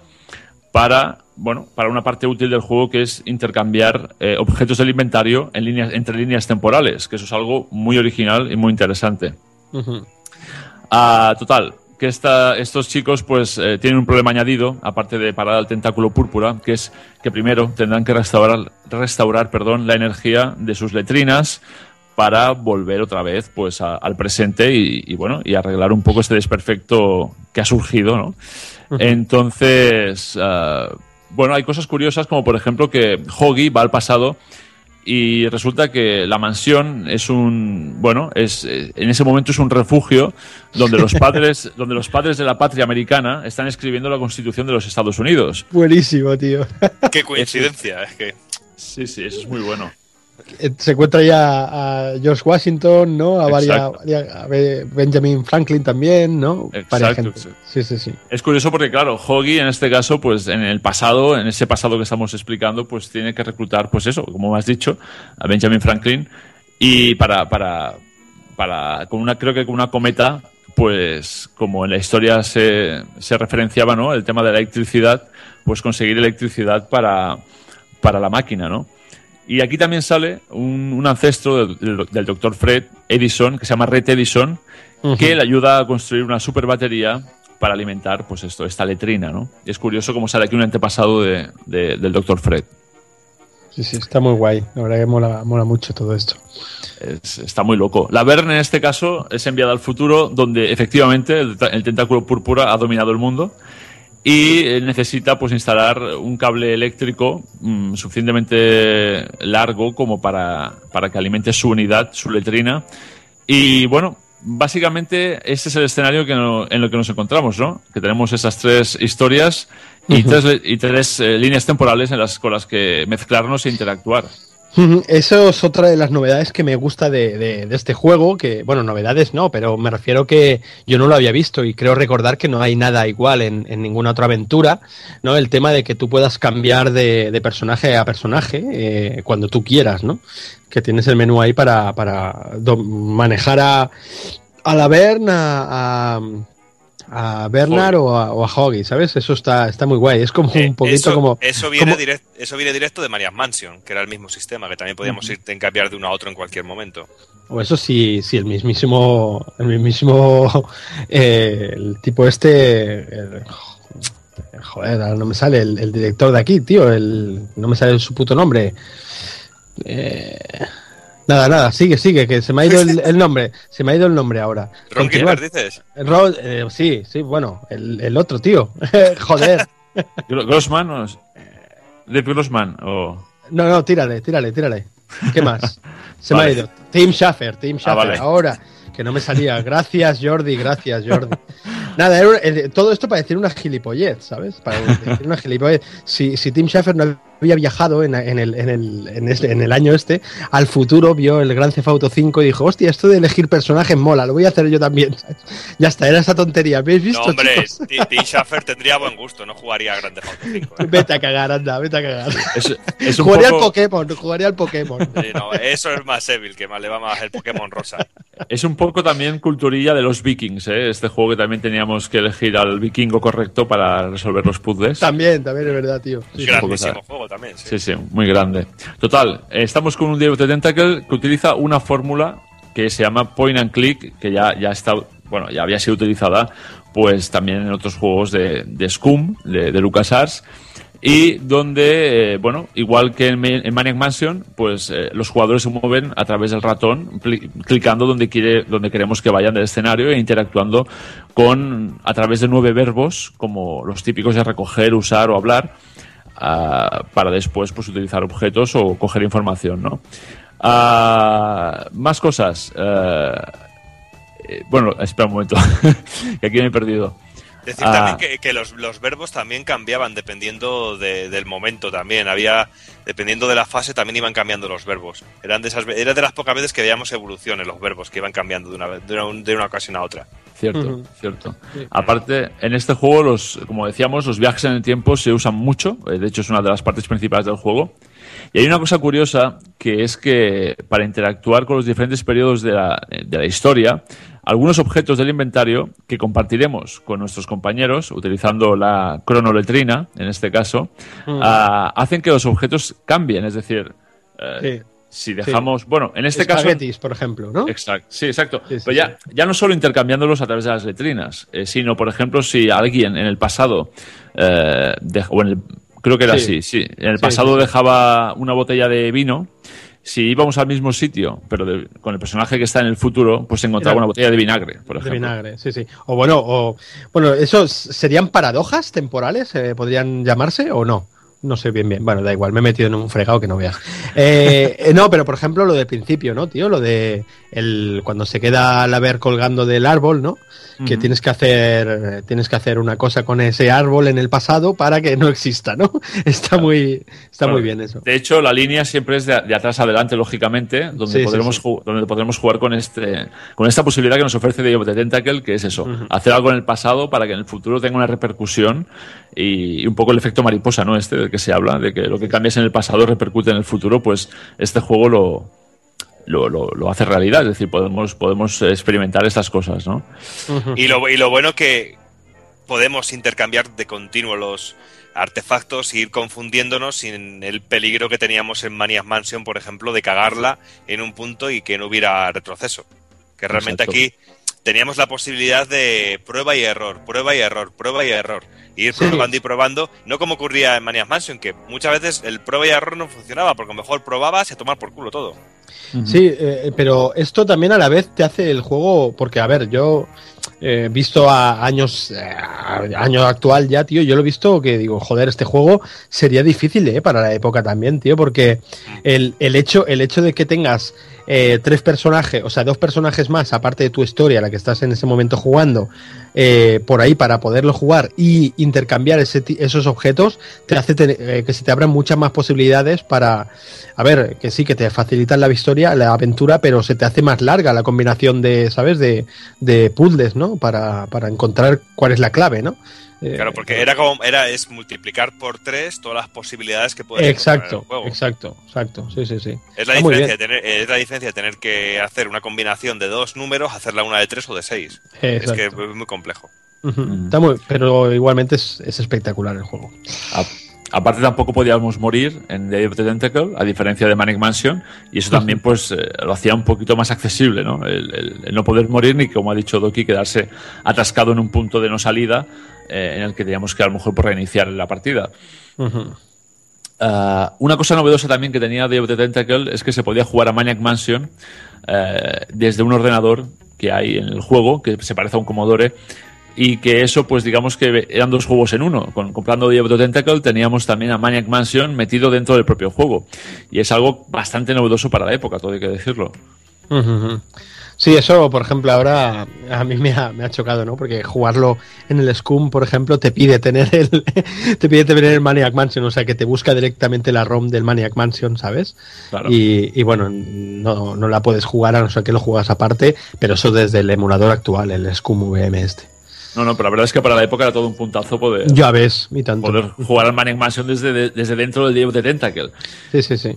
para, bueno, para una parte útil del juego que es intercambiar eh, objetos del inventario en líneas, entre líneas temporales, que eso es algo muy original y muy interesante. Ah, total, que esta- estos chicos pues eh, tienen un problema añadido, aparte de parar al tentáculo púrpura, que es que primero tendrán que restaurar, restaurar perdón, la energía de sus letrinas para volver otra vez pues a- al presente y, y, bueno y arreglar un poco este desperfecto que ha surgido, ¿no? Entonces, ah, bueno, hay cosas curiosas como por ejemplo que Hoggy va al pasado y resulta que la mansión es un bueno es eh, en ese momento es un refugio donde los padres donde los padres de la patria americana están escribiendo la Constitución de los Estados Unidos Buenísimo, tío. qué coincidencia. Es que sí sí eso es muy bueno Se encuentra ya a George Washington, ¿no? A, varias, a Be- Benjamin Franklin también, ¿no? Exacto, gente. Sí, sí, sí. es curioso porque claro Hoggy en este caso pues en el pasado en ese pasado que estamos explicando pues tiene que reclutar pues eso como has dicho a Benjamin Franklin y para para para con una creo que con una cometa pues como en la historia se, se referenciaba no el tema de la electricidad pues conseguir electricidad para para la máquina no y aquí también sale un, un ancestro del, del- del doctor Fred Edison que se llama Red Edison que le ayuda a construir una super batería para alimentar pues esto esta letrina no y es curioso cómo sale aquí un antepasado de- de- del doctor Fred Sí, sí, está muy guay. La verdad que mola, mola mucho todo esto. Es- está muy loco. La Verne en este caso es enviada al futuro donde efectivamente el, el tentáculo púrpura ha dominado el mundo y eh, necesita pues instalar un cable eléctrico mm, suficientemente largo como para, para que alimente su unidad, su letrina. Y bueno, básicamente este es el escenario que no- en lo que nos encontramos, ¿no? Que tenemos esas tres historias y tres, y tres eh, líneas temporales en las, con las que mezclarnos e interactuar. Eso es otra de las novedades que me gusta de, este juego, que, bueno, novedades no, pero me refiero que yo no lo había visto y creo recordar que no hay nada igual en, ninguna otra aventura, ¿no? El tema de que tú puedas cambiar de, personaje a personaje eh, cuando tú quieras, ¿no? Que tienes el menú ahí para, para manejar a, a la Bern, a, a, a Bernard o a, o a Hoggy, ¿sabes? Eso está, está muy guay, es como un poquito eso, como... eso viene como- direct- eso viene directo de Maria's Mansion, que era el mismo sistema, que también podíamos ir en cambiar de uno a otro en cualquier momento. O eso sí, sí, el mismísimo, el mismísimo, eh, el tipo este, el- joder, ahora no me sale el, el director de aquí, tío, el, no me sale su puto nombre. Eh, nada, nada, sigue, sigue, que se me ha ido el, el nombre, se me ha ido el nombre ahora. Ron. Gilbert, dices. Ron- eh, sí, sí, bueno, el, el otro tío, joder. Gro- Grossman o Dave Grossman o No, no, tírale, tírale, tírale. ¿Qué más? Se me ha ido. Tim Schaffer, Tim Schaffer. vale. Ahora, que no me salía. Gracias, Jordi, gracias, Jordi. Nada, era un- eh, todo esto para decir una gilipollez, ¿sabes? Para decir una gilipollez. Si, si Tim Schaffer no había viajado en, en el, en, el, en, este- en el año este al futuro, vio el Gran Theft Auto 5 y dijo, hostia, esto de elegir personajes mola, lo voy a hacer yo también. Ya está, era esa tontería. ¿Habéis No, visto? hombre, chicos? T- Tim Schafer tendría buen gusto, no jugaría a Grande Auto 5. ¿eh? Vete a cagar, anda, vete a cagar. Es, es un Jugaría al poco, Pokémon, jugaría al Pokémon. Sí, no, eso es más Evil, que más le va más el Pokémon rosa. es un poco también culturilla de los vikings, ¿eh? Este juego que también teníamos que elegir al vikingo correcto para resolver los puzzles. También, también es verdad, tío. Sí. Grandísimo juego sí. Sí, muy grande. Total, estamos con un Day of the Tentacle que utiliza una fórmula que se llama Point and Click, que ya, ya está, bueno, ya había sido utilizada pues también en otros juegos de, de Scum, de, LucasArts, y donde, eh, bueno, igual que en, Ma- en Maniac Mansion, pues eh, los jugadores se mueven a través del ratón, clicando donde quiere, donde queremos que vayan del escenario e interactuando con a través de nueve verbos, como los típicos de recoger, usar o hablar, ah, para después pues utilizar objetos o coger información, ¿no? Ah, más cosas. eh, eh, bueno, espera un momento, que aquí me he perdido. Decir Ah. también que, que los, los verbos también cambiaban dependiendo de- del momento también. Había, dependiendo de la fase, también iban cambiando los verbos. Eran de esas, era de las pocas veces que veíamos evolución en los verbos, que iban cambiando de una, vez- de una, de una ocasión a otra. Cierto, cierto. Aparte, en este juego, los, como decíamos, los viajes en el tiempo se usan mucho. eh, De hecho, es una de las partes principales del juego. Y hay una cosa curiosa, que es que para interactuar con los diferentes periodos de la, de la historia, algunos objetos del inventario que compartiremos con nuestros compañeros, utilizando la cronoletrina, en este caso, ah, hacen que los objetos cambien. Es decir, eh, Sí. si dejamos... Bueno, en este caso... Por ejemplo, ¿no? Exacto, sí, exacto. Sí, Pero ya, ya no solo intercambiándolos a través de las letrinas, eh, sino, por ejemplo, si alguien en el pasado, eh, o en el- creo que era Sí. así, sí, en el pasado dejaba una botella de vino, si íbamos al mismo sitio, pero de- con el personaje que está en el futuro, pues se encontraba una botella de vinagre, por De ejemplo. vinagre, sí, sí. O bueno, o bueno, ¿esos serían paradojas temporales? eh, ¿Podrían llamarse o no? No sé bien bien. Bueno, da igual, me he metido en un fregado que no veas. Eh, eh, no, pero por ejemplo lo del principio, ¿no, tío? Lo de el, cuando se queda la ver colgando del árbol, ¿no? Que tienes que hacer tienes que hacer una cosa con ese árbol en el pasado para que no exista, ¿no? Está muy está Bueno, muy bien eso. De hecho, la línea siempre es de, de atrás adelante, lógicamente, donde, Sí, podremos sí. donde podremos jugar con este con esta posibilidad que nos ofrece the Tentacle, que es eso, hacer algo en el pasado para que en el futuro tenga una repercusión y, un poco el efecto mariposa, ¿no? Este del que se habla, de que lo que cambias en el pasado repercute en el futuro, pues este juego lo, lo, lo- lo hace realidad, es decir, podemos, podemos experimentar estas cosas, ¿no? Y lo, y lo bueno que podemos intercambiar de continuo los artefactos e ir confundiéndonos sin el peligro que teníamos en Maniac Mansion, por ejemplo, de cagarla en un punto y que no hubiera retroceso. Que realmente Exacto. aquí teníamos la posibilidad de prueba y error, prueba y error, prueba y error. Y ir Sí. probando y probando, no como ocurría en Maniac Mansion, que muchas veces el prueba y error no funcionaba, porque a lo mejor probabas y a tomar por culo todo. Sí, eh, pero esto también a la vez te hace el juego, porque a ver, yo he visto a años, eh, año actual ya, tío, yo lo he visto que digo, joder, este juego sería difícil, eh, para la época también, tío, porque el, el hecho, el hecho de que tengas eh, tres personajes, o sea, dos personajes más, aparte de tu historia, la que estás en ese momento jugando, eh, por ahí para poderlo jugar y intercambiar ese esos objetos, te hace tener- eh, que se te abran muchas más posibilidades para, a ver, que sí, que te facilitan la historia, la aventura, pero se te hace más larga la combinación de, ¿sabes? De, de puzzles, ¿no? Para, para encontrar cuál es la clave, ¿no? Eh, Claro, porque era como era es multiplicar por tres todas las posibilidades que puedes Exacto, juego. exacto, exacto, sí, sí, sí. Es la, diferencia de tener, es la diferencia de tener que hacer una combinación de dos números, hacerla una de tres o de seis. Es que es muy complejo. Está muy, pero igualmente es, es espectacular el juego. A- Aparte tampoco podíamos morir en Day of the Tentacle, a diferencia de Manic Mansion, y eso también pues eh, lo hacía un poquito más accesible, ¿no? El, el- el no poder morir ni, como ha dicho Doki, quedarse atascado en un punto de no salida eh, en el que teníamos que a lo mejor por reiniciar la partida. Ah, una cosa novedosa también que tenía Day of the Tentacle es que se podía jugar a Maniac Mansion eh, desde un ordenador que hay en el juego, que se parece a un Commodore, y que eso, pues digamos que eran dos juegos en uno. Con, comprando Day of the Tentacle teníamos también a Maniac Mansion metido dentro del propio juego. Y es algo bastante novedoso para la época, todo hay que decirlo. Sí, eso, por ejemplo, ahora a mí me ha, me ha chocado, ¿no? Porque jugarlo en el Scum, por ejemplo, te pide tener el te pide tener el Maniac Mansion, o sea, que te busca directamente la ROM del Maniac Mansion, ¿sabes? Claro. Y, y bueno, no, no la puedes jugar a no ser que lo juegas aparte, pero eso desde el emulador actual, el Scum VM este. No, no, pero la verdad es que para la época era todo un puntazo poder, Ya ves, y tanto. poder jugar al Maniac Mansion desde, de- desde dentro del Day of the Tentacle. Sí, sí, sí.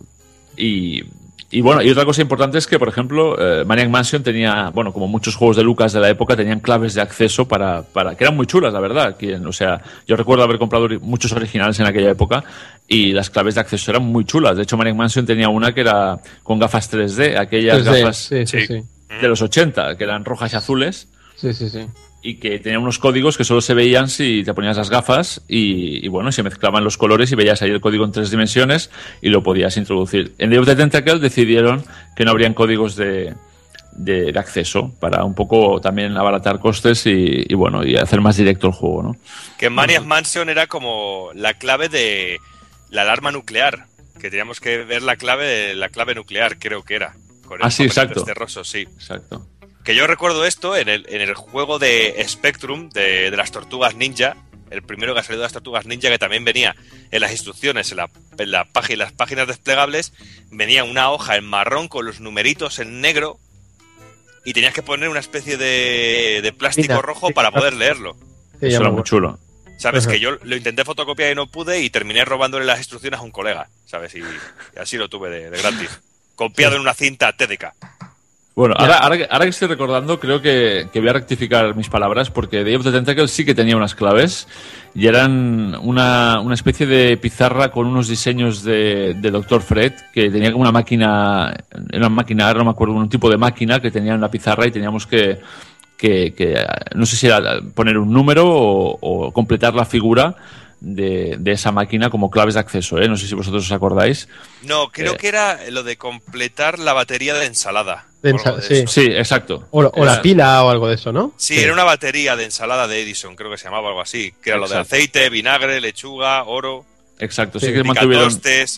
Y, y bueno, y otra cosa importante es que, por ejemplo, eh, Maniac Mansion tenía, bueno, como muchos juegos de Lucas de la época, tenían claves de acceso para, para que eran muy chulas, la verdad. Que, o sea, yo recuerdo haber comprado muchos originales en aquella época y las claves de acceso eran muy chulas. De hecho, Maniac Mansion tenía una que era con gafas 3D, aquellas 3D, gafas sí, sí, sí. de los 80, que eran rojas y azules Sí, sí, sí. Y que tenía unos códigos que solo se veían si te ponías las gafas y, y, bueno, se mezclaban los colores y veías ahí el código en tres dimensiones y lo podías introducir. En Day of the Tentacle decidieron que no habrían códigos de, de, de acceso para un poco también abaratar costes y, y, bueno, y hacer más directo el juego, ¿no? Que Maniac Mansion era como la clave de la alarma nuclear, que teníamos que ver la clave de la clave nuclear, creo que era. Con Ah, sí, exacto. este sí. Exacto. Que yo recuerdo esto en el, en el juego de Spectrum de, de las tortugas ninja, el primero que ha salido de las tortugas ninja, que también venía en las instrucciones, en, la, en la página, las páginas desplegables, venía una hoja en marrón con los numeritos en negro y tenías que poner una especie de, de plástico Mira, rojo para poder leerlo. Sí, Eso era muy chulo. ¿Sabes? Ajá. Que yo lo intenté fotocopiar y no pude y terminé robándole las instrucciones a un colega, ¿sabes? Y, y así lo tuve de, de gratis. Copiado en una cinta TDK. Bueno, ahora, ahora, que- ahora que estoy recordando, creo que, que voy a rectificar mis palabras porque Day of the Tentacle sí que tenía unas claves y eran una, una especie de pizarra con unos diseños de, de Dr. Fred que tenía como una máquina, era una máquina, ahora no me acuerdo, un tipo de máquina que tenía en la pizarra y teníamos que, que, que, no sé si era poner un número o, o completar la figura de, de esa máquina como claves de acceso, ¿eh? No sé si vosotros os acordáis. No, creo Eh. que era lo de completar la batería de ensalada. De de sí. eso. Sí, exacto. O, o la pila o algo de eso, ¿no? Sí, era una batería de ensalada de Edison, creo que se llamaba algo así. Que era lo de aceite, vinagre, lechuga, oro, Exacto, sí, Sí, que mantuvieron,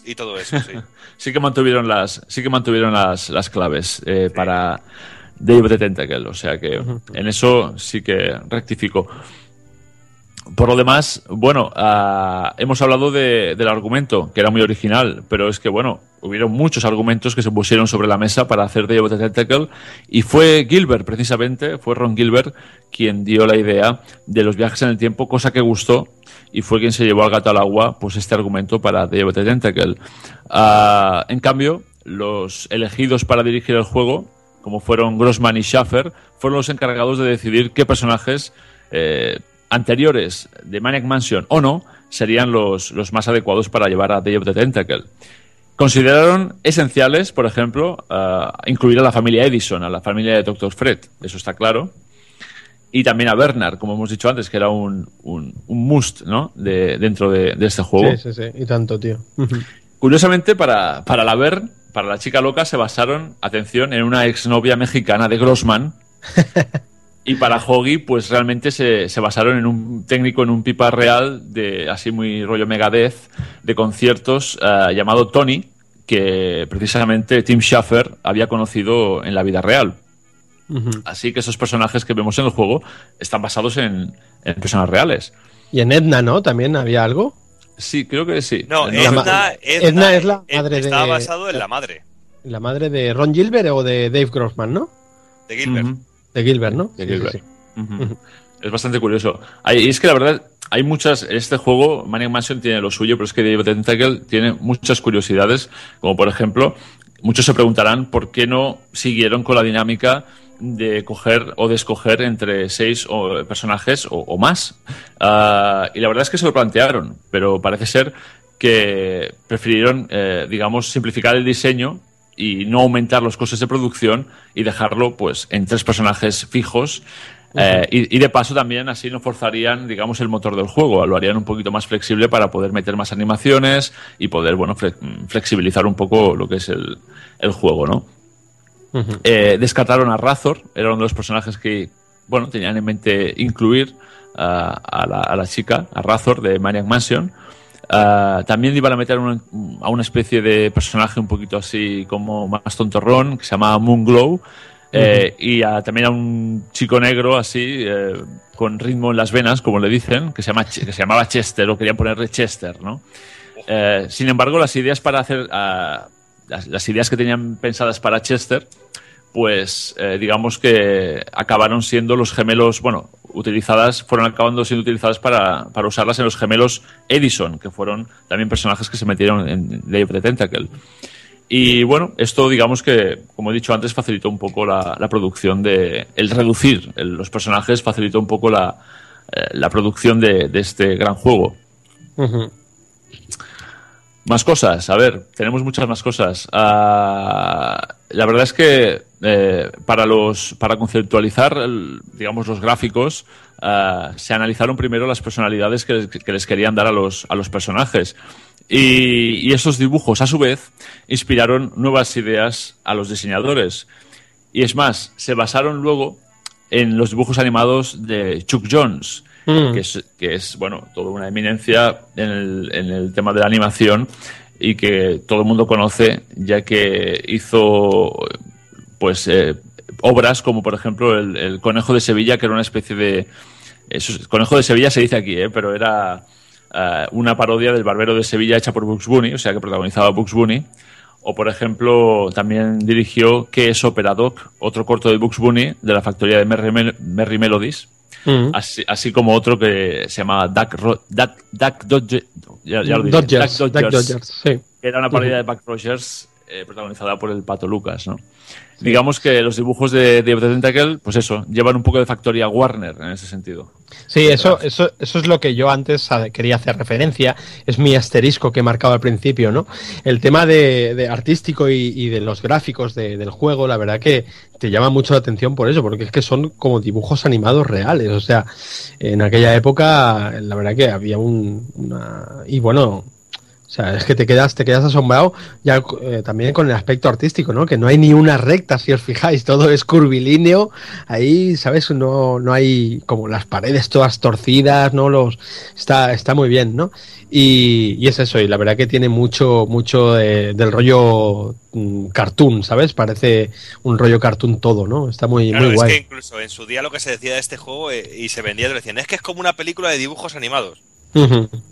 y todo eso, sí. sí que mantuvieron las, sí que mantuvieron las, las claves eh, para the Tentacle, o sea que en eso sí que rectifico. Por lo demás, bueno, ah, hemos hablado de- del argumento, que era muy original, pero es que, bueno, hubieron muchos argumentos que se pusieron sobre la mesa para hacer of the Tentacle, y fue Gilbert, precisamente, fue Ron Gilbert quien dio la idea de los viajes en el tiempo, cosa que gustó, y fue quien se llevó al gato al agua, pues este argumento para the Tentacle. Ah, en cambio, los elegidos para dirigir el juego, como fueron Grossman y Schaffer, fueron los encargados de decidir qué personajes eh, anteriores de Maniac Mansion o no serían los, los más adecuados para llevar a Day of the Tentacle. Consideraron esenciales, por ejemplo, ah, incluir a la familia Edison, a la familia de Dr. Fred, eso está claro. Y también a Bernard, como hemos dicho antes, que era un, un, un must ¿no? de, dentro de, de este juego. Sí, sí, sí. Y tanto, tío. Curiosamente, para, para la Vern, para la chica loca, se basaron, atención, en una exnovia mexicana de Grossman. y para Hoggy, pues realmente se, se basaron en un técnico, en un pipa real, de así muy rollo Megadeth, de conciertos, eh, llamado Tony, que precisamente Tim Schafer había conocido en la vida real. Así que esos personajes que vemos en el juego están basados en, en personas reales. Y en Edna, ¿no? También había algo. Sí, creo que sí. No, Edna, Edna es la madre estaba de- basado en la madre La madre de Ron Gilbert o de Dave Grossman, ¿no? de Gilbert. De Gilbert, ¿no? De Sí, sí, Gilbert. Es bastante curioso. Hay- y es que la verdad, hay muchas. Este juego, Maniac Mansion, tiene lo suyo, pero es que David Tentacle tiene muchas curiosidades. Como por ejemplo, muchos se preguntarán por qué no siguieron con la dinámica de coger o de escoger entre seis o- personajes o, o más. Ah, y la verdad es que se lo plantearon, pero parece ser que prefirieron, eh, digamos, simplificar el diseño y no aumentar los costes de producción y dejarlo pues en tres personajes fijos. Eh, y, y de paso también así no forzarían digamos el motor del juego. Lo harían un poquito más flexible para poder meter más animaciones y poder bueno fle- flexibilizar un poco lo que es el, el juego no eh, descartaron a Razor, era uno de los personajes que, bueno, tenían en mente incluir a, la, a la chica, a Razor de Maniac Mansion. Ah, también iban a meter una- a una especie de personaje un poquito así como más tontorrón, que se llamaba Moonglow, Eh, Y a- también a un chico negro así, eh, con ritmo en las venas, como le dicen, que se, llama, que se llamaba Chester, o querían ponerle Chester, ¿no? Eh, sin embargo, las ideas para hacer. las, las ideas que tenían pensadas para Chester, pues eh, digamos que acabaron siendo los gemelos, bueno, utilizadas, fueron acabando siendo utilizadas para, para usarlas en los gemelos Edison, que fueron también personajes que se metieron en Day of the Tentacle. Y bueno, esto digamos que, como he dicho antes, facilitó un poco la, la producción de... El reducir el- los personajes facilitó un poco la, eh, la producción de, de este gran juego. Más cosas, a ver, tenemos muchas más cosas. Ah, la verdad es que eh, para los para conceptualizar, el- digamos, los gráficos, ah, se analizaron primero las personalidades que les, que les querían dar a los, a los personajes. Y, y esos dibujos, a su vez, inspiraron nuevas ideas a los diseñadores. Y es más, se basaron luego en los dibujos animados de Chuck Jones, Mm. que, es, que es, bueno, toda una eminencia en el, en el tema de la animación y que todo el mundo conoce, ya que hizo pues eh, obras como por ejemplo el, el Conejo de Sevilla, que era una especie de... eso es- Conejo de Sevilla se dice aquí, ¿eh? pero era eh, una parodia del Barbero de Sevilla hecha por Bugs Bunny, o sea que protagonizaba Bugs Bunny. O, por ejemplo, también dirigió ¿Qué es Opera Doc? Otro corto de Bugs Bunny de la factoría de Merry, Mel- Merry Melodies. Mm. Así, así como otro que se llama Duck, Ro- Duck, Duck Dodge- ya- ya lo dije, Dodgers, Duck Duck Dodgers, Dodgers, sí. que era una parodia de Buck Rogers eh, protagonizada por el Pato Lucas, ¿no? Digamos que los dibujos de the Tentacle, pues eso, llevan un poco de factoría Warner en ese sentido. Sí, eso, eso, eso es lo que yo antes quería hacer referencia. Es mi asterisco que he marcado al principio, ¿no? El tema de, de artístico y, de los gráficos de- del juego, la verdad que te llama mucho la atención por eso, porque es que son como dibujos animados reales. O sea, en aquella época, la verdad que había un. Y bueno. O sea, es que te quedas, te quedas asombrado ya eh, también con el aspecto artístico, ¿no? Que no hay ni una recta, si os fijáis, todo es curvilíneo. Ahí, ¿sabes? No, no hay como las paredes todas torcidas, ¿no? Los, está, está muy bien, ¿no? Y, y es eso, y la verdad que tiene mucho, mucho de- del rollo mm, cartoon, ¿sabes? Parece un rollo cartoon todo, ¿no? Está muy, Claro, muy es guay. que incluso en su día lo que se decía de este juego eh, y se vendía, lo decían, es que es como una película de dibujos animados.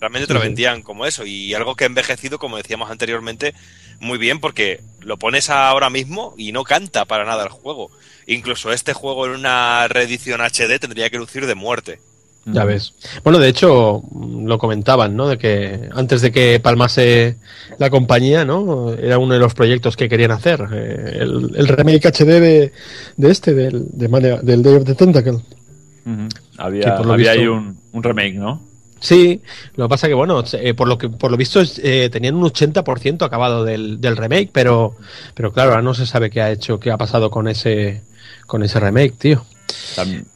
Realmente te lo vendían como eso y algo que ha envejecido, como decíamos anteriormente, muy bien porque lo pones ahora mismo y no canta para nada el juego. Incluso este juego en una reedición HD tendría que lucir de muerte. Ya ves. Bueno, de hecho, lo comentaban, ¿no? De que antes de que palmase la compañía, ¿no? Era uno de los proyectos que querían hacer. eh, el, el remake HD de, de este, del, de Mania- del Day of the Tentacle. Había, por lo había visto- ahí un, un remake, ¿no? Sí, lo que pasa que, bueno, eh, por, lo que, por lo visto eh, tenían un 80% acabado del, del remake, pero, pero claro, ahora no se sabe qué ha hecho, qué ha pasado con ese, con ese remake, tío. También.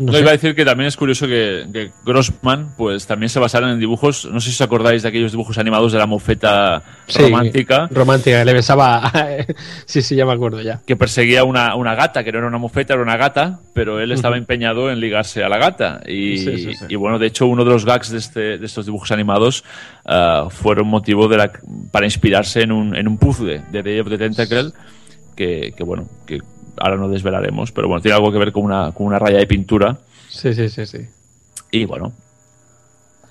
No No, sé. iba a decir que también es curioso que, que Grossman pues también se basaron en dibujos, no sé si os acordáis de aquellos dibujos animados de la mofeta Sí, romántica Romántica, le besaba. sí, sí, ya me acuerdo ya. que perseguía una, una gata, que no era una mofeta, era una gata, pero él estaba empeñado en ligarse a la gata. Y, Sí, sí, sí. y bueno, de hecho, uno de los gags de, este, de estos dibujos animados ah, fueron motivo de la, para inspirarse en un, en un puzzle de Day of the Tentacle, que, que bueno, que ahora no desvelaremos, pero bueno, tiene algo que ver con una, con una raya de pintura. Sí, sí, sí, sí. Y bueno,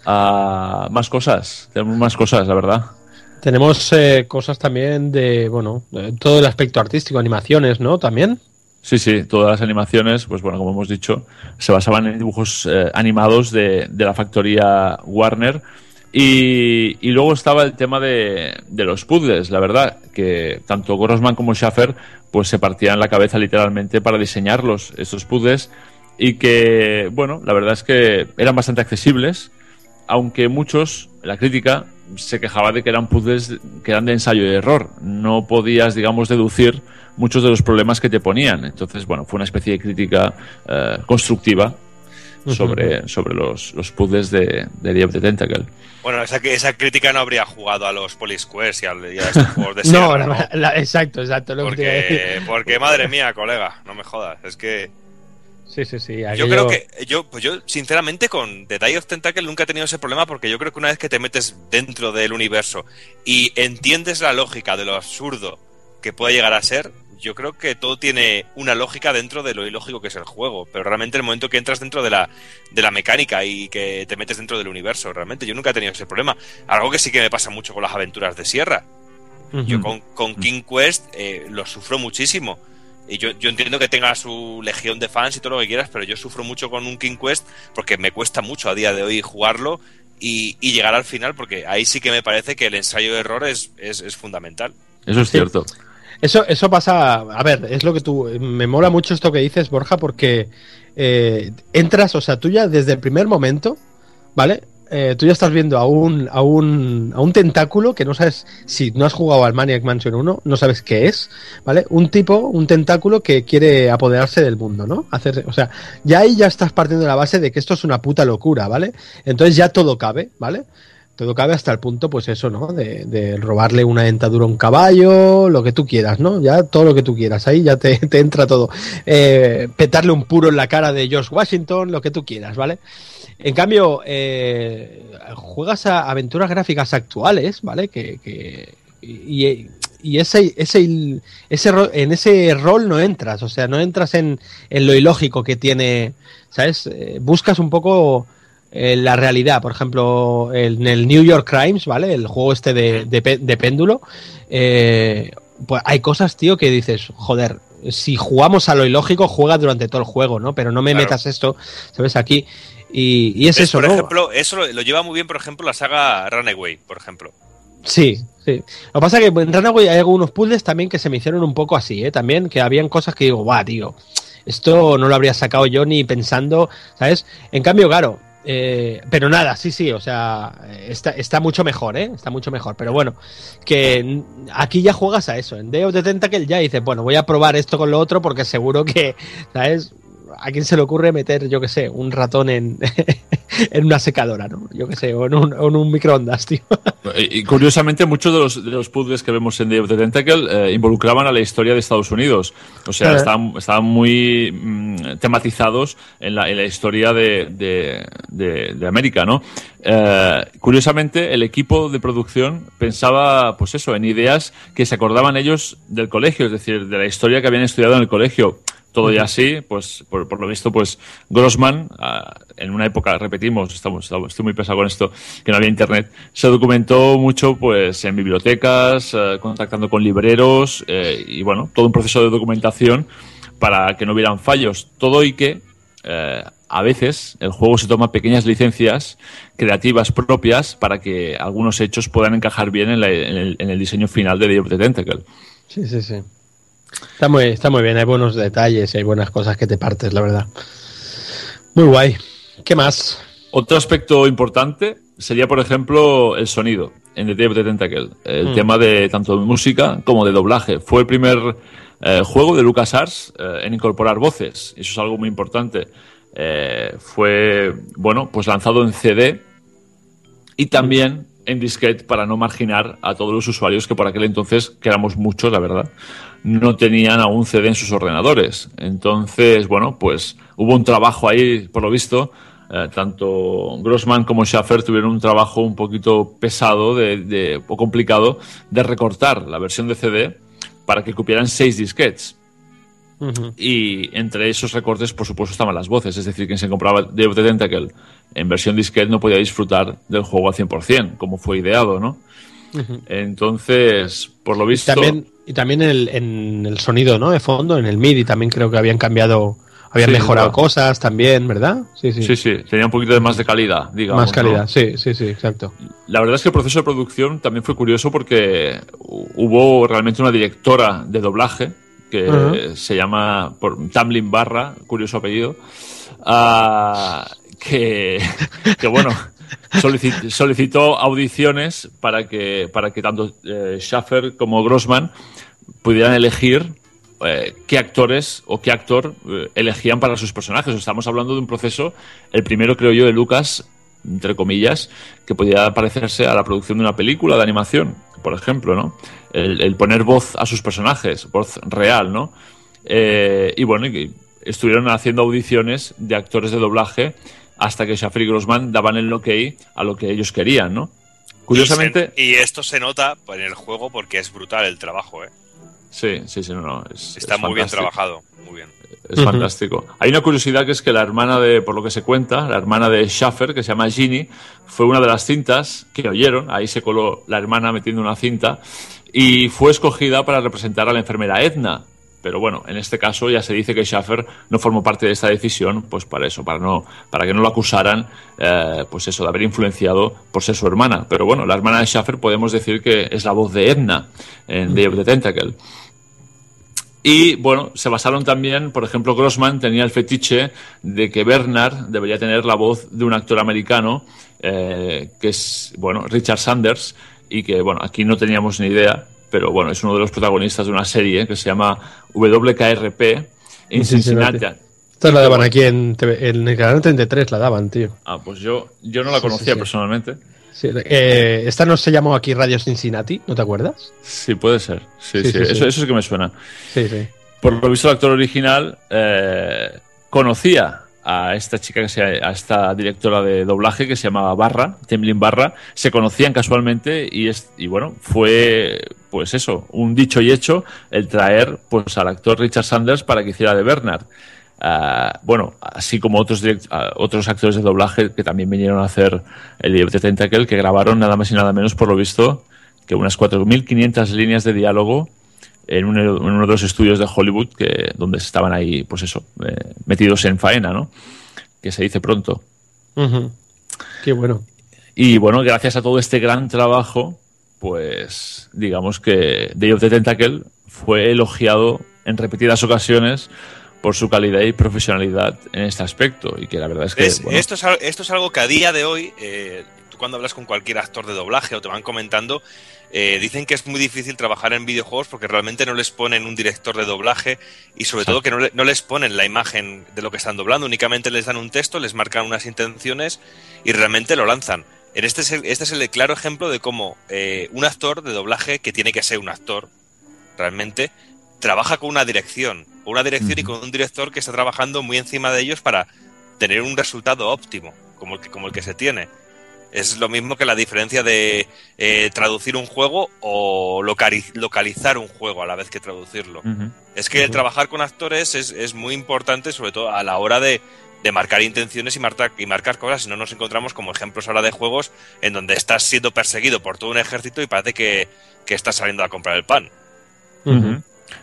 ah, más cosas, tenemos más cosas, la verdad. Tenemos eh, cosas también de, bueno, de todo el aspecto artístico, animaciones, ¿no? También. Sí, sí, todas las animaciones, pues bueno, como hemos dicho, se basaban en dibujos eh, animados de, de la factoría Warner. Y, luego estaba el tema de, de los puzzles, la verdad, que tanto Grossman como Schaffer pues se partían la cabeza literalmente para diseñarlos, estos puzzles, y que, bueno, la verdad es que eran bastante accesibles, aunque muchos, la crítica, se quejaba de que eran puzzles que eran de ensayo y error. No podías, digamos, deducir muchos de los problemas que te ponían. Entonces, bueno, fue una especie de crítica eh, constructiva sobre, sobre los, los puzzles de, de Day of the Tentacle. Bueno, esa, que- esa crítica no habría jugado a los Polisquares y, al- y a estos juegos de No, Sierra, la- la- exacto, exacto. lo que a. Porque, porque, madre mía, colega, no me jodas. Es que Sí, sí, sí. yo creo que, yo, pues yo, sinceramente, con The Day of Tentacle nunca he tenido ese problema porque yo creo que una vez que te metes dentro del universo y entiendes la lógica de lo absurdo que puede llegar a ser, yo creo que todo tiene una lógica dentro de lo ilógico que es el juego, pero realmente el momento que entras dentro de la, de la mecánica y que te metes dentro del universo, realmente yo nunca he tenido ese problema. Algo que sí que me pasa mucho con las aventuras de Sierra. Yo con, con King Quest eh, lo sufro muchísimo. Y yo, yo entiendo que tenga su legión de fans y todo lo que quieras, pero yo sufro mucho con un King Quest porque me cuesta mucho a día de hoy jugarlo y, y llegar al final, porque ahí sí que me parece que el ensayo de error es, es, es fundamental. Eso es cierto. Eso, eso pasa, a ver, es lo que tú, me mola mucho esto que dices, Borja, porque eh, entras, o sea, tú ya desde el primer momento, ¿vale? Eh, tú ya estás viendo a un, a, un, a un tentáculo que no sabes, si no has jugado al Maniac Mansion 1, no sabes qué es, ¿vale? Un tipo, un tentáculo que quiere apoderarse del mundo, ¿no? Hacer, o sea, ya ahí ya estás partiendo de la base de que esto es una puta locura, ¿vale? Entonces ya todo cabe, ¿vale? Todo cabe hasta el punto, pues eso, ¿no? De, de robarle una dentadura a un caballo, lo que tú quieras, ¿no? Ya todo lo que tú quieras, ahí ya te, te entra todo. Eh, petarle un puro en la cara de George Washington, lo que tú quieras, ¿vale? En cambio, eh, juegas a aventuras gráficas actuales, ¿vale? Que, y, y ese, ese, ese, en ese rol no entras, o sea, no entras en, en lo ilógico que tiene, ¿sabes? Eh, buscas un poco eh, la realidad, por ejemplo, en el New York Crimes, ¿vale? El juego este de, de, péndulo, eh, pues hay cosas, tío, que dices, joder, si jugamos a lo ilógico, juega durante todo el juego, ¿no? Pero no me Claro. metas esto, ¿sabes? Aquí. Y, y es ¿Ves? eso, por ¿no? ejemplo, eso lo, lo lleva muy bien, por ejemplo, la saga Runaway, por ejemplo. Sí, sí. Lo que pasa es que en Runaway hay algunos puzzles también que se me hicieron un poco así, ¿eh? También que habían cosas que digo, guau, tío, esto no lo habría sacado yo ni pensando, ¿sabes? En cambio, claro, eh, pero nada, sí, sí, o sea, está, está mucho mejor, ¿eh? Está mucho mejor. Pero bueno, que aquí ya juegas a eso. En Day of the Tentacle ya dices, bueno, voy a probar esto con lo otro porque seguro que, ¿sabes? ¿A quién se le ocurre meter, yo qué sé, un ratón en, en una secadora, ¿no? Yo qué sé, o en un, o en un microondas, tío. Y curiosamente, muchos de los, de los puzzles que vemos en of the Tentacle eh, involucraban a la historia de Estados Unidos. O sea, Eh. estaban, estaban muy mm, tematizados en la, en la historia de, de, de- de América, ¿no? Eh, curiosamente, el equipo de producción pensaba, pues eso, en ideas que se acordaban ellos del colegio, es decir, de la historia que habían estudiado en el colegio. Todo ya así, pues por, lo visto, pues Grossman, ah, en una época, repetimos, estamos, estoy muy pesado con esto, que no había internet, se documentó mucho pues en bibliotecas, eh, contactando con libreros eh, y bueno, todo un proceso de documentación para que no hubieran fallos. Todo y que eh, a veces el juego se toma pequeñas licencias creativas propias para que algunos hechos puedan encajar bien en, la- en el, en el diseño final de Day of the Tentacle. Sí, sí, sí. Está muy, está muy bien, hay buenos detalles, hay buenas cosas que te partes, la verdad. Muy guay. ¿Qué más? Otro aspecto importante sería, por ejemplo, el sonido en The Day of the Tentacle. El Mm. tema de tanto de música como de doblaje. Fue el primer eh, juego de LucasArts eh, en incorporar voces. Eso es algo muy importante. Eh, fue, bueno, pues lanzado en CD y también en disquete para no marginar a todos los usuarios que por aquel entonces, que éramos muchos, la verdad, no tenían aún CD en sus ordenadores. Entonces, bueno, pues hubo un trabajo ahí, por lo visto, eh, tanto Grossman como Schaffer tuvieron un trabajo un poquito pesado de, de- o complicado de recortar la versión de CD para que cupieran seis disquetes. Y entre esos recortes, por supuesto, estaban las voces. Es decir, quien se compraba Day of the Tentacle en versión disquete no podía disfrutar del juego al 100%, como fue ideado, ¿no? Entonces, por lo visto... También, y también el, en el sonido, ¿no? De fondo, en el MIDI también creo que habían cambiado, habían Sí, mejorado claro. cosas también, ¿verdad? Sí, sí. Sí, sí, tenía un poquito de más de calidad, digamos. Más calidad, ¿no? sí, sí, sí, exacto. La verdad es que el proceso de producción también fue curioso porque hu- hubo realmente una directora de doblaje que Ajá. se llama por Tamlin Barra, curioso apellido, ah, que, que bueno, solici- solicitó audiciones para que, para que tanto eh, como Grossman pudieran elegir eh, qué actores o qué actor eh, elegían para sus personajes. Estamos hablando de un proceso, el primero creo yo de Lucas, entre comillas, que podía parecerse a la producción de una película de animación, por ejemplo, ¿no? El, poner voz a sus personajes, voz real, ¿no? Eh, y bueno, estuvieron haciendo audiciones de actores de doblaje hasta que Schaffer y Grossman daban el ok a lo que ellos querían, ¿no? Curiosamente, Y, se- y esto se nota en el juego porque es brutal el trabajo, ¿eh? Sí, sí, sí, no, no. Es, Está es muy bien trabajado. Muy bien. Es fantástico. Hay una curiosidad que es que la hermana de, por lo que se cuenta, la hermana de Schaffer, que se llama Ginny, fue una de las cintas que oyeron. Ahí se coló la hermana metiendo una cinta y fue escogida para representar a la enfermera Edna. Pero bueno, en este caso ya se dice que Schaffer no formó parte de esta decisión, pues para eso, para no, para que no lo acusaran, eh, pues eso, de haber influenciado por ser su hermana. Pero bueno, la hermana de Schaffer podemos decir que es la voz de Edna en Day of the Tentacle. Y bueno, se basaron también, por ejemplo, Grossman tenía el fetiche de que Bernard debería tener la voz de un actor americano, eh, que es, bueno, Richard Sanders, y que, bueno, aquí no teníamos ni idea, pero bueno, es uno de los protagonistas de una serie que se llama WKRP en Cincinnati. Esta la daban aquí en, TV en el canal 33, la daban, tío. Ah, pues yo, yo no la conocía sí, sí. personalmente. Eh, esta no se llamó aquí Radio Cincinnati, ¿no te acuerdas? Sí, puede ser. Sí, Sí. Eso, eso sí que me suena. Sí, sí. Por lo visto, el actor original eh, conocía a esta chica, que se, a esta directora de doblaje que se llamaba Barra, Temlin Barra. Se conocían casualmente y, es, y bueno, fue pues eso, un dicho y hecho el traer pues al actor Richard Sanders para que hiciera de Bernard. Ah, bueno, así como otros, ah, otros actores de doblaje que también vinieron a hacer el of the Tentacle, que grabaron nada más y nada menos, por lo visto, que unas 4.500 líneas de diálogo en uno, en uno de los estudios de Hollywood que, donde estaban ahí, pues eso, eh, metidos en faena, ¿no? Que se dice pronto. Qué bueno. Y bueno, gracias a todo este gran trabajo, pues digamos que Day of the Tentacle fue elogiado en repetidas ocasiones por su calidad y profesionalidad en este aspecto. Y que la verdad es que. Es- bueno, esto, es, esto es algo que a día de hoy, eh, tú cuando hablas con cualquier actor de doblaje o te van comentando, eh, dicen que es muy difícil trabajar en videojuegos porque realmente no les ponen un director de doblaje y sobre todo que no, le- no les ponen la imagen de lo que están doblando, únicamente les dan un texto, les marcan unas intenciones y realmente lo lanzan. En este, es el, este es el claro ejemplo de cómo eh, un actor de doblaje, que tiene que ser un actor realmente, trabaja con una dirección, con una dirección y con un director que está trabajando muy encima de ellos para tener un resultado óptimo, como el que, como el que se tiene. Es lo mismo que la diferencia de eh, traducir un juego o locali- localizar un juego a la vez que traducirlo. Es que el trabajar con actores es, es muy importante, sobre todo a la hora de, de marcar intenciones y marcar, y marcar cosas. Si no, nos encontramos como ejemplos ahora de juegos en donde estás siendo perseguido por todo un ejército y parece que, que estás saliendo a comprar el pan.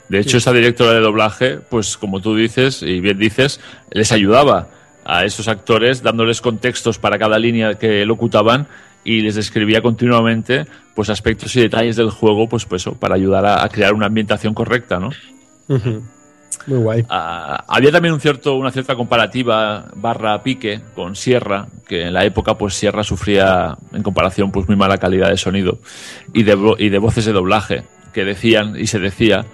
De hecho, esa directora de doblaje, pues como tú dices y bien dices, les ayudaba a esos actores dándoles contextos para cada línea que locutaban y les describía continuamente pues aspectos y detalles del juego, pues, pues eso, para ayudar a, a crear una ambientación correcta, ¿no? Muy guay. Ah, había también un cierto, una cierta comparativa barra pique con Sierra, que en la época pues Sierra sufría en comparación pues muy mala calidad de sonido y de, y de voces de doblaje, que decían y se decía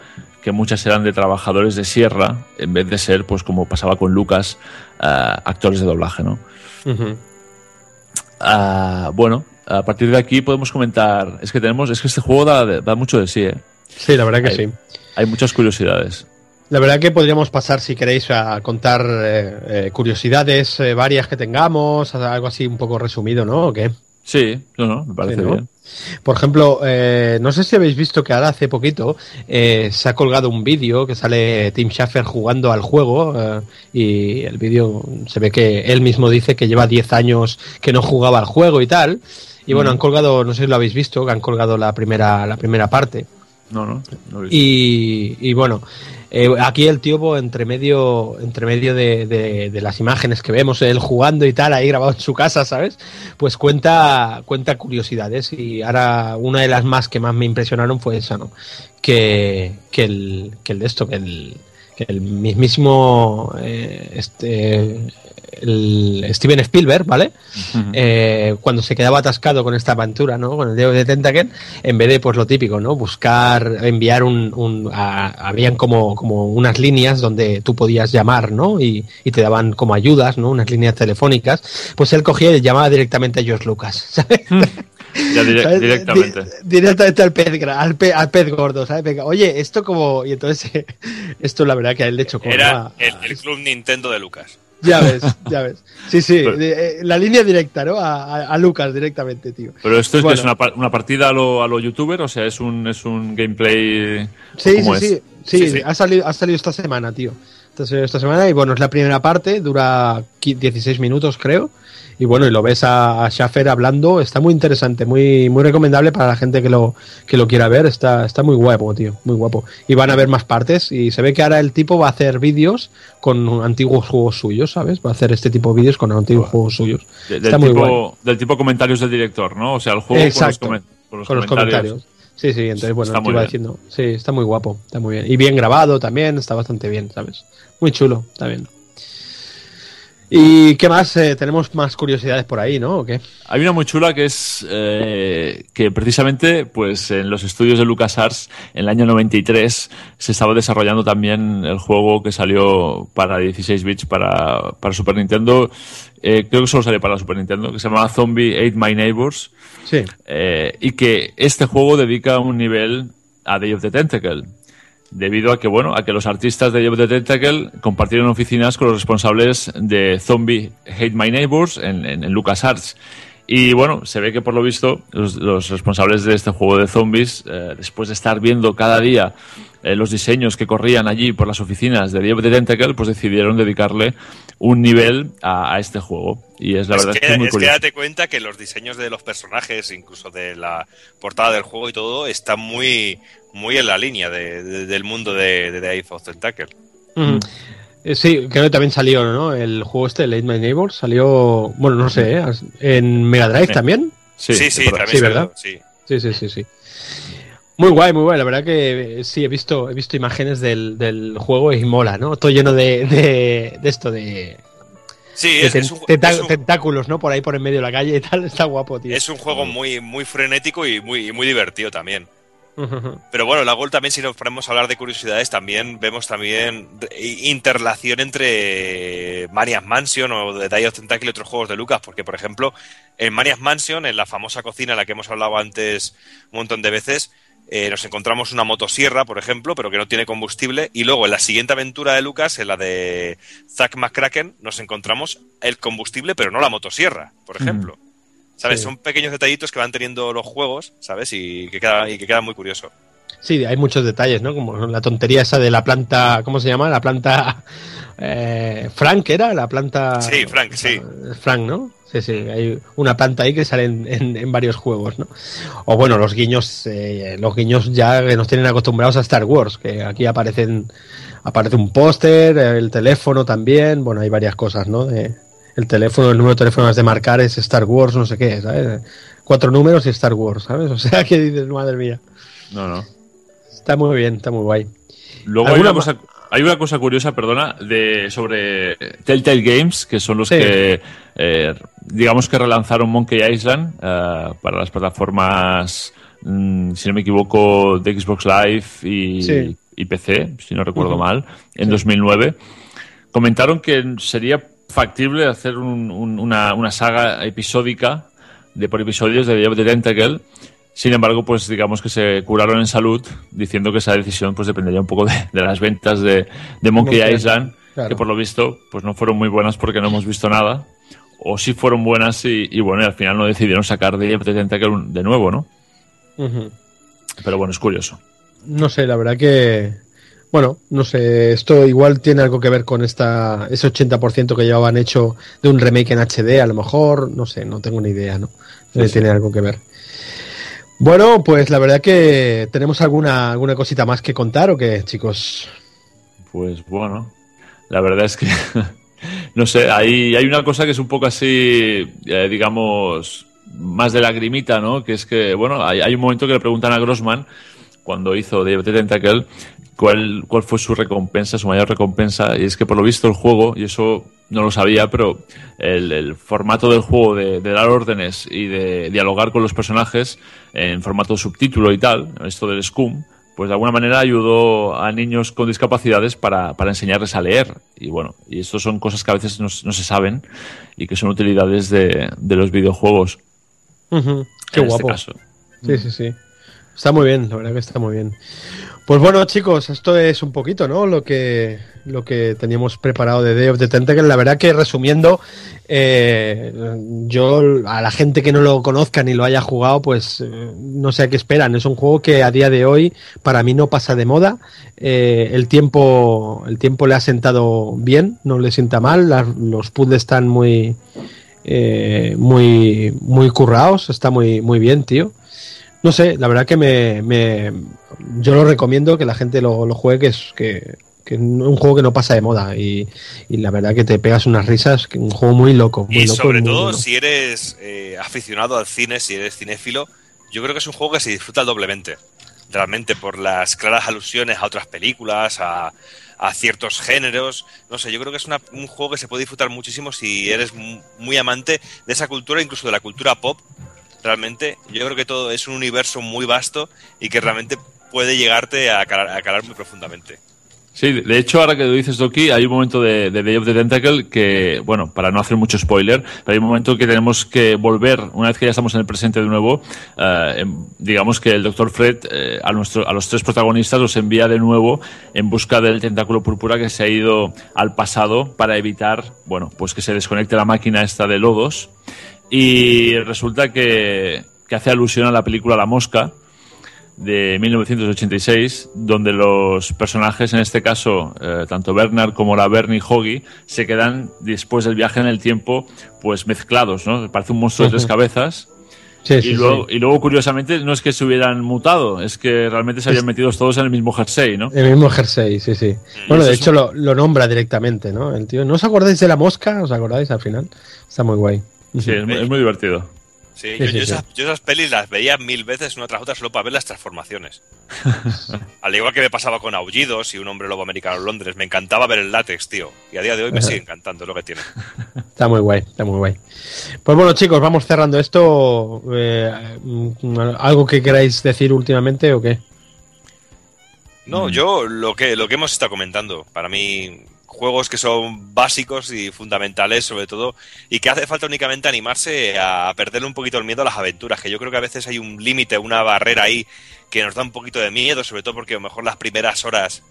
que muchas eran de trabajadores de Sierra en vez de ser pues como pasaba con Lucas, ah, actores de doblaje, ¿no? Ah, bueno, a partir de aquí podemos comentar, es que tenemos, es que este juego da, da mucho de sí, ¿eh? Sí, la verdad que Hay- sí. Hay muchas curiosidades. La verdad que podríamos pasar, si queréis, a contar eh, eh, curiosidades eh, varias que tengamos, algo así un poco resumido, ¿no? ¿O qué? Sí, no, no, me parece Sí, ¿no? bien. Por ejemplo, eh, no sé si habéis visto que ahora hace poquito eh, se ha colgado un vídeo que sale Tim Schafer jugando al juego eh, y el vídeo se ve que él mismo dice que lleva 10 años que no jugaba al juego y tal. Y bueno, Mm. han colgado, no sé si lo habéis visto, que han colgado la primera, la primera parte. No, no, no lo he visto. Y, y bueno, eh, aquí el tío, pues, entre medio, entre medio de, de- de las imágenes que vemos, él jugando y tal, ahí grabado en su casa, ¿sabes? Pues cuenta, cuenta curiosidades. Y ahora una de las más que más me impresionaron fue esa, ¿no? Que, que, el, que el de esto, que el, el mismísimo eh, este, el Steven Spielberg, ¿vale? Eh, cuando se quedaba atascado con esta aventura, ¿no? Con el dedo de Tentacle, en vez de pues lo típico, ¿no? Buscar, enviar un, un- a- habían como, como unas líneas donde tú podías llamar, ¿no? Y, y te daban como ayudas, ¿no? Unas líneas telefónicas. Pues él cogía y llamaba directamente a George Lucas, ¿sabes? Ya dire- ¿Sabes? directamente. Di- directamente al pez, gra- al pe- al pez gordo, ¿sabes? Venga, oye, esto como. Y entonces, esto la verdad que a él le. Era el, el club Nintendo de Lucas. Ya ves, ya ves. Sí, sí, Pero- de- eh, la línea directa, ¿no? A, a- Lucas directamente, tío. Pero esto es, que Bueno. es una, par- una partida a lo, a lo youtuber, o sea, es un, es un gameplay. Sí, ¿cómo sí, es? sí, sí, Sí, sí. Ha, salido, ha salido esta semana, tío. Esta semana y bueno, es la primera parte, dura qui- 16 minutos, creo. Y bueno, y lo ves a, a Schaffer hablando, está muy interesante, muy, muy recomendable para la gente que lo, que lo quiera ver, está, está muy guapo, tío, muy guapo. Y van a haber más partes y se ve que ahora el tipo va a hacer vídeos con antiguos juegos suyos, ¿sabes? Va a hacer este tipo de vídeos con antiguos juegos suyos. De- está del, muy guay. tipo, del tipo comentarios del director, ¿no? O sea, el juego Exacto, con los, comen- con los con los comentarios. Sí, sí, entonces bueno, Está te iba bien. diciendo, sí, está muy guapo, está muy bien. Y bien grabado también, está bastante bien, ¿sabes? Muy chulo, está bien. ¿Y qué más? Eh, tenemos más curiosidades por ahí, ¿no? ¿O qué? Hay una muy chula que es eh, que precisamente pues en los estudios de LucasArts en el año 93 se estaba desarrollando también el juego que salió para 16 bits para, para Super Nintendo. Eh, creo que solo salió para la Super Nintendo, que se llamaba Zombie Ate My Neighbors. Sí. Eh, y que este juego dedica un nivel a Day of the Tentacle. Debido a que, bueno, a que los artistas de of the Tentacle compartieron oficinas con los responsables de Zombie Hate My Neighbors en, en, en LucasArts. Y bueno, se ve que por lo visto los, los responsables de este juego de zombies, eh, después de estar viendo cada día eh, los diseños que corrían allí por las oficinas de Day of the Tentacle, pues decidieron dedicarle un nivel a, a este juego. Y es la es verdad que, que es muy es que date cuenta que los diseños de los personajes, incluso de la portada del juego y todo, están muy, muy en la línea de- de- del mundo de, de Day of Tentacle. Eh, sí, creo que también salió, ¿no? El juego este, Late My Neighbor, salió, bueno, no sé, ¿eh? en Mega Drive Sí. también. Sí, sí, también sí, se ¿verdad? sí. Sí, sí, sí, sí. Muy guay, muy guay. La verdad que eh, sí, he visto, he visto imágenes del, del juego y mola, ¿no? Todo lleno de, de, de esto, de, Sí, de es, ten- es un, tenta- es un- tentáculos, ¿no? Por ahí por en medio de la calle y tal. Está guapo, tío. es un juego muy, muy frenético y muy, y muy divertido también. Pero bueno, la Gol también, si nos ponemos a hablar de curiosidades, también vemos también interrelación entre Maniac Mansion o The Day of Tentacle y otros juegos de Lucas, porque por ejemplo, en Maniac Mansion, en la famosa cocina en la que hemos hablado antes un montón de veces, eh, nos encontramos una motosierra, por ejemplo, pero que no tiene combustible, y luego en la siguiente aventura de Lucas, en la de Zack McCracken, nos encontramos el combustible, pero no la motosierra, por ejemplo. ¿Sabes? Sí. Son pequeños detallitos que van teniendo los juegos, ¿sabes? Y que queda, y que queda muy curioso. Sí, hay muchos detalles, ¿no? Como la tontería esa de la planta, ¿cómo se llama? La planta eh, Frank era, la planta. Sí, Frank, sí. Frank, ¿no? Sí, sí, hay una planta ahí que sale en, en- en varios juegos, ¿no? O bueno, los guiños, eh, los guiños ya que nos tienen acostumbrados a Star Wars, que aquí aparecen, aparece un póster, el teléfono también, bueno, hay varias cosas, ¿no? De- el teléfono, el número de teléfono de marcar es Star Wars, no sé qué, ¿sabes? Cuatro números y Star Wars, ¿sabes? O sea, que dices, madre mía. No, no. Está muy bien, está muy guay. Luego hay ¿Alguna una, cosa, hay una cosa curiosa, perdona, de sobre Telltale Games, que son los Sí. que, eh, digamos que relanzaron Monkey Island eh, para las plataformas, mm, si no me equivoco, de Xbox Live y, Sí. y PC, si no recuerdo mal, en Sí. 2009. Comentaron que sería factible hacer un- un- una, una saga episódica de por episodios de the Tentacle. Sin embargo, pues digamos que se curaron en salud diciendo que esa decisión pues dependería un poco de, de las ventas de, de Monkey Island, claro. que por lo visto pues no fueron muy buenas porque no hemos visto nada. O sí fueron buenas y, y bueno, y al final no decidieron sacar the Tentacle de nuevo, ¿no? Pero bueno, es curioso. No sé, la verdad que. Bueno, no sé, esto igual tiene algo que ver con esta ese 80% que llevaban hecho de un remake en HD, a lo mejor, no sé, no tengo ni idea, ¿no? Sí. Tiene algo que ver. Bueno, pues la verdad que tenemos alguna, alguna cosita más que contar o qué, chicos. Pues bueno, la verdad es que no sé, hay, hay una cosa que es un poco así, eh, digamos, más de lagrimita, ¿no? Que es que, bueno, hay, hay un momento que le preguntan a Grossman, cuando hizo the Tentacle, cuál, cuál fue su recompensa, su mayor recompensa, y es que por lo visto el juego, y eso no lo sabía, pero el, el formato del juego de, de dar órdenes y de dialogar con los personajes en formato subtítulo y tal, esto del Scum, pues de alguna manera ayudó a niños con discapacidades para, para enseñarles a leer. Y bueno, y esto son cosas que a veces no, no se saben y que son utilidades de, de los videojuegos. Qué en guapo. Este caso. Sí, sí, sí. Está muy bien, la verdad que está muy bien. Pues bueno, chicos, esto es un poquito, ¿no? Lo que, lo que teníamos preparado de Day of the Tentacle. La verdad que resumiendo, eh, yo a la gente que no lo conozca ni lo haya jugado, pues eh, no sé a qué esperan. Es un juego que a día de hoy para mí no pasa de moda. Eh, el tiempo, el tiempo le ha sentado bien, no le sienta mal. Los puzzles están muy, muy, muy currados. Está muy, muy bien, tío. No sé, la verdad que me, me- yo lo recomiendo que la gente lo, lo juegue, que es que, que es un juego que no pasa de moda y, y la verdad que te pegas unas risas, que un juego muy loco. Muy Y loco sobre muy todo, bueno. si eres eh, aficionado al cine, si eres cinéfilo, yo creo que es un juego que se disfruta doblemente. Realmente, por las claras alusiones a otras películas, a, a ciertos géneros. No sé, yo creo que es una- un juego que se puede disfrutar muchísimo si eres mu- muy amante de esa cultura, incluso de la cultura pop. Realmente, yo creo que todo es un universo muy vasto y que realmente puede llegarte a calar, a calar muy profundamente. Sí, de hecho, ahora que lo dices, Doki, hay un momento de, de Day of the Tentacle que, bueno, para no hacer mucho spoiler, pero hay un momento que tenemos que volver, una vez que ya estamos en el presente de nuevo, eh, digamos que el Dr. Fred eh, a, nuestro, a los tres protagonistas los envía de nuevo en busca del tentáculo púrpura que se ha ido al pasado para evitar, bueno, pues que se desconecte la máquina esta de lodos. Y resulta que, que hace alusión a la película La Mosca, de 1986, donde los personajes, en este caso, eh, tanto Bernard como la Bernie Hoggy, se quedan después del viaje en el tiempo, pues mezclados, ¿no? Parece un monstruo de tres cabezas. Sí, y, sí, luego, sí. y luego, curiosamente, no es que se hubieran mutado, es que realmente se habían metido todos en el mismo jersey, ¿no? El mismo jersey, sí, sí. Bueno, de hecho un- lo, lo nombra directamente, ¿no? El tío, ¿no os acordáis de la mosca? ¿Os acordáis al final? Está muy guay. Sí, es, muy- es muy divertido. Sí, Sí, yo, sí, yo sí. Esas, yo esas pelis las veía mil veces una tras otra solo para ver las transformaciones. Al igual que me pasaba con Aullidos y un hombre lobo americano en Londres, me encantaba ver el látex, tío. Y a día de hoy me sigue encantando lo que tiene. Está muy guay, está muy guay. Pues bueno, chicos, vamos cerrando esto. Eh, mm, ¿Algo que queráis decir últimamente o qué? No, yo lo que, lo que hemos estado comentando, para mí, juegos que son básicos y fundamentales sobre todo, y que hace falta únicamente animarse a perderle un poquito el miedo a las aventuras, que yo creo que a veces hay un límite, una barrera ahí que nos da un poquito de miedo, sobre todo porque a lo mejor las primeras horas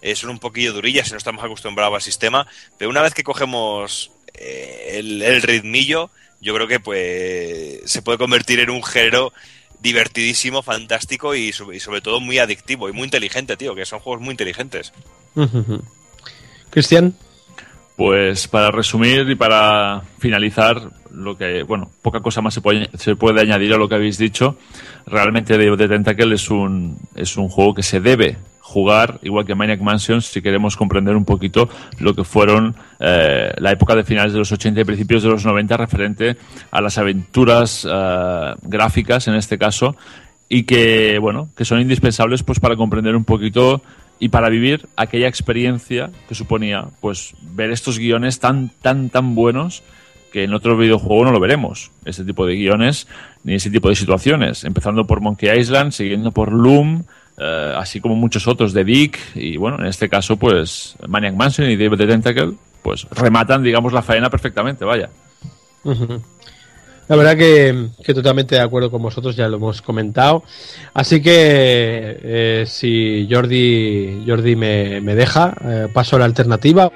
eh, son un poquillo durillas y no estamos acostumbrados al sistema, pero una vez que cogemos eh, el, ritmillo, yo creo que pues se puede convertir en un género divertidísimo, fantástico y y sobre todo muy adictivo y muy inteligente, tío, que son juegos muy inteligentes. Cristian. Pues para resumir y para finalizar, lo que, bueno, poca cosa más se puede, se puede añadir a lo que habéis dicho. Realmente the Tentacle es un, es un juego que se debe jugar, igual que Maniac Mansion, si queremos comprender un poquito lo que fueron eh, la época de finales de los 80 y principios de los 90 referente a las aventuras eh, gráficas, en este caso, y que, bueno, que son indispensables pues para comprender un poquito y para vivir aquella experiencia que suponía pues ver estos guiones tan tan tan buenos que en otro videojuego no lo veremos. Este tipo de guiones ni ese tipo de situaciones. Empezando por Monkey Island siguiendo por Loom eh, así como muchos otros de Dick y bueno en este caso pues Maniac Mansion y David the Tentacle pues rematan digamos la faena perfectamente vaya. La verdad que, que totalmente de acuerdo con vosotros, ya lo hemos comentado. Así que eh, si Jordi, Jordi me, me deja, eh, paso a la alternativa.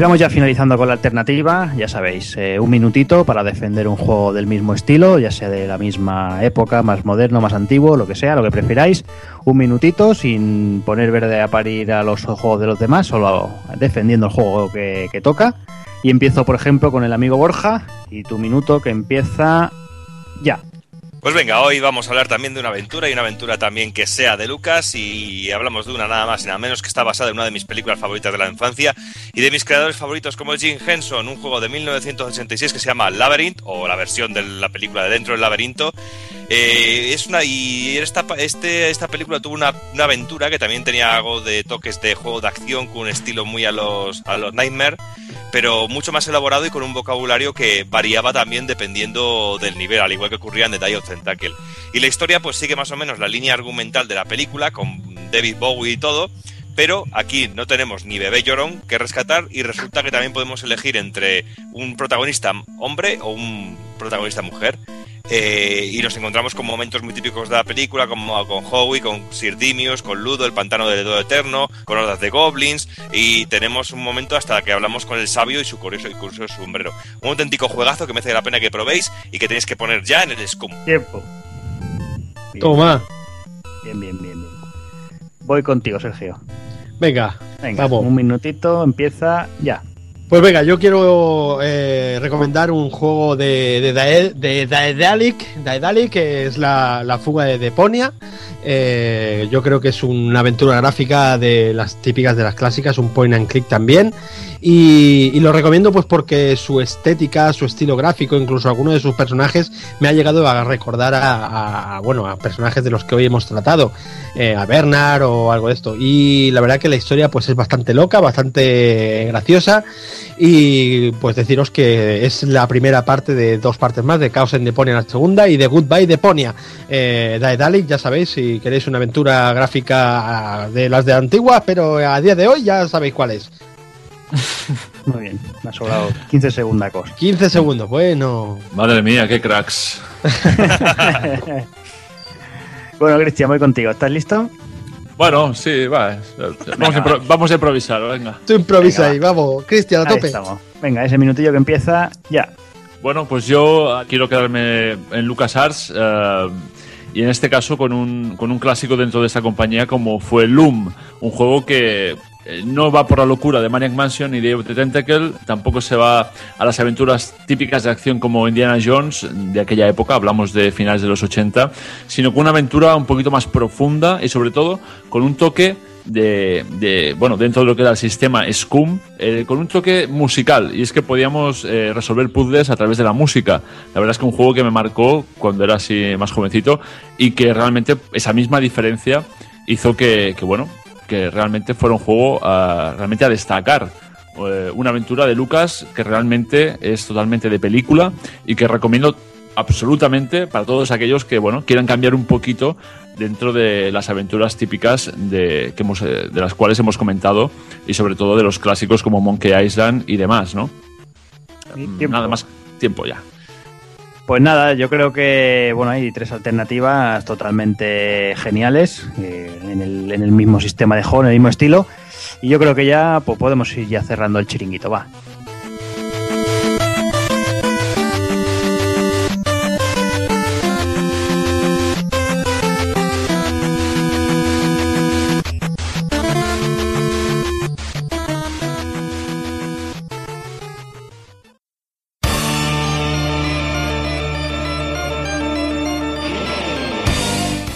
Y ya finalizando con la alternativa, ya sabéis, eh, un minutito para defender un juego del mismo estilo, ya sea de la misma época, más moderno, más antiguo, lo que sea, lo que prefiráis. Un minutito sin poner verde a parir a los juegos de los demás, solo defendiendo el juego que toca. Y empiezo, por ejemplo, con el amigo Borja y tu minuto que empieza ya. Pues venga, hoy vamos a hablar también de una aventura y una aventura también que sea de Lucas y hablamos de una nada más y nada menos que está basada en una de mis películas favoritas de la infancia y de mis creadores favoritos como Jim Henson, un juego de 1986 que se llama Labyrinth o la versión de la película de Dentro del Laberinto Eh, es una y esta, este, esta película tuvo una, aventura que también tenía algo de toques de juego de acción con un estilo muy a los, a los Nightmare, pero mucho más elaborado y con un vocabulario que variaba también dependiendo del nivel, al igual que ocurría en The Die of Tentacle. Y la historia pues sigue más o menos la línea argumental de la película, con David Bowie y todo, pero aquí no tenemos ni bebé llorón que rescatar y resulta que también podemos elegir entre un protagonista hombre o un protagonista mujer. Eh, y nos encontramos con momentos muy típicos de la película, como con Howie, con Sir Dimius, con Ludo, el pantano del dedo eterno, con hordas de goblins, y tenemos un momento hasta que hablamos con el sabio y su curioso y curioso sombrero. Un auténtico juegazo que merece la pena que probéis y que tenéis que poner ya en el Scum. Tiempo. Bien. Toma. Bien, bien, bien, bien. Voy contigo, Sergio. Venga, Venga, vamos. Un minutito, empieza ya. Pues venga, yo quiero eh, recomendar un juego de, de, Daed, de Daedalic, Daedalic, que es la, la fuga de Deponia. Eh, yo creo que es una aventura gráfica de las típicas de las clásicas, un point and click también. Y, lo recomiendo pues porque su estética, su estilo gráfico, incluso alguno de sus personajes me ha llegado a recordar a, a bueno a personajes de los que hoy hemos tratado, eh, a Bernard o algo de esto. Y la verdad que la historia pues es bastante loca, bastante graciosa y pues deciros que es la primera parte de dos partes más de Chaos en Deponia la segunda y de Goodbye Deponia. Eh, Daedalic, ya sabéis si queréis una aventura gráfica de las de antiguas, pero a día de hoy ya sabéis cuál es. Muy bien, me ha sobrado 15 segundos. 15 segundos, bueno. Madre mía, qué cracks. bueno, Cristian, voy contigo. ¿Estás listo? Bueno, sí, va. Vamos, a, vamos a, improvisar, venga. Tú improvisa venga, ahí, vamos. Cristian, a tope. Estamos. Venga, ese minutillo que empieza ya. Bueno, pues yo quiero quedarme en LucasArts. Uh, y en este caso con un, con un clásico dentro de esta compañía como fue Loom, un juego que no va por la locura de Maniac Mansion ni de The Tentacle, tampoco se va a las aventuras típicas de acción como Indiana Jones de aquella época, hablamos de finales de los 80, sino con una aventura un poquito más profunda y sobre todo con un toque de, bueno, dentro de lo que era el sistema Scum, eh, con un toque musical. Y es que podíamos eh, resolver puzzles a través de la música. La verdad es que un juego que me marcó cuando era así más jovencito y que realmente esa misma diferencia hizo que bueno, que realmente fuera un juego realmente a destacar. Uh, una aventura de Lucas que realmente es totalmente de película y que recomiendo absolutamente para todos aquellos que bueno quieran cambiar un poquito dentro de las aventuras típicas de, que hemos, de las cuales hemos comentado y sobre todo de los clásicos como Monkey Island y demás, ¿no? Nada más tiempo ya. Pues nada, yo creo que bueno hay tres alternativas totalmente geniales eh, en, el, en, el, mismo sistema de juego, en el mismo estilo. Y yo creo que ya pues, podemos ir ya cerrando el chiringuito, va.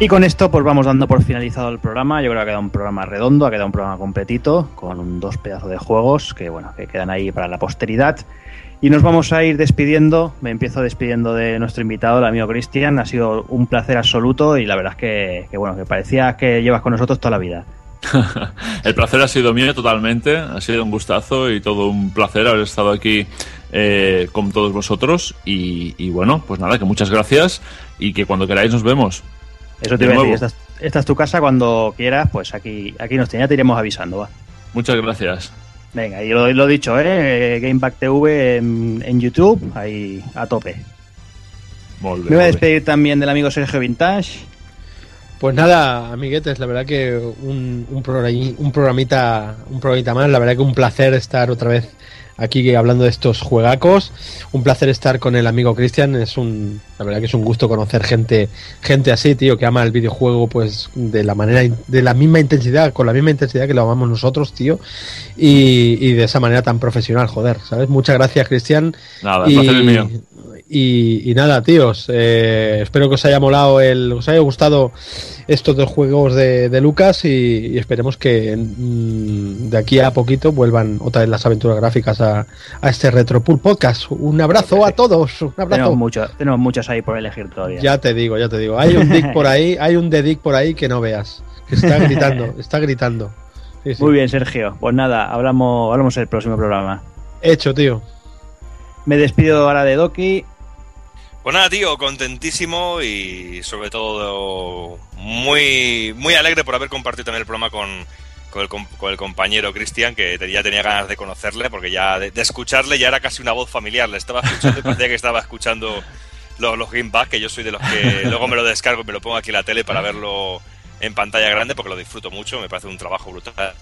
Y con esto pues vamos dando por finalizado el programa. Yo creo que ha quedado un programa redondo, ha quedado un programa completito, con dos pedazos de juegos que bueno, que quedan ahí para la posteridad. Y nos vamos a ir despidiendo. Me empiezo despidiendo de nuestro invitado, el amigo Cristian. Ha sido un placer absoluto y la verdad es que, bueno, que parecía que llevas con nosotros toda la vida. el placer ha sido mío totalmente, ha sido un gustazo y todo un placer haber estado aquí eh, con todos vosotros. Y bueno, pues nada, que muchas gracias y que cuando queráis nos vemos. Eso te iba a decir, esta, esta, es tu casa cuando quieras, pues aquí, aquí nos tenía, te iremos avisando, va. Muchas gracias. Venga, y lo, lo dicho, ¿eh? Gameback TV en, en, YouTube, ahí a tope. Molde, Me voy a despedir también del amigo Sergio Vintage. Pues nada, amiguetes, la verdad que un, un, programi- un programita un programita más, la verdad que un placer estar otra vez aquí hablando de estos juegacos, un placer estar con el amigo Cristian, es un la verdad que es un gusto conocer gente gente así, tío, que ama el videojuego pues de la manera de la misma intensidad, con la misma intensidad que lo amamos nosotros, tío, y, y de esa manera tan profesional, joder, ¿sabes? Muchas gracias, Cristian. Nada, el placer es mío. Y, y nada, tíos, eh, espero que os haya molado, el, os haya gustado estos dos juegos de, de Lucas y, y esperemos que mm, de aquí a poquito vuelvan otra vez las aventuras gráficas a, a este Retropool Podcast. Un abrazo a todos, un abrazo. Tenemos, mucho, tenemos muchos ahí por elegir todavía. Ya te digo, ya te digo. Hay un dick por ahí, hay un de dick por ahí que no veas. Que está gritando, está gritando. Sí, sí. Muy bien, Sergio. Pues nada, hablamos, hablamos en el próximo programa. Hecho, tío. Me despido ahora de Doki. Pues nada, tío, contentísimo y sobre todo muy, muy alegre por haber compartido también el programa con, con, el, com- con el compañero Cristian, que ya tenía ganas de conocerle, porque ya de, de escucharle ya era casi una voz familiar. Le estaba escuchando y parecía que estaba escuchando los, los Gameback, que yo soy de los que luego me lo descargo y me lo pongo aquí en la tele para verlo en pantalla grande, porque lo disfruto mucho, me parece un trabajo brutal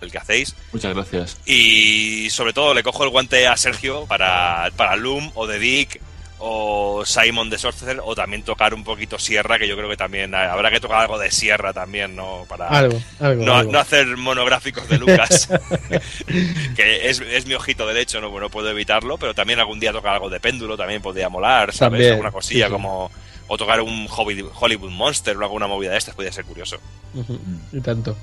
el que hacéis. Muchas gracias. Y sobre todo le cojo el guante a Sergio para, para Loom o The Dick o Simon de Sorcerer o también tocar un poquito Sierra, que yo creo que también habrá que tocar algo de Sierra también, ¿no? Para Algo, algo, no, algo. no hacer monográficos de Lucas, que es, es mi ojito derecho, no, no puedo evitarlo, pero también algún día tocar algo de péndulo también podría molar, ¿sabes? También, Alguna cosilla sí, sí. como... O tocar un Hollywood Monster o alguna movida de estas podría ser curioso. Y tanto.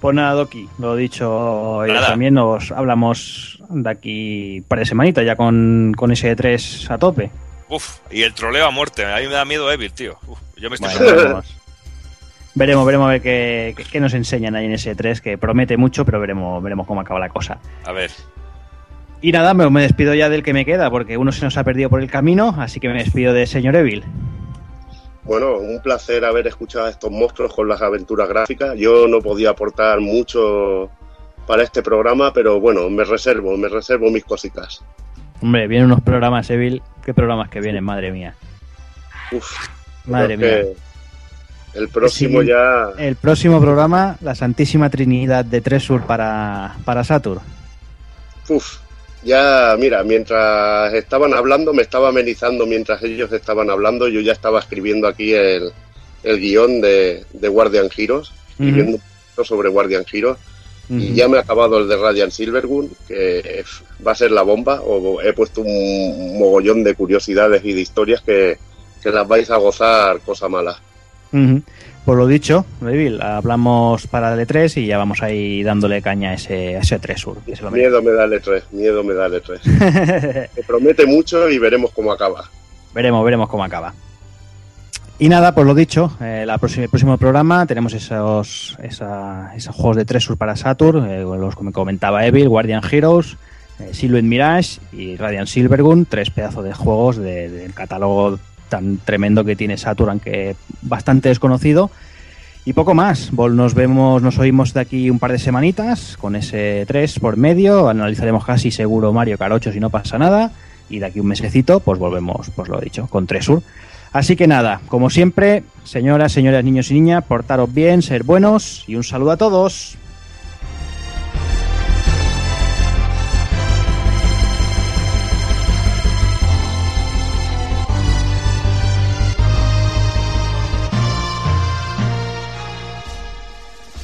Pues nada, Doki, lo dicho, ya Nada. también nos hablamos de aquí un par de semanitas ya con, con ese 3 a tope. Uf, y el troleo a muerte, a mí me da miedo Evil, tío. Uf, yo me estoy Bueno, veremos. veremos, veremos a ver qué, qué- qué nos enseñan ahí en ese 3, que promete mucho, pero veremos, veremos cómo acaba la cosa. A ver. Y nada, me, me despido ya del que me queda, porque uno se nos ha perdido por el camino, así que me despido de señor Evil. Bueno, un placer haber escuchado a estos monstruos con las aventuras gráficas. Yo no podía aportar mucho para este programa, pero bueno, me reservo, me reservo mis cositas. Hombre, vienen unos programas, Evil. ¿Qué programas que vienen? Madre mía. Uf, Madre mía. El próximo Sí. ya. El próximo programa, la Santísima Trinidad de Tresur para, para Saturn. Uf, ya, mira, mientras estaban hablando, me estaba amenizando mientras ellos estaban hablando. Yo ya estaba escribiendo aquí el, el guion de, de Guardian Heroes, escribiendo un poquito sobre Guardian Heroes. Y ya me he acabado el de Radiant Silvergun, que va a ser la bomba. O he puesto un mogollón de curiosidades y de historias que, que las vais a gozar, cosa mala. Por lo dicho, Evil, hablamos para el E3 y ya vamos ahí dándole caña a ese, a ese Tresur. que se lo merece. Miedo me da el E3, miedo me da el E3. Me promete mucho y veremos cómo acaba. veremos, veremos cómo acaba. Y nada, pues lo dicho, eh, la próxima, el próximo programa tenemos esos, esa- esos juegos de Tresur para Saturn, eh, los que me comentaba Evil, Guardian Heroes, eh, Silhouette Mirage y Radiant Silvergun, tres pedazos de juegos de- del catálogo tan tremendo que tiene Saturn, aunque bastante desconocido. Y poco más, nos vemos, nos oímos de aquí un par de semanitas con ese 3 por medio, analizaremos casi seguro Mario 8 si no pasa nada, y de aquí un mesecito pues volvemos, pues lo he dicho, con Tresur. Así que nada, como siempre, señoras, señores, niños y niñas, portaros bien, ser buenos y un saludo a todos.